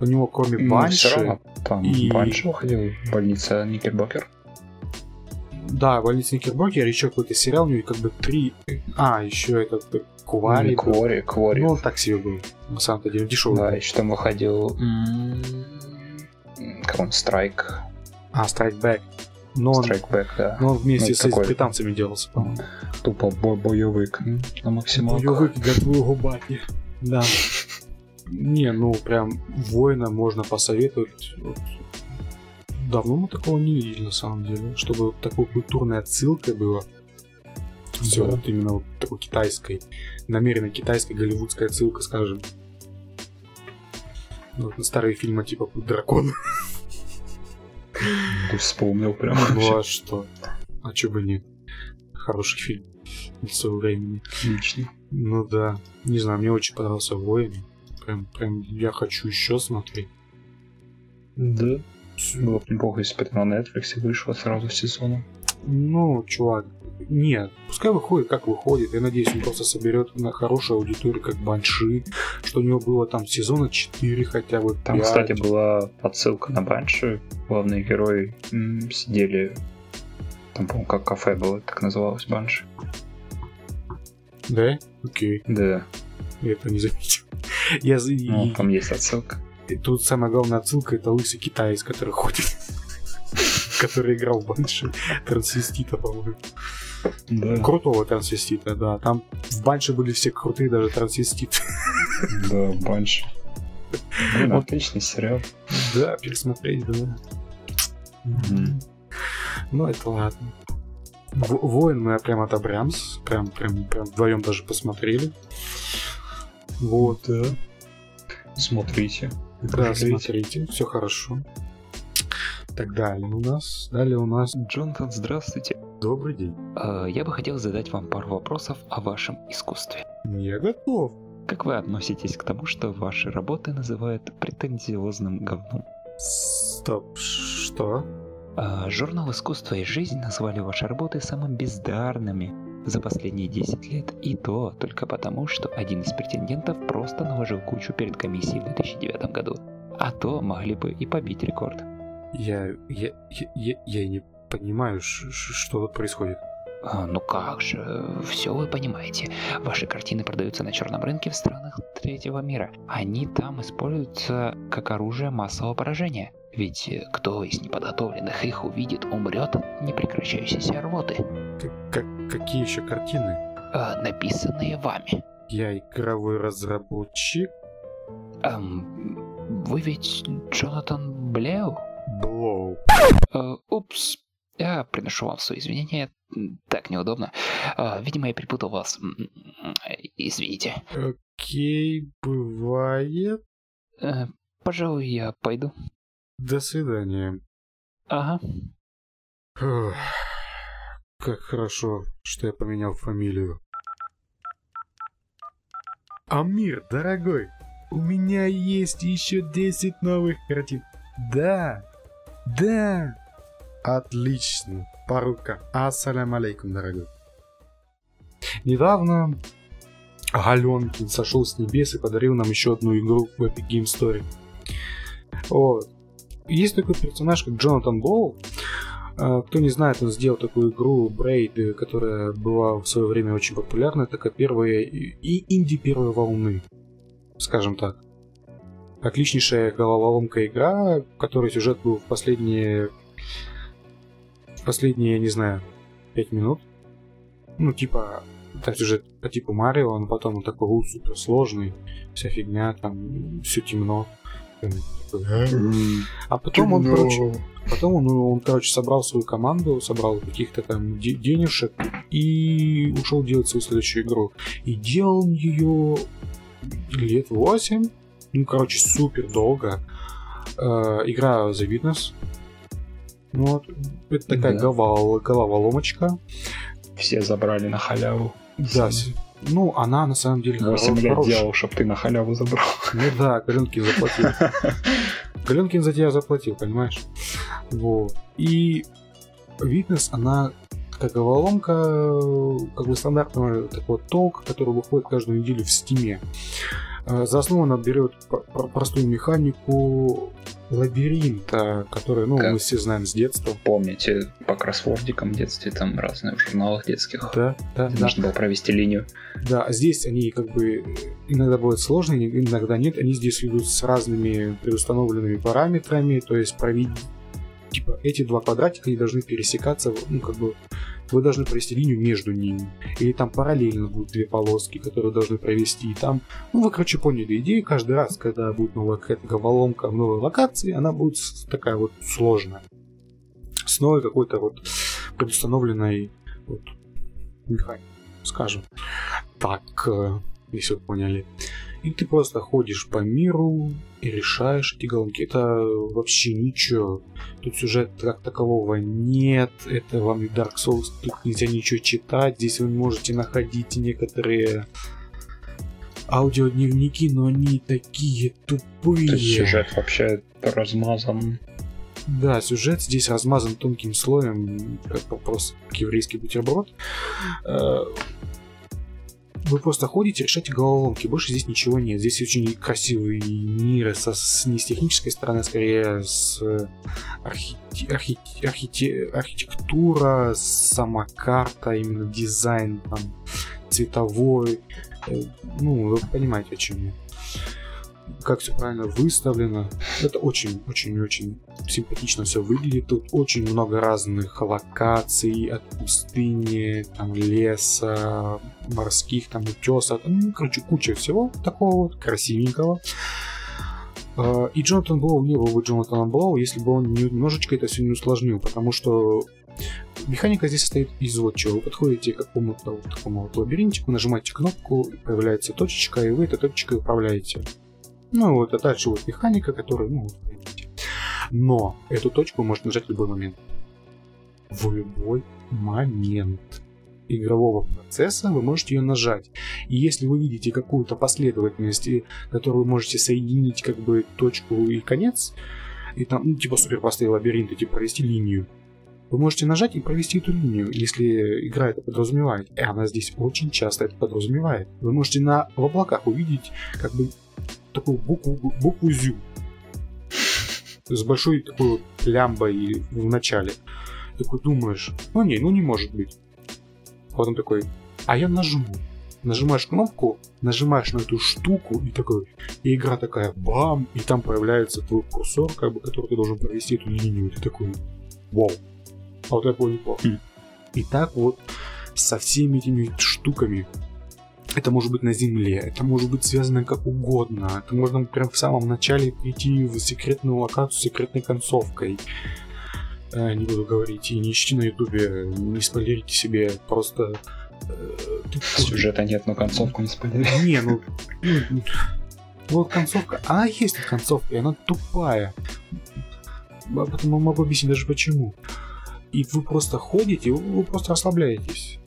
У него кроме Ну, Банши... равно, там и- Банши выходил, больница Никербокер. Да, больница Никербокер, еще какой-то сериал, у него как бы три... А, еще этот Квари. Или был. Квори, Квори. Ну, он так себе был. На самом-то деле, дешевый. да, был. еще там выходил... Как он, Страйк. А, Strike Back. Но он, Страйкбэк, да. но он вместе Ну, с такой. британцами делался, по-моему. Тупо бо- боевик на максималках. Боевик для твоего бати. Да. Не, ну прям воина можно посоветовать. Вот. Давно мы такого не видели, на самом деле. Чтобы вот такой культурной отсылкой было. Все, Да. вот именно вот такой китайской, намеренно китайской голливудской отсылка, скажем. Ну, Вот на старые фильмы типа «Путь дракона». (laughs) Ты вспомнил прям. Ну а что? А чё бы нет? Хороший фильм. Своего времени. Отлично. Ну да. Не знаю, мне очень понравился Воин. Прям, прям я хочу еще смотреть. Да. Было бы неплохо, если бы на Netflix вышло сразу сезоном. Ну, чувак, нет, пускай выходит, как выходит. Я надеюсь, он просто соберет на хорошую аудиторию, как Банши, что у него было там сезона 4 хотя бы. Там, 5. кстати, была отсылка на Банши. Главные герои м, сидели... Там, по-моему, как кафе было, так называлось Банши. Да? Окей, Да, я это не заметил. Я ну, там есть отсылка. и тут самая главная отсылка это лысый китаец, который ходит. (laughs) Который играл в Банши трансвестита, по-моему. Да, Крутого трансвестита, да. Там в Банше были все крутые, даже трансвеститы. да, Банши. Блин, Вот. отличный сериал. Да, пересмотреть, да. Ну, это ладно. Воин мы прям отобрям, с- прям, прям, прям вдвоем даже посмотрели. Вот, да. Смотрите. Да, смотрите, все хорошо. Так далее у нас, далее у нас Джонатан, здравствуйте. Добрый день. А, Я бы хотел задать вам пару вопросов о вашем искусстве. Я готов. Как вы относитесь к тому, что ваши работы называют претензиозным говном? Стоп, что? А, Журнал «Искусство и жизнь» назвали ваши работы самыми бездарными за последние 10 лет. И то только потому, что один из претендентов просто наложил кучу перед комиссией в 2009 году. А то могли бы и побить рекорд. Я, я, я, я, я не понимаю, что тут происходит. А, Ну как же, все вы понимаете. Ваши картины продаются на черном рынке в странах третьего мира. Они там используются как оружие массового поражения. Ведь э, кто из неподготовленных их увидит, умрет от непрекращающейся рвоты, как- какие еще картины? А, написанные вами. Я игровой разработчик. Эм, вы ведь Джонатан Блеу? Блоу. Э, упс. Я приношу вам свои извинения. Так неудобно. А, видимо, я перепутал вас. Извините. Окей, бывает. Э, пожалуй, я пойду. До свидания. Ага. Как хорошо, что я поменял фамилию. Амир, дорогой, у меня есть еще 10 новых картин. Да, да. Отлично. Порука. Ассалям алейкум, дорогой. Недавно Галенкин сошел с небес и подарил нам еще одну игру в Epic Game Story. Вот. Есть такой персонаж, как Джонатан Боу. А, Кто не знает, он сделал такую игру Braid, э, которая была в свое время очень популярна. Такая первая и инди первой волны, скажем так. Отличнейшая головоломка игра, в которой сюжет был в последние... Последние, я не знаю, 5 минут. Ну, типа, там сюжет по типу Марио, но потом он такой у, супер сложный, вся фигня, там все темно. «А?» А потом он, короче, потом он, он, короче, собрал свою команду, собрал каких-то там де- денежек и ушел делать свою следующую игру. И делал он ее лет 8. Ну, короче, супер долго. Э, игра The Witness. Ну, вот. Это такая Да. голова- головоломочка. Все забрали на халяву. Да, ну, она на самом деле 8 хоро- лет делал, чтобы ты на халяву забрал. Ну да, Галенкин заплатил. (laughs) Галенкин за тебя заплатил, понимаешь? Вот. И Witness, она как головоломка, как бы стандартного такого толка, который выходит каждую неделю в стиме. Э, За основу она берет пр- пр- простую механику лабиринта, который, ну, Как? мы все знаем с детства. Помните, по кроссвордикам в детстве, там разные в журналах детских. Да, да, да. Нужно было провести линию. Да, а здесь они как бы иногда бывают сложные, иногда нет. Они здесь идут с разными предустановленными параметрами, то есть проведить типа эти два квадратика они должны пересекаться, ну как бы вы должны провести линию между ними. Или там параллельно будут две полоски, которые должны провести. И там, ну вы, короче, поняли идею. Каждый раз, когда будет новая какая-то головоломка в новой локации, она будет такая вот сложная. С новой какой-то вот предустановленной вот механикой, скажем. Так, э, если вы поняли. И ты просто ходишь по миру и решаешь эти головки. Это вообще ничего. Тут сюжета как такового нет. Это вам не Dark Souls. Тут нельзя ничего читать. Здесь вы можете находить некоторые аудиодневники, но они такие тупые. То есть сюжет вообще размазан. Да, сюжет здесь размазан тонким слоем, как просто как еврейский бутерброд. Вы просто ходите, решаете головоломки, больше здесь ничего нет. Здесь очень красивый мир, со, с, не с технической стороны, а скорее с э, архи- архи- архите- архитектура, сама карта, именно дизайн там цветовой. Э, Ну, вы понимаете, о чем я как все правильно выставлено. Это очень-очень-очень симпатично все выглядит. Тут очень много разных локаций, от пустыни, там, леса, морских, там, утесов. Ну, короче, куча всего такого вот красивенького. А, И Джонатан Блоу не был бы Джонатаном Блоу, если бы он немножечко это все не усложнил, потому что механика здесь состоит из вот чего. Вы подходите к какому-то вот такому вот лабиринтику, нажимаете кнопку, появляется точечка, и вы этой точечкой управляете. Ну вот, а дальше вот механика, которая, ну, вот. Но эту точку можно нажать в любой момент. В любой момент игрового процесса вы можете ее нажать. И если вы видите какую-то последовательность, которую вы можете соединить как бы точку и конец, и там, ну, типа суперпростые лабиринты, типа провести линию, вы можете нажать и провести эту линию, если игра это подразумевает. И она здесь очень часто это подразумевает. Вы можете на, в облаках увидеть как бы такую букву, букву «зю» с большой такой вот лямбой в начале. Такой думаешь, ну не, ну не может быть. Потом такой, а я нажму. Нажимаешь кнопку, нажимаешь на эту штуку, и такой, и игра такая, бам, и там появляется твой курсор, как бы, который ты должен провести эту линию, и ты такой, вау. А вот такое неплохо. Хм. И так вот со всеми этими штуками. Это может быть на земле, это может быть связано как угодно. Это можно прям в самом начале прийти в секретную локацию с секретной концовкой. Э, не буду говорить, и не ищите на ютубе, не спойлерите себе, просто... э, тут- Сюжета нет, но концовку не спойлери. не, ну, ну, вот концовка, она есть концовка, и она тупая. А Потом могу объяснить даже почему. И вы просто ходите, вы просто расслабляетесь.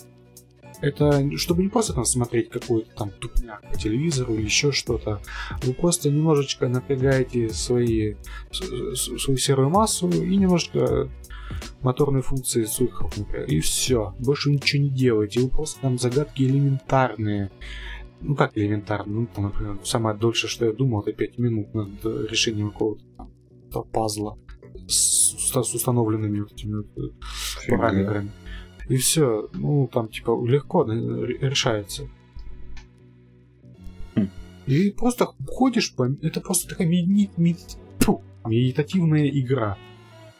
Это чтобы не просто там смотреть какой-то там тупняк по телевизору или еще что-то. Вы просто немножечко напрягаете свои, свою серую массу и немножко моторные функции своих рук. И все. Больше ничего не делаете. Вы просто там загадки элементарные. Ну как элементарно? Ну, там, например, самое дольше, что я думал, это 5 минут над э, решением какого-то там пазла с, с установленными вот этими вот, э, параметрами. И все, ну там типа легко решается. Хм. И просто ходишь. Это просто такая меди- меди- тьфу, медитативная игра.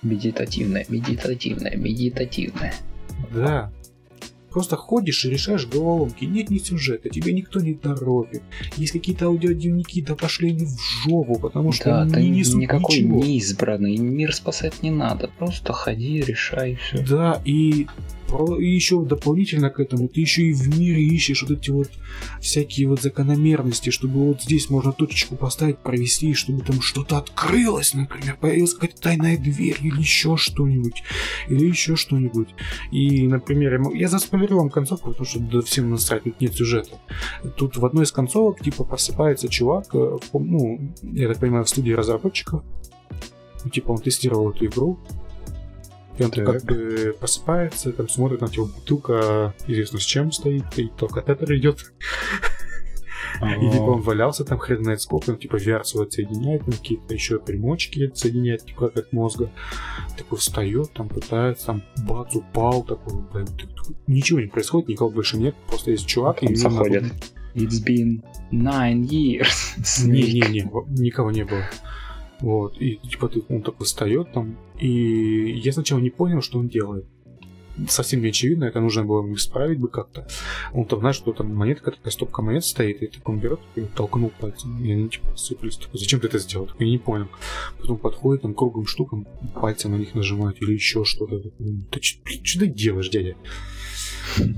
Медитативная, медитативная, медитативная. Да. Просто ходишь и решаешь головоломки. Нет ни сюжета, тебя никто не торопит. Есть какие-то аудиодневники, да пошли они в жопу, потому что Да, они не несут никакой ничего. не избранный, мир спасать не надо. Просто ходи, решай все. Да, и, и еще дополнительно к этому, ты еще и в мире ищешь вот эти вот всякие вот закономерности, чтобы вот здесь можно точечку поставить, провести, чтобы там что-то открылось, например, появилась какая-то тайная дверь или еще что-нибудь, или еще что-нибудь. И, например, я, мо- я заспойлерю вам концовку, потому что да, всем насрать, тут нет сюжета. Тут в одной из концовок, типа, просыпается чувак, э, ну, я так понимаю, в студии разработчиков, Ну, типа, он тестировал эту игру, и он Так. как бы просыпается, там смотрит на типа бутылка, известно с чем стоит, и только тетер идет. И типа он валялся там хрен знает сколько, он типа VR свой отсоединяет, там какие-то еще примочки отсоединяет, типа как от мозга. Такой встает, там пытается, там бац, упал, такой, блин, ничего не происходит, никого больше нет, просто есть чувак, ему заходит. It's been nine years. Не-не-не, никого не было. Вот, и типа ты- он такой встает там, и я сначала не понял, что он делает. Совсем не очевидно, это нужно было исправить бы как-то. Он там, знаешь, что там монетка, такая стопка монет стоит, и так он берет и толкнул пальцем, и они типа сыпались. Такой, зачем ты это сделал? Я не понял. Потом подходит, там круглым штукам пальцем на них нажимает или еще что-то. Ты что делаешь, дядя?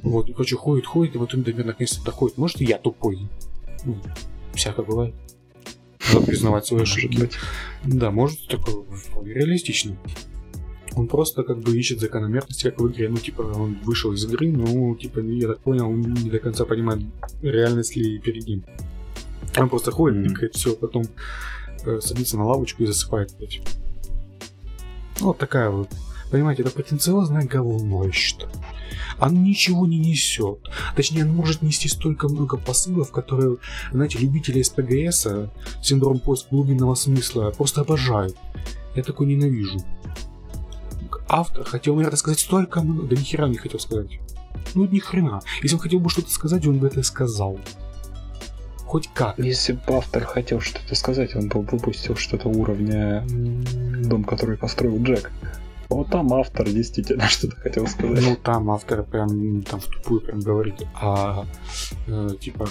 Вот, и, короче, ходит, ходит, и потом до меня наконец-то доходит. Может, я тупой. Всякое бывает. Надо признавать свои ошибки. Да, может, такое вполне реалистично. Он просто как бы ищет закономерности, как в игре. Ну, типа, он вышел из игры, но, типа, я так понял, он не до конца понимает, реальность ли перед ним. Он просто ходит, Мгм. пикает все, потом э, садится на лавочку и засыпает опять. Ну, Вот такая вот. Понимаете, это претенциозное говно, я. Оно ничего не несет. Точнее, оно может нести столько много посылов, которые, знаете, любители СПГС, а, синдром поиск глубинного смысла, просто обожают. Я такой ненавижу. Автор хотел, наверное, сказать столько много, да ни хера не хотел сказать. Ну, ни хрена. Если он хотел бы что-то сказать, он бы это сказал. Хоть как. Если бы автор хотел что-то сказать, он бы выпустил что-то уровня дом, который построил Джек. Вот там автор действительно (laughs) что-то хотел сказать. Ну, там автор прям там в тупую прям говорит, а э, типа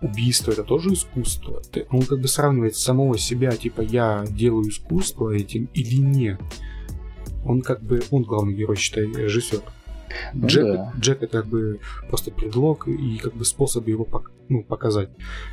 убийство это тоже искусство. Ты- Он как бы сравнивает самого себя, типа я делаю искусство этим или нет. Он как бы, он главный герой, считай, режиссер. Ну Джек, да. Джек это как бы просто предлог и как бы способ его пок- ну, показать.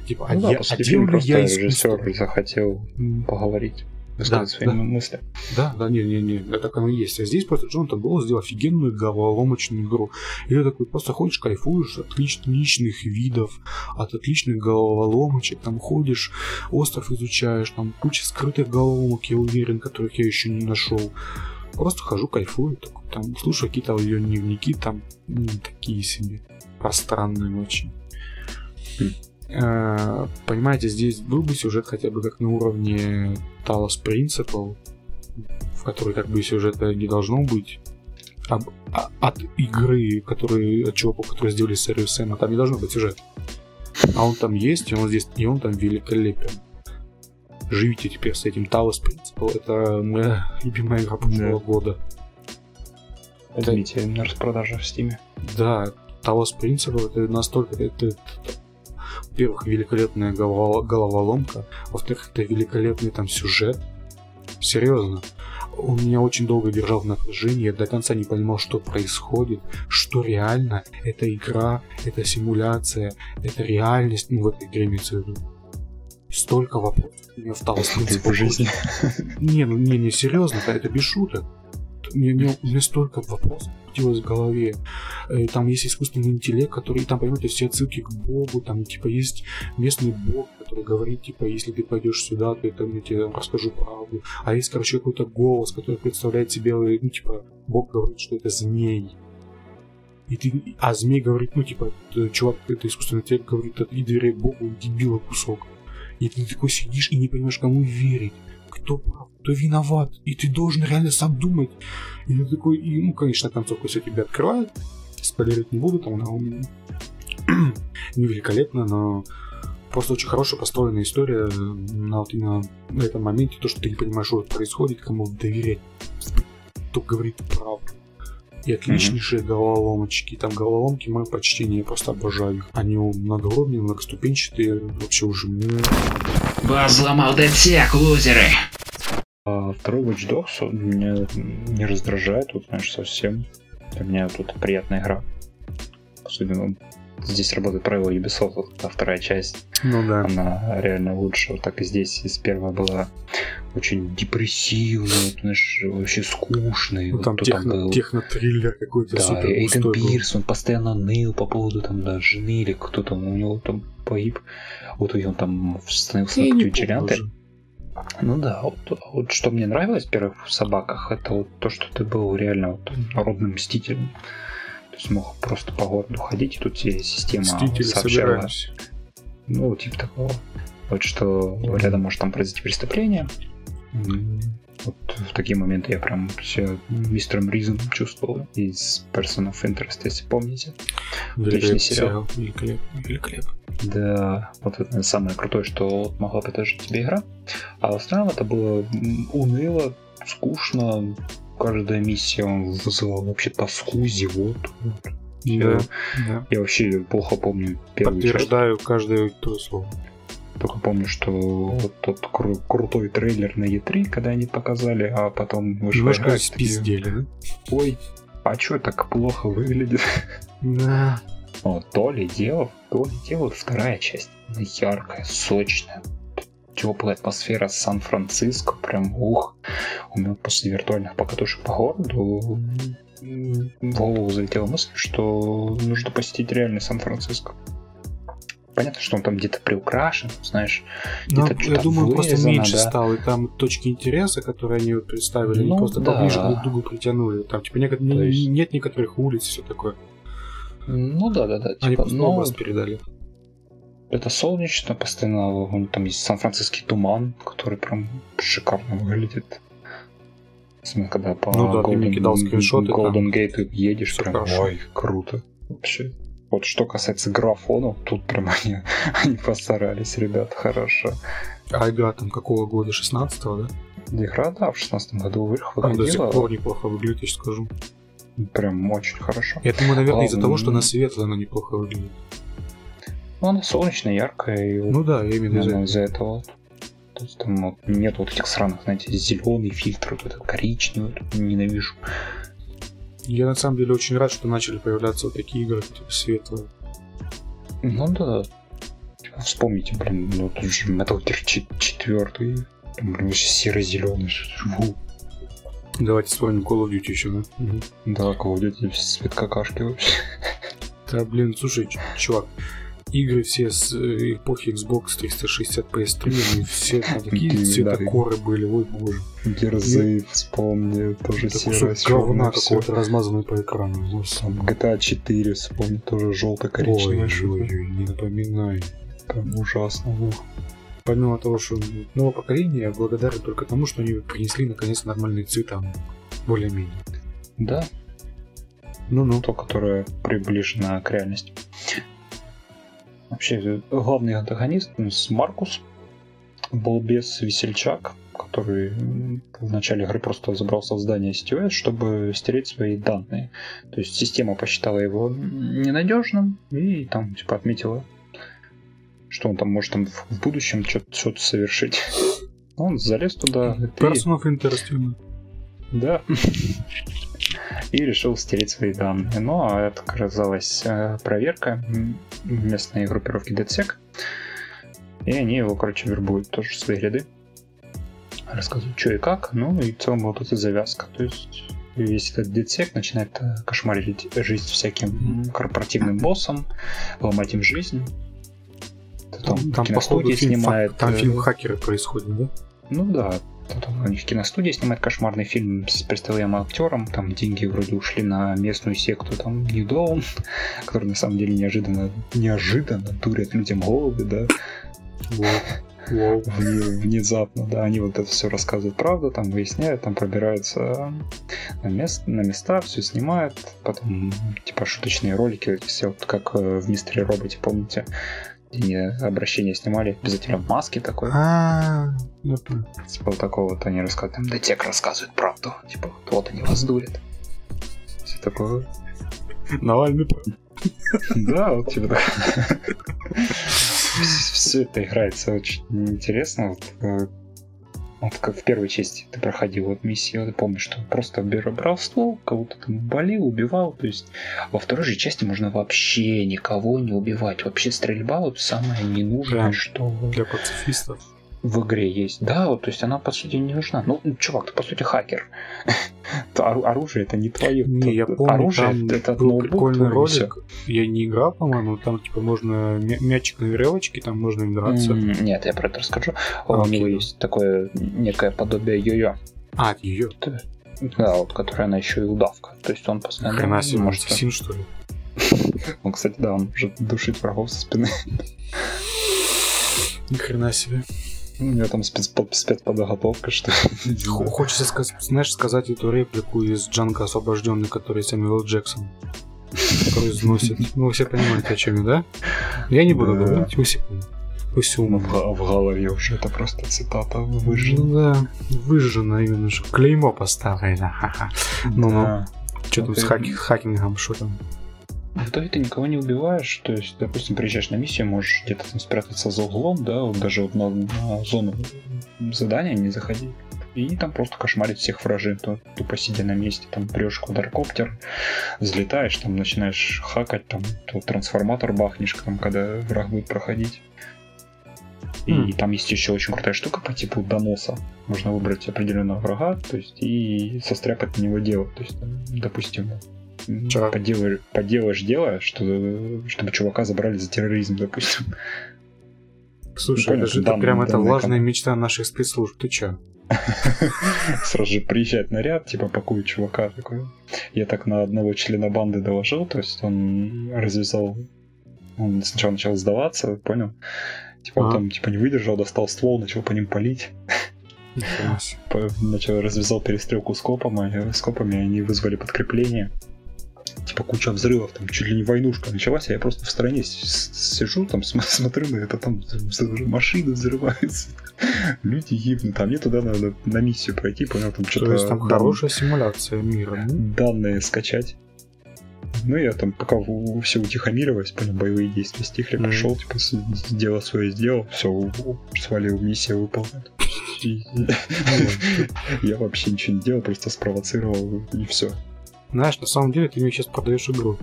Типа, а, Ну да, я, а я искусство? режиссер захотел М, поговорить, высказать свои да. мысли. Да, да, не, не, не, да, так оно и есть. А здесь просто Джонатан Блоу сделал офигенную головоломочную игру. И ты такой просто ходишь, кайфуешь от отлич- отличных видов, от отличных головоломочек, там ходишь, остров изучаешь, там куча скрытых головоломок, я уверен, которых я еще не нашел. Просто хожу, кайфую, такой, там, слушаю какие-то аудиодневники, там, такие себе, пространные очень. Э, Понимаете, здесь был бы сюжет хотя бы как на уровне Talos Principle, в которой как бы сюжета не должно быть. об- а- от игры, которые, от чуваков, которые сделали серию Сэма, там не должно быть сюжет. А он там есть, и он здесь, и он там великолепен. Живите теперь с этим Talos Principle. Это моя (laughs) любимая игра прошлого года. Возьмите на распродаже в стиме. Да, Talos Principle это настолько... Это, это- во-первых, великолепная головоломка. Во-вторых, это великолепный там сюжет. Серьезно. Он меня очень долго держал в напряжении, я до конца не понимал, что происходит, что реально. Это игра, это симуляция, это реальность, ну, в этой игре имеется в виду. Столько вопросов у меня в Talos Principle. по жизни. Не, ну не, не серьезно, это, без шуток. Мне, мне, меня столько вопросов крутилось в голове. Э, Там есть искусственный интеллект, который, там, понимаете, все отсылки к Богу, там, типа, есть местный Бог, который говорит, типа, если ты пойдешь сюда, то это я тебе расскажу правду. А есть, короче, какой-то голос, который представляет себе, э, ну, типа, Бог говорит, что это змей. И ты, а змей говорит, ну, типа, чувак, это искусственный интеллект говорит, и дверей Богу, дебила кусок. И ты такой сидишь и не понимаешь, кому верить кто прав, кто виноват, и ты должен реально сам думать. И ты такой, и, ну, конечно, концовку все тебе открывают, спойлерить не буду, там она у меня (clears throat) не великолепна, но просто очень хорошая построенная история на вот именно на этом моменте, то, что ты не понимаешь, что происходит, кому доверять, кто говорит правду. И отличнейшие головоломочки. Там головоломки мои почтения, я просто обожаю их. Они многоуровневые, многоступенчатые, вообще уже... Вас взломал DedSec, лузеры! А второй Watch Dogs он меня не раздражает, вот, знаешь, совсем. Для меня тут приятная игра. Особенно здесь работает правило Ubisoft, вот та вторая часть. Ну да. Она реально лучше. Вот так и здесь из первая была очень депрессивная, вот, знаешь, вообще скучная. Ну, Вот там техно, был? техно-триллер какой-то Да, супер Эйден. Пирс, он постоянно ныл по поводу там, да, жены или кто там у него там погиб. Вот и он там становился уже. Ну да, вот, вот что мне нравилось в первых собаках, это вот то, что ты был реально вот народным мстителем. То есть мог просто по городу ходить, и тут тебе система Мстители, сообщала. собираемся. Ну, типа такого. Вот что рядом может там произойти преступление. Вот в такие моменты я прям себя мистером Ризом чувствовал из Person of Interest, если помните. Великолепный сериал. сериал. Великолепный, великолепный. Да, вот это самое крутое, что могла предложить тебе игра. А в остальном это было уныло, скучно. Каждая миссия вызывала вообще тоску, зевоту. Да, да. Я вообще плохо помню первую часть. Подтверждаю каждое твое слово. Только помню, что вот тот кру- крутой трейлер на E3, когда они показали, а потом вышла Немножко игра, и такие, спиздели, да? Ой, а чё так плохо выглядит? Да. Вот, то ли дело, то ли дело вторая часть. Яркая, сочная. Теплая атмосфера Сан-Франциско, прям ух. У меня после виртуальных покатушек по городу в голову залетела мысль, что нужно посетить реальный Сан-Франциско. Понятно, что он там где-то приукрашен, знаешь, Но где-то я что-то думаю, он просто вырезано, меньше да. стал, и там точки интереса, которые они вот представили, они Ну, просто да. поближе друг к другу притянули. Там, типа, неко- не- То есть- нет некоторых улиц и все такое. Ну да, да, да. Они Типа, просто но образ передали. это солнечно, постоянно вон там есть сан-франциский туман, который прям шикарно выглядит. Особенно когда по Ну да, мне кидал скриншоты, Golden Gate едешь, прям хорошо. ой, круто. Вообще. Вот что касается графонов, тут прям (laughs) они, они постарались, ребят, хорошо. А игра там какого года? 16-го, да? Игра, да, в шестнадцатом году вы- Она до сих выходила. пор неплохо выглядит, я скажу. Прям очень хорошо. Я думаю, наверное, из-за А, того, что она светлая, она неплохо выглядит. Ну, она солнечная, яркая, и вот Ну да, именно из-за Наверное, этого. из-за вот. То есть там вот нет вот этих сраных, знаете, зеленый фильтр, вот этот коричневый, вот ненавижу. Я на самом деле очень рад, что начали появляться вот такие игры, которые светлые. Ну да. Типа, Вспомните, блин, ну тут же Metal Gear 4, там, блин, вообще серо-зеленый. Фу. Давайте вспомним Call of Duty еще, да? Да, Call of Duty цвет какашки вообще. Да, блин, слушай, чувак, игры все с э, эпохи Xbox 360 PS3, они все там такие Да. цветокоры были, ой боже. Герзы, вспомни, тоже кусок говна какого-то размазанный по экрану. GTA 4, вспомни, тоже желто-коричневый. Ой, ой, ой, не напоминай. Там ужасно. ну. Помимо того, что новое поколение, я благодарен только тому, что они принесли наконец нормальные цвета. Более-менее. Да. Ну-ну. то, которое приближено к реальности. Вообще, главный антагонист у нас Маркус, балбес, весельчак, который в начале игры просто забрался в здание STOS, чтобы стереть свои данные. То есть система посчитала его ненадежным и там типа отметила, что он там может там в будущем что-то что-то совершить. Он залез туда Person of interest. Да. (laughs) И решил стереть свои данные. Но это оказалась э, проверка местной группировки DedSec. И они его, короче, вербуют тоже в свои ряды. Рассказывают, что и как. Ну и в целом вот эта завязка. То есть весь этот DedSec начинает э, кошмарить жизнь всяким корпоративным боссам, ломать им жизнь. Там, Там, там киностудии походу, фильм, снимает... там э, фильм «Хакеры» происходит, да? ну да, тут он- у них киностудия снимает кошмарный фильм с представляемым актером, там деньги вроде ушли на местную секту, там New Dawn, (laughs) который на самом деле неожиданно, неожиданно дурят людям головы, да, Воу. (laughs) Вне- внезапно, да, они вот это все рассказывают правду, там выясняют, там пробираются на, мест, на места, все снимают, потом типа шуточные ролики, вот все вот как э, в Мистере Роботе, помните, они обращение снимали, обязательно в маске такой. А, я понял. Типа такого вот они рассказывают. Там Детек рассказывает правду. Типа, вот, они вас дурят. Все такое. Навальный Да, вот типа. (laughs) Все это играется очень интересно. Вот, э, вот как в первой части ты проходил вот миссию, ты помнишь, что просто брал ствол, кого-то там болел, убивал. То есть во второй же части можно вообще никого не убивать. Вообще стрельба вот самое ненужное, Прям что для пацифистов. В игре есть. Да, вот, то есть она по сути не нужна. Ну, чувак, ты по сути хакер. (laughs) Оружие это не твое. Не, я помню, оружие там это был ноутбук прикольный ролик. Я не играл, по-моему, там типа можно мя- мячик на веревочке, там можно им драться. Нет, я про это расскажу. У окей. него есть такое некое подобие йо-йо. А, ее. Да, вот, которая она еще и удавка. То есть он постоянно Хрена себе, может... ассасин, что ли? (laughs) Он, кстати, да, он может душить врагов со спины. Ни хрена себе. У него там спецпод- спецподготовка, что (laughs) Хочется знаешь, сказать эту реплику из Джанга освобожденный, который Сэмюэл Джексон произносит. Ну, вы все понимаете, о чем я, да? Я не буду говорить, вы все все Ну, умно. в, в голове уже это просто цитата выжжена. Ну да, выжжено именно, что клеймо поставлено. Ну-ну, что там с хаки- хакингом, что там? В итоге ты никого не убиваешь, то есть, допустим, приезжаешь на миссию, можешь где-то там спрятаться за углом, да, вот даже вот на, на зону задания не заходи. И там просто кошмарить всех вражин, то тупо сидя на месте, там прешь квадрокоптер, взлетаешь, там начинаешь хакать, там то трансформатор бахнешь, там, когда враг будет проходить. И Хм. там есть еще очень крутая штука по типу доноса. Можно выбрать определенного врага, то есть и состряпать на него дело. То есть, допустим, Чё? поделаешь, поделаешь дело, что, чтобы чувака забрали за терроризм, допустим. Слушай, Понял, это же дан- это прям это данный влажная ком- мечта наших спецслужб, ты чё? (laughs) Сразу же приезжает наряд, типа пакует чувака такой. Я так на одного члена банды доложил, то есть он развязал... Он сначала начал сдаваться, понял? Типа он Ага. там типа не выдержал, достал ствол, начал по ним палить. (laughs) Начал развязал перестрелку с копами, с копами, они вызвали подкрепление. Типа куча взрывов, там чуть ли не войнушка началась, а я просто в стороне сижу, там см- (laughs) смотрю на это, там машины взрываются, (laughs) люди гибнут, а мне туда надо на миссию пройти, понял, там что-то... То есть там хорошая симуляция мира, ну? данные скачать. Ну, я там, пока все утихомирилось, понял, боевые действия стихли, Мгм. пришел, типа, дело свое сделал, все, свалил, миссия выполнена. (laughs) И- Я вообще ничего не делал, просто спровоцировал, и все. Знаешь, на самом деле ты мне сейчас продаешь игру.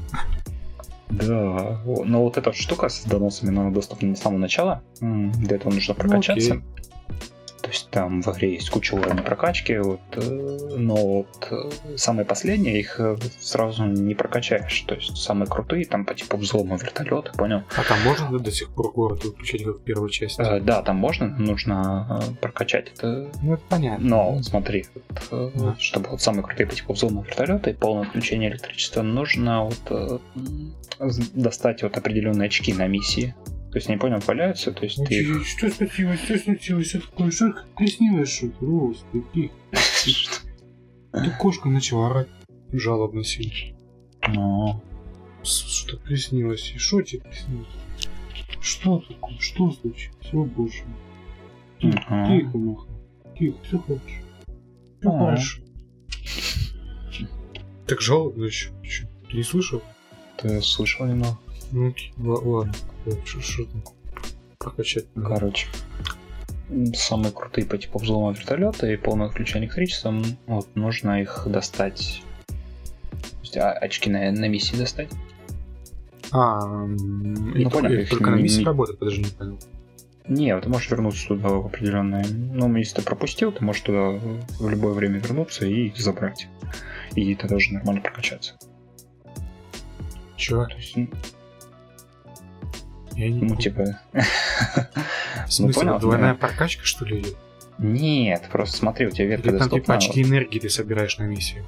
Да, но вот эта штука с доносами, она доступна с самого начала. Для этого нужно Ну, прокачаться. окей. То есть там в игре есть куча уровней прокачки, вот, э, но вот э, самые последние их э, сразу не прокачаешь. То есть самые крутые там по типу взлома вертолета, понял? А там можно до сих пор город выключать, как в первой части? Э, да, там можно, нужно прокачать это. Ну, это понятно. Но смотри, вот, Да. чтобы вот самые крутые по типу взлома вертолета и полное включение электричества, нужно вот достать вот определенные очки на миссии. То есть, не понял, валяются, то есть ты их... Что случилось? Что случилось? Что такое? Что приснилось что-то? Господи. (laughs) Эта кошка начала орать жалобно сильно. Ну, Что приснилось? И что тебе приснилось? Что такое? Что случилось? О боже. Тихо, тихо, Маха. Тихо, все хорошо. Все хорошо. Так жалобно еще. Ты не слышал? ты слышал немного? Ну, ладно. Что там? Прокачать. Короче, самые крутые по типу взлома вертолета и полного включения электричества, вот, нужно их достать. То есть, а, очки на, на миссии достать. А, и Ну, понял, их только на миссии не- работает, подожди, не понял. Не, ты можешь вернуться туда в определенное... Ну, если ты пропустил, ты можешь туда в любое время вернуться и забрать. И ты тоже нормально прокачаться. Чё? То есть, Я не ну, понял. типа... В (laughs) смысле, понял, вот двойная да. прокачка, что ли, идет? Нет, просто смотри, у тебя ветка Или там типа очки энергии ты собираешь на миссии?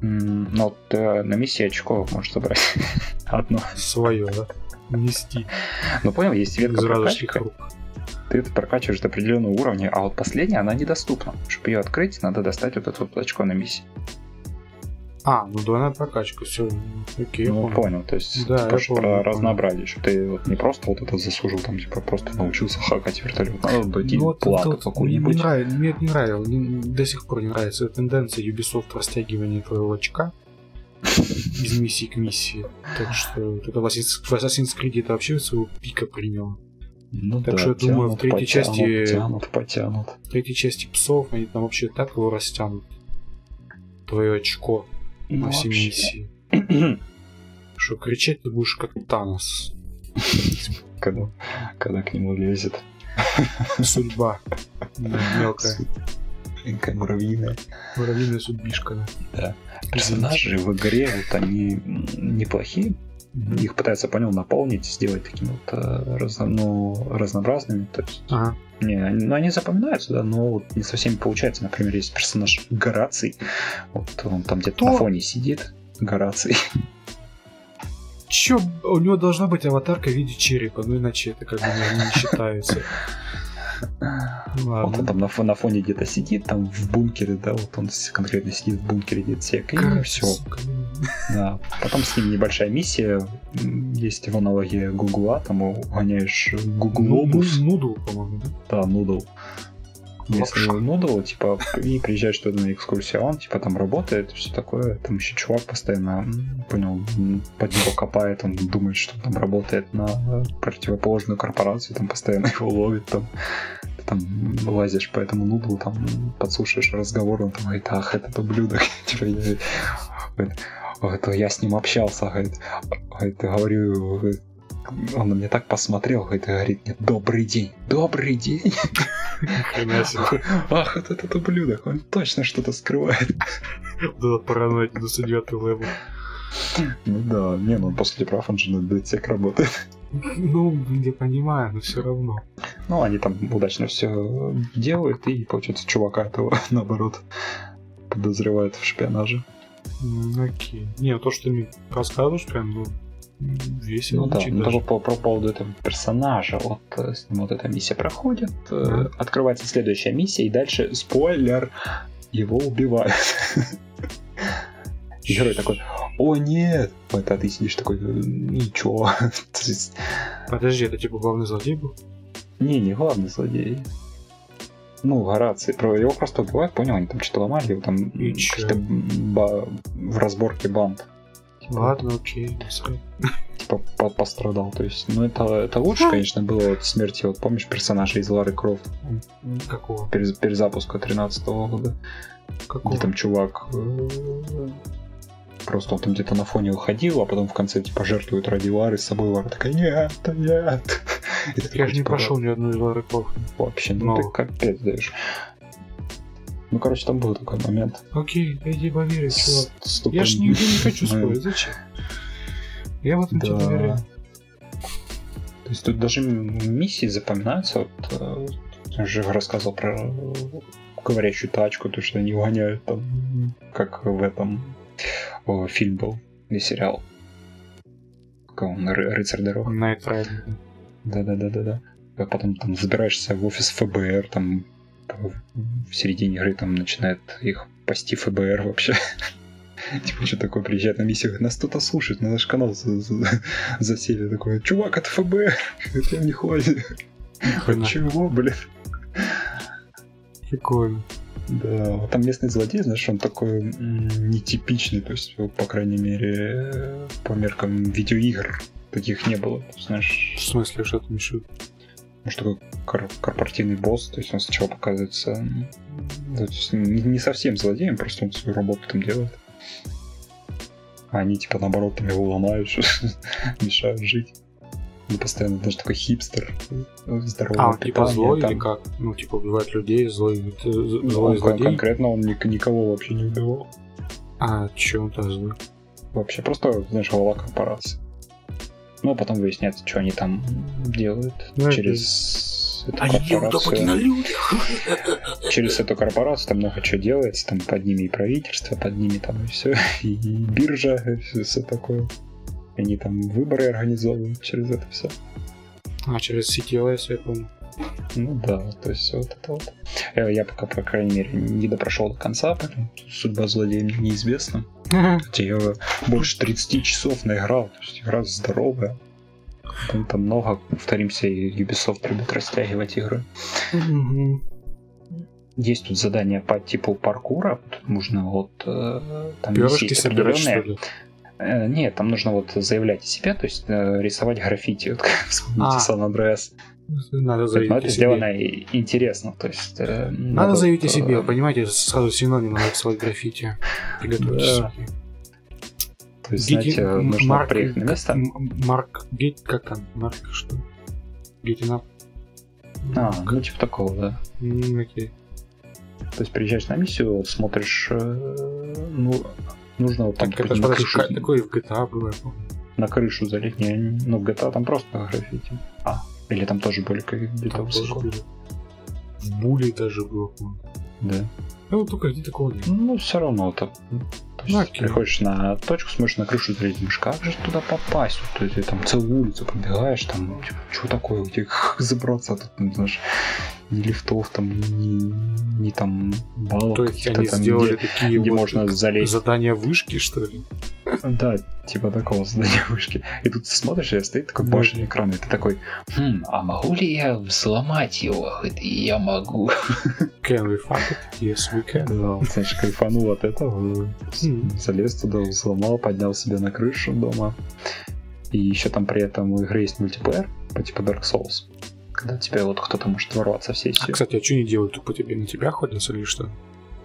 Ну, вот, э, на миссии очков можешь забрать (laughs) одно. Свое, да? Нести Ну, понял, есть ветка прокачка, рук. ты это прокачиваешь до определенного уровня, а вот последняя, она недоступна. Чтобы ее открыть, надо достать вот это вот очко на миссии. А, ну двойная прокачка, все. Окей, ну, понял. понял, то есть, Да, типа, я понял, про понял. разнообразие, что ты вот не просто вот это заслужил, там, типа, просто научился хакать вертолет. Надо быть Ну, вот плакать это вот какую-нибудь. не нравится, мне это не нравилось, не- до сих пор не нравится эта тенденция Ubisoft растягивания твоего очка (laughs) из миссии к миссии. Так что вот это в Assassin's в Assassin's Creed это вообще своего пика приняло. Ну Так да, что я думаю, в тянут, третьей потянут, части- Тянут, потянут. В третьей части псов они там вообще так его растянут. Твое очко Ну, на все вообще. миссии. (clears throat) Что кричать ты будешь как Танос. (laughs) когда, когда к нему лезет. Судьба. Да, мелкая. Маленькая муравьиная. Муравьиная судьбишка, да. Персонажи в игре, вот они м, неплохие. Их пытаются, понял, наполнить, сделать такими вот э, разно- ну, разнообразными. То есть, Ага. не, они, ну, они запоминаются, да, но вот не со всеми получается. Например, есть персонаж Гораций. Вот он там где-то Кто? на фоне сидит. Гораций. Чё, у него должна быть аватарка в виде черепа, ну иначе это как бы не, считается. Ну Вот он Ладно. там на, фо- на фоне где-то сидит, там в бункере, да, вот он конкретно сидит в бункере дедсек, и Как, все. сука, ну. Да. Потом с ним небольшая миссия. Есть в аналогии Гугла, там угоняешь Гуглобус. Ну, Нудл, по-моему, да? Да, Нудл. Если. Нудл, типа, и приезжаешь туда на экскурсию, а он, типа, там работает, все такое. Там еще чувак постоянно, понял, под него копает, он думает, что там работает на противоположную корпорацию, там постоянно его ловит, там там лазишь по этому Nudle у, там подслушаешь разговор, он там говорит, ах, этот ублюдок. Типа, (laughs) я- это я с ним общался, говорит, говорит, говорю, говорит, он на меня так посмотрел, говорит, говорит мне, добрый день, добрый день. Ах, вот этот ублюдок, он точно что-то скрывает. Вот этот параноик 99 level. Ну да, не, ну после прав он же на DedSec работает. Ну, я понимаю, но все равно. Ну, они там удачно все делают, и, получается, чувака этого, наоборот, подозревают в шпионаже. Окей. Не, то, что ты мне рассказываешь, прям, ну, весело Ну да, ну, даже. по, по- по поводу этого персонажа, вот э, с ним вот эта миссия проходит, э, Мгм. открывается следующая миссия, и дальше, спойлер, его убивают. (laughs) Герой такой, о нет! Вот, а ты сидишь такой, «Э, ничего. (laughs) Подожди, это типа главный злодей был? Не, не главный злодей. Ну, Гораций. Про его просто убивают, понял, они там что-то ломали, его там И какие-то ба- в разборке банд. Типа, Ладно, окей. Типа по- пострадал. То есть, ну это, это лучше, конечно, было от смерти, вот помнишь персонажа из Лары Крофт Какого? перез- перезапуска 13 года, Какого? где там чувак э, просто он там где-то на фоне уходил, а потом в конце типа жертвует ради Лары с собой Лара такая, нет, нет. (laughs) И ты Я же не типа, прошел ни одну из Лары Крофт. Вообще, ну ты капец даешь. Ну, короче, там был такой момент. Окей, иди поверить, чувак. Я ж (laughs) нигде не хочу спорить, зачем? Я в этом тебе доверяю. То есть тут даже миссии запоминаются. Вот, э, я же рассказывал про э, говорящую тачку, то, что они гоняют там, как в этом о, фильм был, или сериал. Как он, Ры- рыцарь дорог. Райдер. Да-да-да-да-да. А потом там забираешься в офис ФБР, там в середине игры там начинает их пасти ФБР вообще. (laughs) Типа, что такое, приезжает на миссию, нас кто-то слушает, на наш канал за- за- засели. Такой, чувак, это ФБ, (laughs) это не хватит. Чего, блин? Прикольно. Да, там местный злодей, знаешь, он такой нетипичный, то есть, по крайней мере, по меркам видеоигр таких не было. Знаешь, В смысле, что ты мешают? может, такой кор- корпоративный босс, то есть он сначала показывается да, то есть не совсем злодеем, просто он свою работу там делает. А они, типа, наоборот, там его ломают, (laughs) мешают жить. Он постоянно даже такой хипстер, э, здоровый. А, он типа злой или как? Ну, типа убивает людей, злой, э, злой злодей. конкретно он ник- никого вообще не убивал. А, че он там злой? Вообще просто, знаешь, голова корпорации. Ну, а потом выясняется, что они там делают Ну, через эту Они корпорацию. на людях. (laughs) Через эту корпорацию там много чего делается, там под ними и правительство, под ними там и все, (laughs) и биржа, и все такое. Они там выборы организовывают через это все. А, через CTOS, я понял. Ну да, то есть вот это вот. Э, Я пока, по крайней мере, не допрошел до конца, поэтому судьба злодея мне неизвестна. Хотя я больше 30 часов наиграл, то есть игра здоровая. Там, там много, повторимся, и Ubisoft любит растягивать игры. Есть тут задания по типу паркура. Тут нужно вот... э, Там Пёрышки собирать, что ли? Э, Нет, там нужно вот заявлять о себе, то есть э, рисовать граффити. Вот, как (laughs) вспомните А. Сан Андреас. Надо Но заявить это о себе. сделано интересно. То есть, э, Надо заявить о себе, понимаете, сразу синоним граффити. Приготовьтесь. Да. Сергей. То есть, знаете, нужно приехать на место. Марк Гет, как там? Марк что? Гетинап? А, ну типа такого, да. Окей. То есть приезжаешь на миссию, смотришь, ну, нужно вот там Так это на, крышу, такое в GTA было, я помню. на крышу залить. Не, ну, в GTA там просто граффити. А, или там тоже были как где-то Там тоже были. В Буле даже было, по-моему. Да. Ну, вот только где такого нет. Ну, все равно так. То есть Ну, окей. приходишь на точку, смотришь на крышу, залезть, думаешь, как же туда попасть? Вот ты, там целую улицу пробегаешь, там, типа, что такое, где (laughs) забраться тут, ну, знаешь, ни лифтов, там, ни, ни там баллов. То есть они там, сделали где, такие где вот можно залезть. задания вышки, что ли? Да, типа такого задания вышки. И тут ты смотришь, и стоит такой башенный экран, и ты такой, хм, а могу ли я взломать его? Говорит, Я могу. Can we fuck it? Yes, we can. Да, знаешь, кайфанул от этого. Залез туда, взломал, поднял себе на крышу дома. И еще там при этом у игры есть мультиплеер по типу Dark Souls. Когда тебе вот кто-то может ворваться в А, сессию. кстати, а что не делают? Тупо тебе на тебя ходят или что?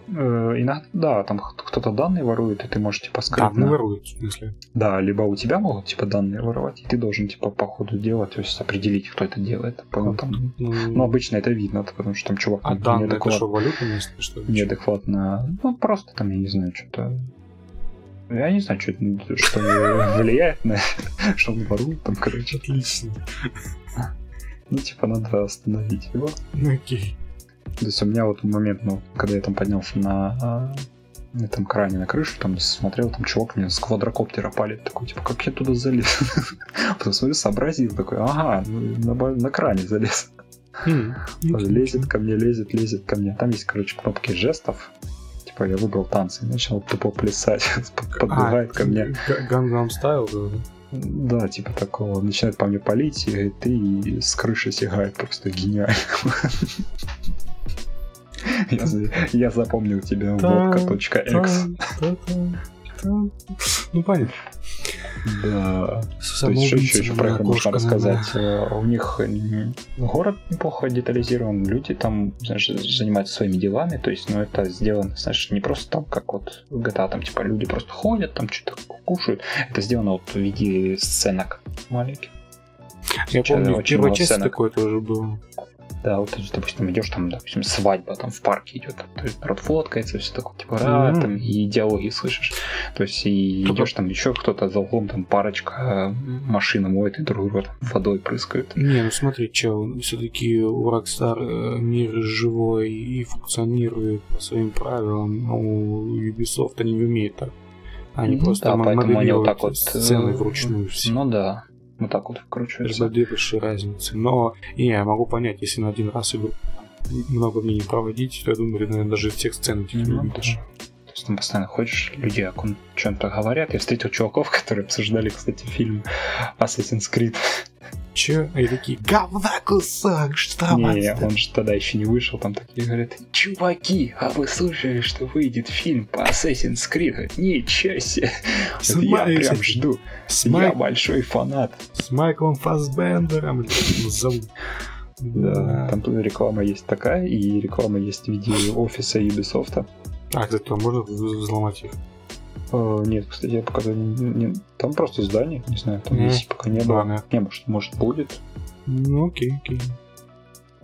Э, иногда, да, там кто-то данные ворует, и ты можешь типа скрытно... ну воруют, в смысле. Да, либо у тебя могут типа данные воровать, и ты должен типа по ходу дела, то есть определить, кто это делает. Понял, там... Ну, Ну, обычно это видно, потому что там чувак а данные это неадекват- что, валюта местная, что ли? неадекватно. Ну, просто там, я не знаю, что-то. Я не знаю, что, что (laughs) влияет на (laughs) что он ворует там, короче. Отлично. Ну, типа, надо остановить его. Окей. То есть у меня вот момент, ну, когда я там поднялся на, а, на этом кране на крышу, там смотрел, там чувак меня с квадрокоптера палит, такой, типа, как я туда залез? (laughs) Потом смотрю, сообразил, такой, ага, ну, на, на кране залез. Хм. (laughs) Лезет ко мне, лезет, лезет ко мне. Там есть, короче, кнопки жестов. Типа я выбрал танцы и начал тупо плясать. (laughs) Подбегает ко мне. Гангам стайл, да? Типа такого. Начинает по мне палить, и говорит, ты с крыши сигает. Просто гениально. (laughs) Я запомнил тебя водка.x. Ну, понятно. Да. То есть что еще, еще про игру можно рассказать? Э, У них м, город неплохо детализирован, люди там, знаешь, занимаются своими делами, то есть, ну, это сделано, знаешь, не просто там, как вот в GTA, там, типа, люди просто ходят, там, что-то кушают, это сделано вот в виде сценок маленьких. Я помню, в первой части сценок. такое тоже было. Да, вот, допустим, идешь там, допустим, свадьба там в парке идет, то есть народ фоткается, все такое, типа, «Ра», Мгм. там, и диалоги слышишь. То есть, и Только- идешь там еще кто-то за углом, там парочка э, машина моет и друг друга там водой прыскают. Не, ну смотри, чел, все-таки у Rockstar мир живой и функционирует по своим правилам, а у Ubisoft они не умеют так. Они Ну просто да, поэтому они вот так вот, сцены э, вручную все. Ну да, вот так вот вкручивается. Большие разницы. Но не, я могу понять, если на один раз игру много времени проводить, то я думаю, наверное, даже всех сцен этих не Ну, увидишь. Есть там постоянно ходишь, люди о ком чем-то говорят. Я встретил чуваков, (laughs) которые обсуждали, кстати, фильм Assassin's Creed. Че? И такие, говна кусок, что Не, вам он же тогда еще не вышел, там такие говорят, чуваки, а вы слышали, что выйдет фильм по Assassin's Creed? Ничего себе, С я Май- прям жду, С, я Майк- большой фанат. с Майклом его зовут. Да, там тут реклама есть такая, и реклама есть в виде офиса Ubisoft. А, кстати, там можно взломать их? Э, Нет, кстати, я пока не, не- Там просто здание, не знаю, там Мгм. есть пока не было. Ладно. Не, может, может будет. Ну, окей, окей.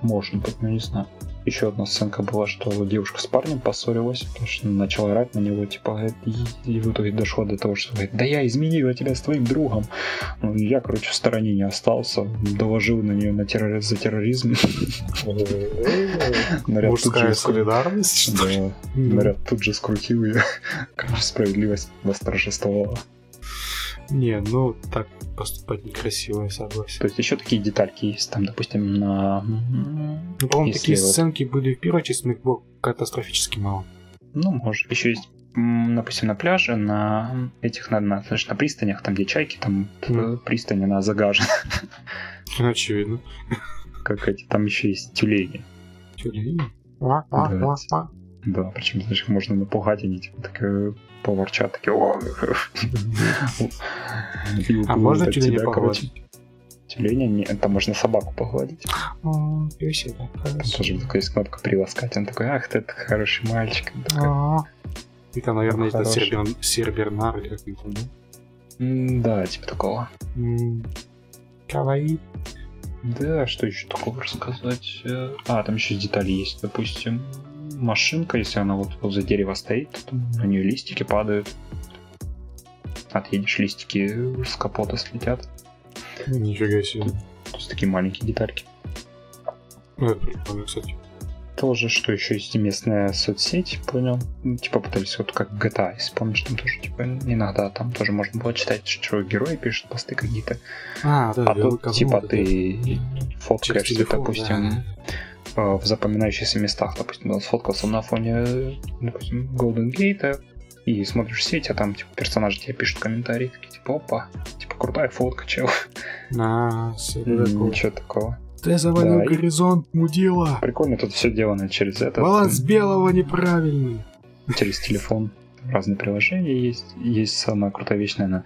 Может быть, но не знаю. Еще одна сценка была, что девушка с парнем поссорилась, потому что начала орать на него, типа, и, и в итоге дошло до того, что говорит, да я изменила тебя с твоим другом. Ну, я, короче, в стороне не остался, доложил на нее на террори- за терроризм. Мужская солидарность, что ли? Наряд тут же скрутил ее. Короче, справедливость восторжествовала. Не, ну так поступать некрасиво, я согласен. То есть еще такие детальки есть, там, допустим, на... Ну, по-моему, Если такие вот- сценки были в первой части, но их было катастрофически мало. Ну, может. Еще есть, допустим, на пляже, на этих, на, на, знаешь, на пристанях, там, где чайки, там э, пристань, она загажена. Очевидно. Как эти, там еще есть тюлени. Тюлени? Да. Да, причем, знаешь, их можно напугать, они типа так э, поворчат, такие, о, А можно тюленя тебя, погладить? Тюленя, не, там можно собаку погладить. О, Там хорошо. тоже есть кнопка приласкать. Он такой, ах, ты этот хороший мальчик. А. И там, наверное, есть этот сербернар или как это, да? «М, Да, типа такого. М, Каваи. Да, что еще такого рассказать? Э, А, там еще детали есть. Допустим, машинка, если она вот возле дерева стоит, то на нее листики падают. Отъедешь, листики с капота слетят. Нифига себе. То есть такие маленькие детальки. Ну, это прикольно, кстати. Тоже, что еще есть местная соцсеть, понял? Ну, Типа пытались вот как GTA, если помнишь, там тоже, типа, иногда там тоже можно было читать, что герои пишут посты какие-то. А, да, А тут, типа, да, ты фоткаешься, допустим, э, в запоминающихся местах, допустим, он сфоткался на фоне, допустим, Golden Gate, и смотришь сеть, а там, типа, персонажи тебе пишут комментарии, такие, типа, опа, типа, крутая фотка, чел. Такое. Ничего такого. Ты завалил Да, и- горизонт, мудила. Прикольно, тут все делано через это. Баланс белого неправильный. через телефон. Разные приложения есть. Есть самая крутая вещь, наверное,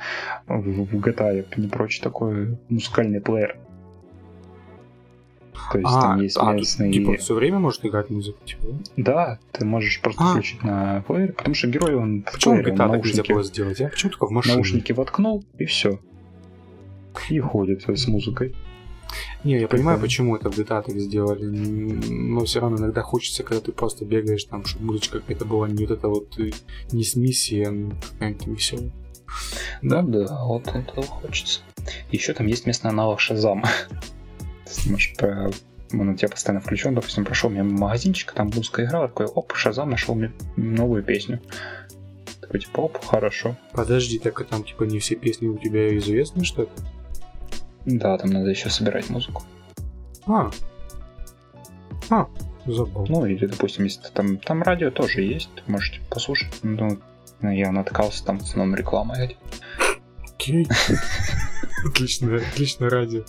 в, GTA, не прочь, такой музыкальный плеер. То есть там есть а, местные... типа, все время может играть музыку, типа, да? Ты можешь просто А. включить на плеере, потому что герой, он Почему в плеере, он наушники, было сделать, а? Почему только в машине? наушники воткнул, и все. И ходит с музыкой. Не, я понимаю, Прикольно. почему это в GTA так сделали, но все равно иногда хочется, когда ты просто бегаешь, там, чтобы музычка какая-то была не вот это вот, э, не с миссией, а какая-нибудь веселая. Да, да, вот этого хочется. Еще там есть местный аналог Шазама. (laughs) По- он у тебя постоянно включен, допустим, прошел мимо магазинчика, там музыка играла, такой, оп, Шазам нашел мне новую песню. Такой, типа, оп, хорошо. Подожди, так а там, типа, не все песни у тебя известны, что ли? Да, там надо еще собирать музыку. А. А, забыл. Ну, или, допустим, если там, там радио тоже есть, можете послушать. Ну, я натыкался там с новой рекламой. Окей. (laughs) Отлично, отлично радио.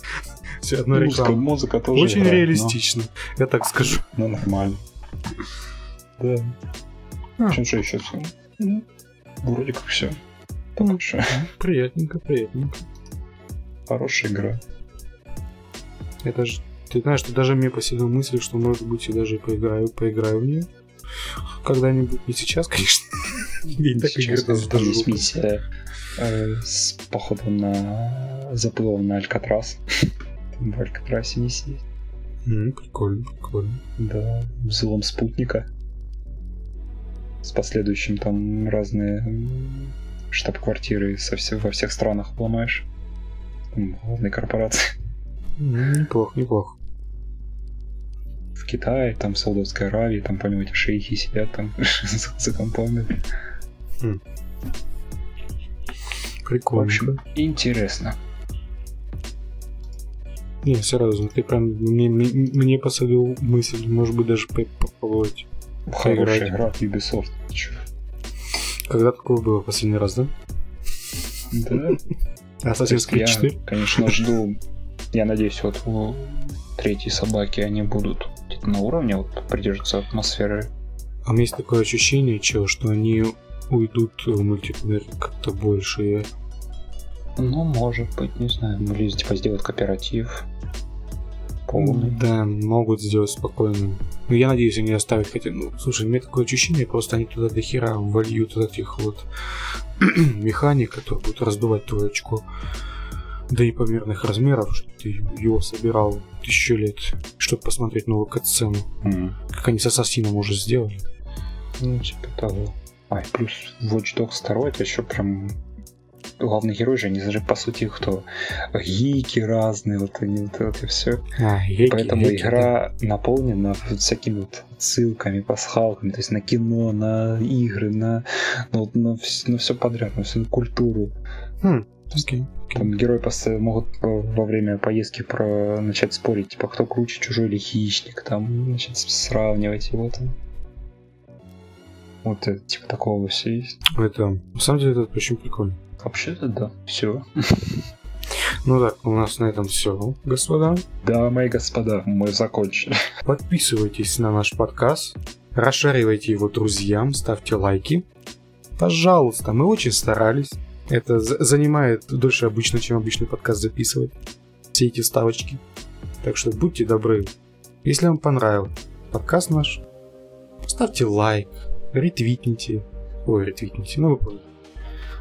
Все одна Музыка, реклама. музыка тоже Очень играет, но- реалистично, я так скажу. Ну, нормально. Да. А. Чем что еще? Ну, вроде как все. Так что, Приятненько, приятненько. хорошая игра. Это же... Ты знаешь, что даже мне посетила мысль, что, может быть, я даже поиграю, поиграю в нее. Когда-нибудь. Не сейчас, конечно. Я так игры э, с походом на заплывом на Алькатрас. (laughs) Там в Алькатрасе миссия есть. М, Прикольно, прикольно. Да, взлом спутника. С последующим там разные штаб-квартиры со все- во всех странах ломаешь. Там главные корпорации. (laughs) М, Неплохо, неплохо. В Китае, там в Саудовской Аравии, там, понимаете, шейхи сидят там за, компами. В Прикольно. общем, интересно. Не, серьезно, ты прям мне, мне, мне посадил мысль, может быть, даже по- попробовать. Хорошая игра от Ubisoft. Чё? Когда такое было последний раз, да? Да. (laughs) Assassin's Creed Я, 4? конечно, жду. Я надеюсь, вот у третьей собаки они будут на уровне вот придерживаться атмосферы. А у меня есть такое ощущение, чел, что они уйдут в мультиплеер как-то больше. Ну, может быть, не знаю. Или типа сделать кооператив. Полный. Да, могут сделать спокойно. Но я надеюсь, они оставят хотя... Ну, слушай, у меня такое ощущение, просто они туда до хера вольют вот этих вот (clears throat) механик, которые будут раздувать твое очко до непомерных размеров, что ты его собирал тысячу лет, чтобы посмотреть новую катсцену. М. Как они с Ассасином уже сделали. Ну, типа того. А, и плюс Watch Dogs 2 это еще прям главный герой же, они же по сути кто? Гики разные, вот они вот это все. А, геки, Поэтому геки, да. игра наполнена вот всякими вот ссылками, пасхалками, то есть на кино, на игры, на, ну, вот на, все подряд, на всю культуру. Хм, окей. Там герои постоянно могут во во время поездки про начать спорить, типа кто круче, чужой или хищник, там начать сравнивать его там. Вот это, типа такого все есть. Это, на самом деле, это очень прикольно. Вообще-то да, все. Ну так, у нас на этом все, господа. Дамы и господа, мы закончили. Подписывайтесь на наш подкаст, расшаривайте его друзьям, ставьте лайки. Пожалуйста, мы очень старались. Это за- занимает дольше обычно, чем обычный подкаст записывать. Все эти ставочки. Так что будьте добры. Если вам понравился подкаст наш, ставьте лайк, ретвитните. Ой, ретвитните, ну вы поняли.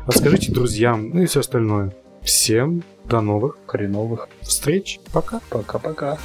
Расскажите друзьям, ну и все остальное. Всем до новых Хреновых. встреч. Пока. Пока-пока.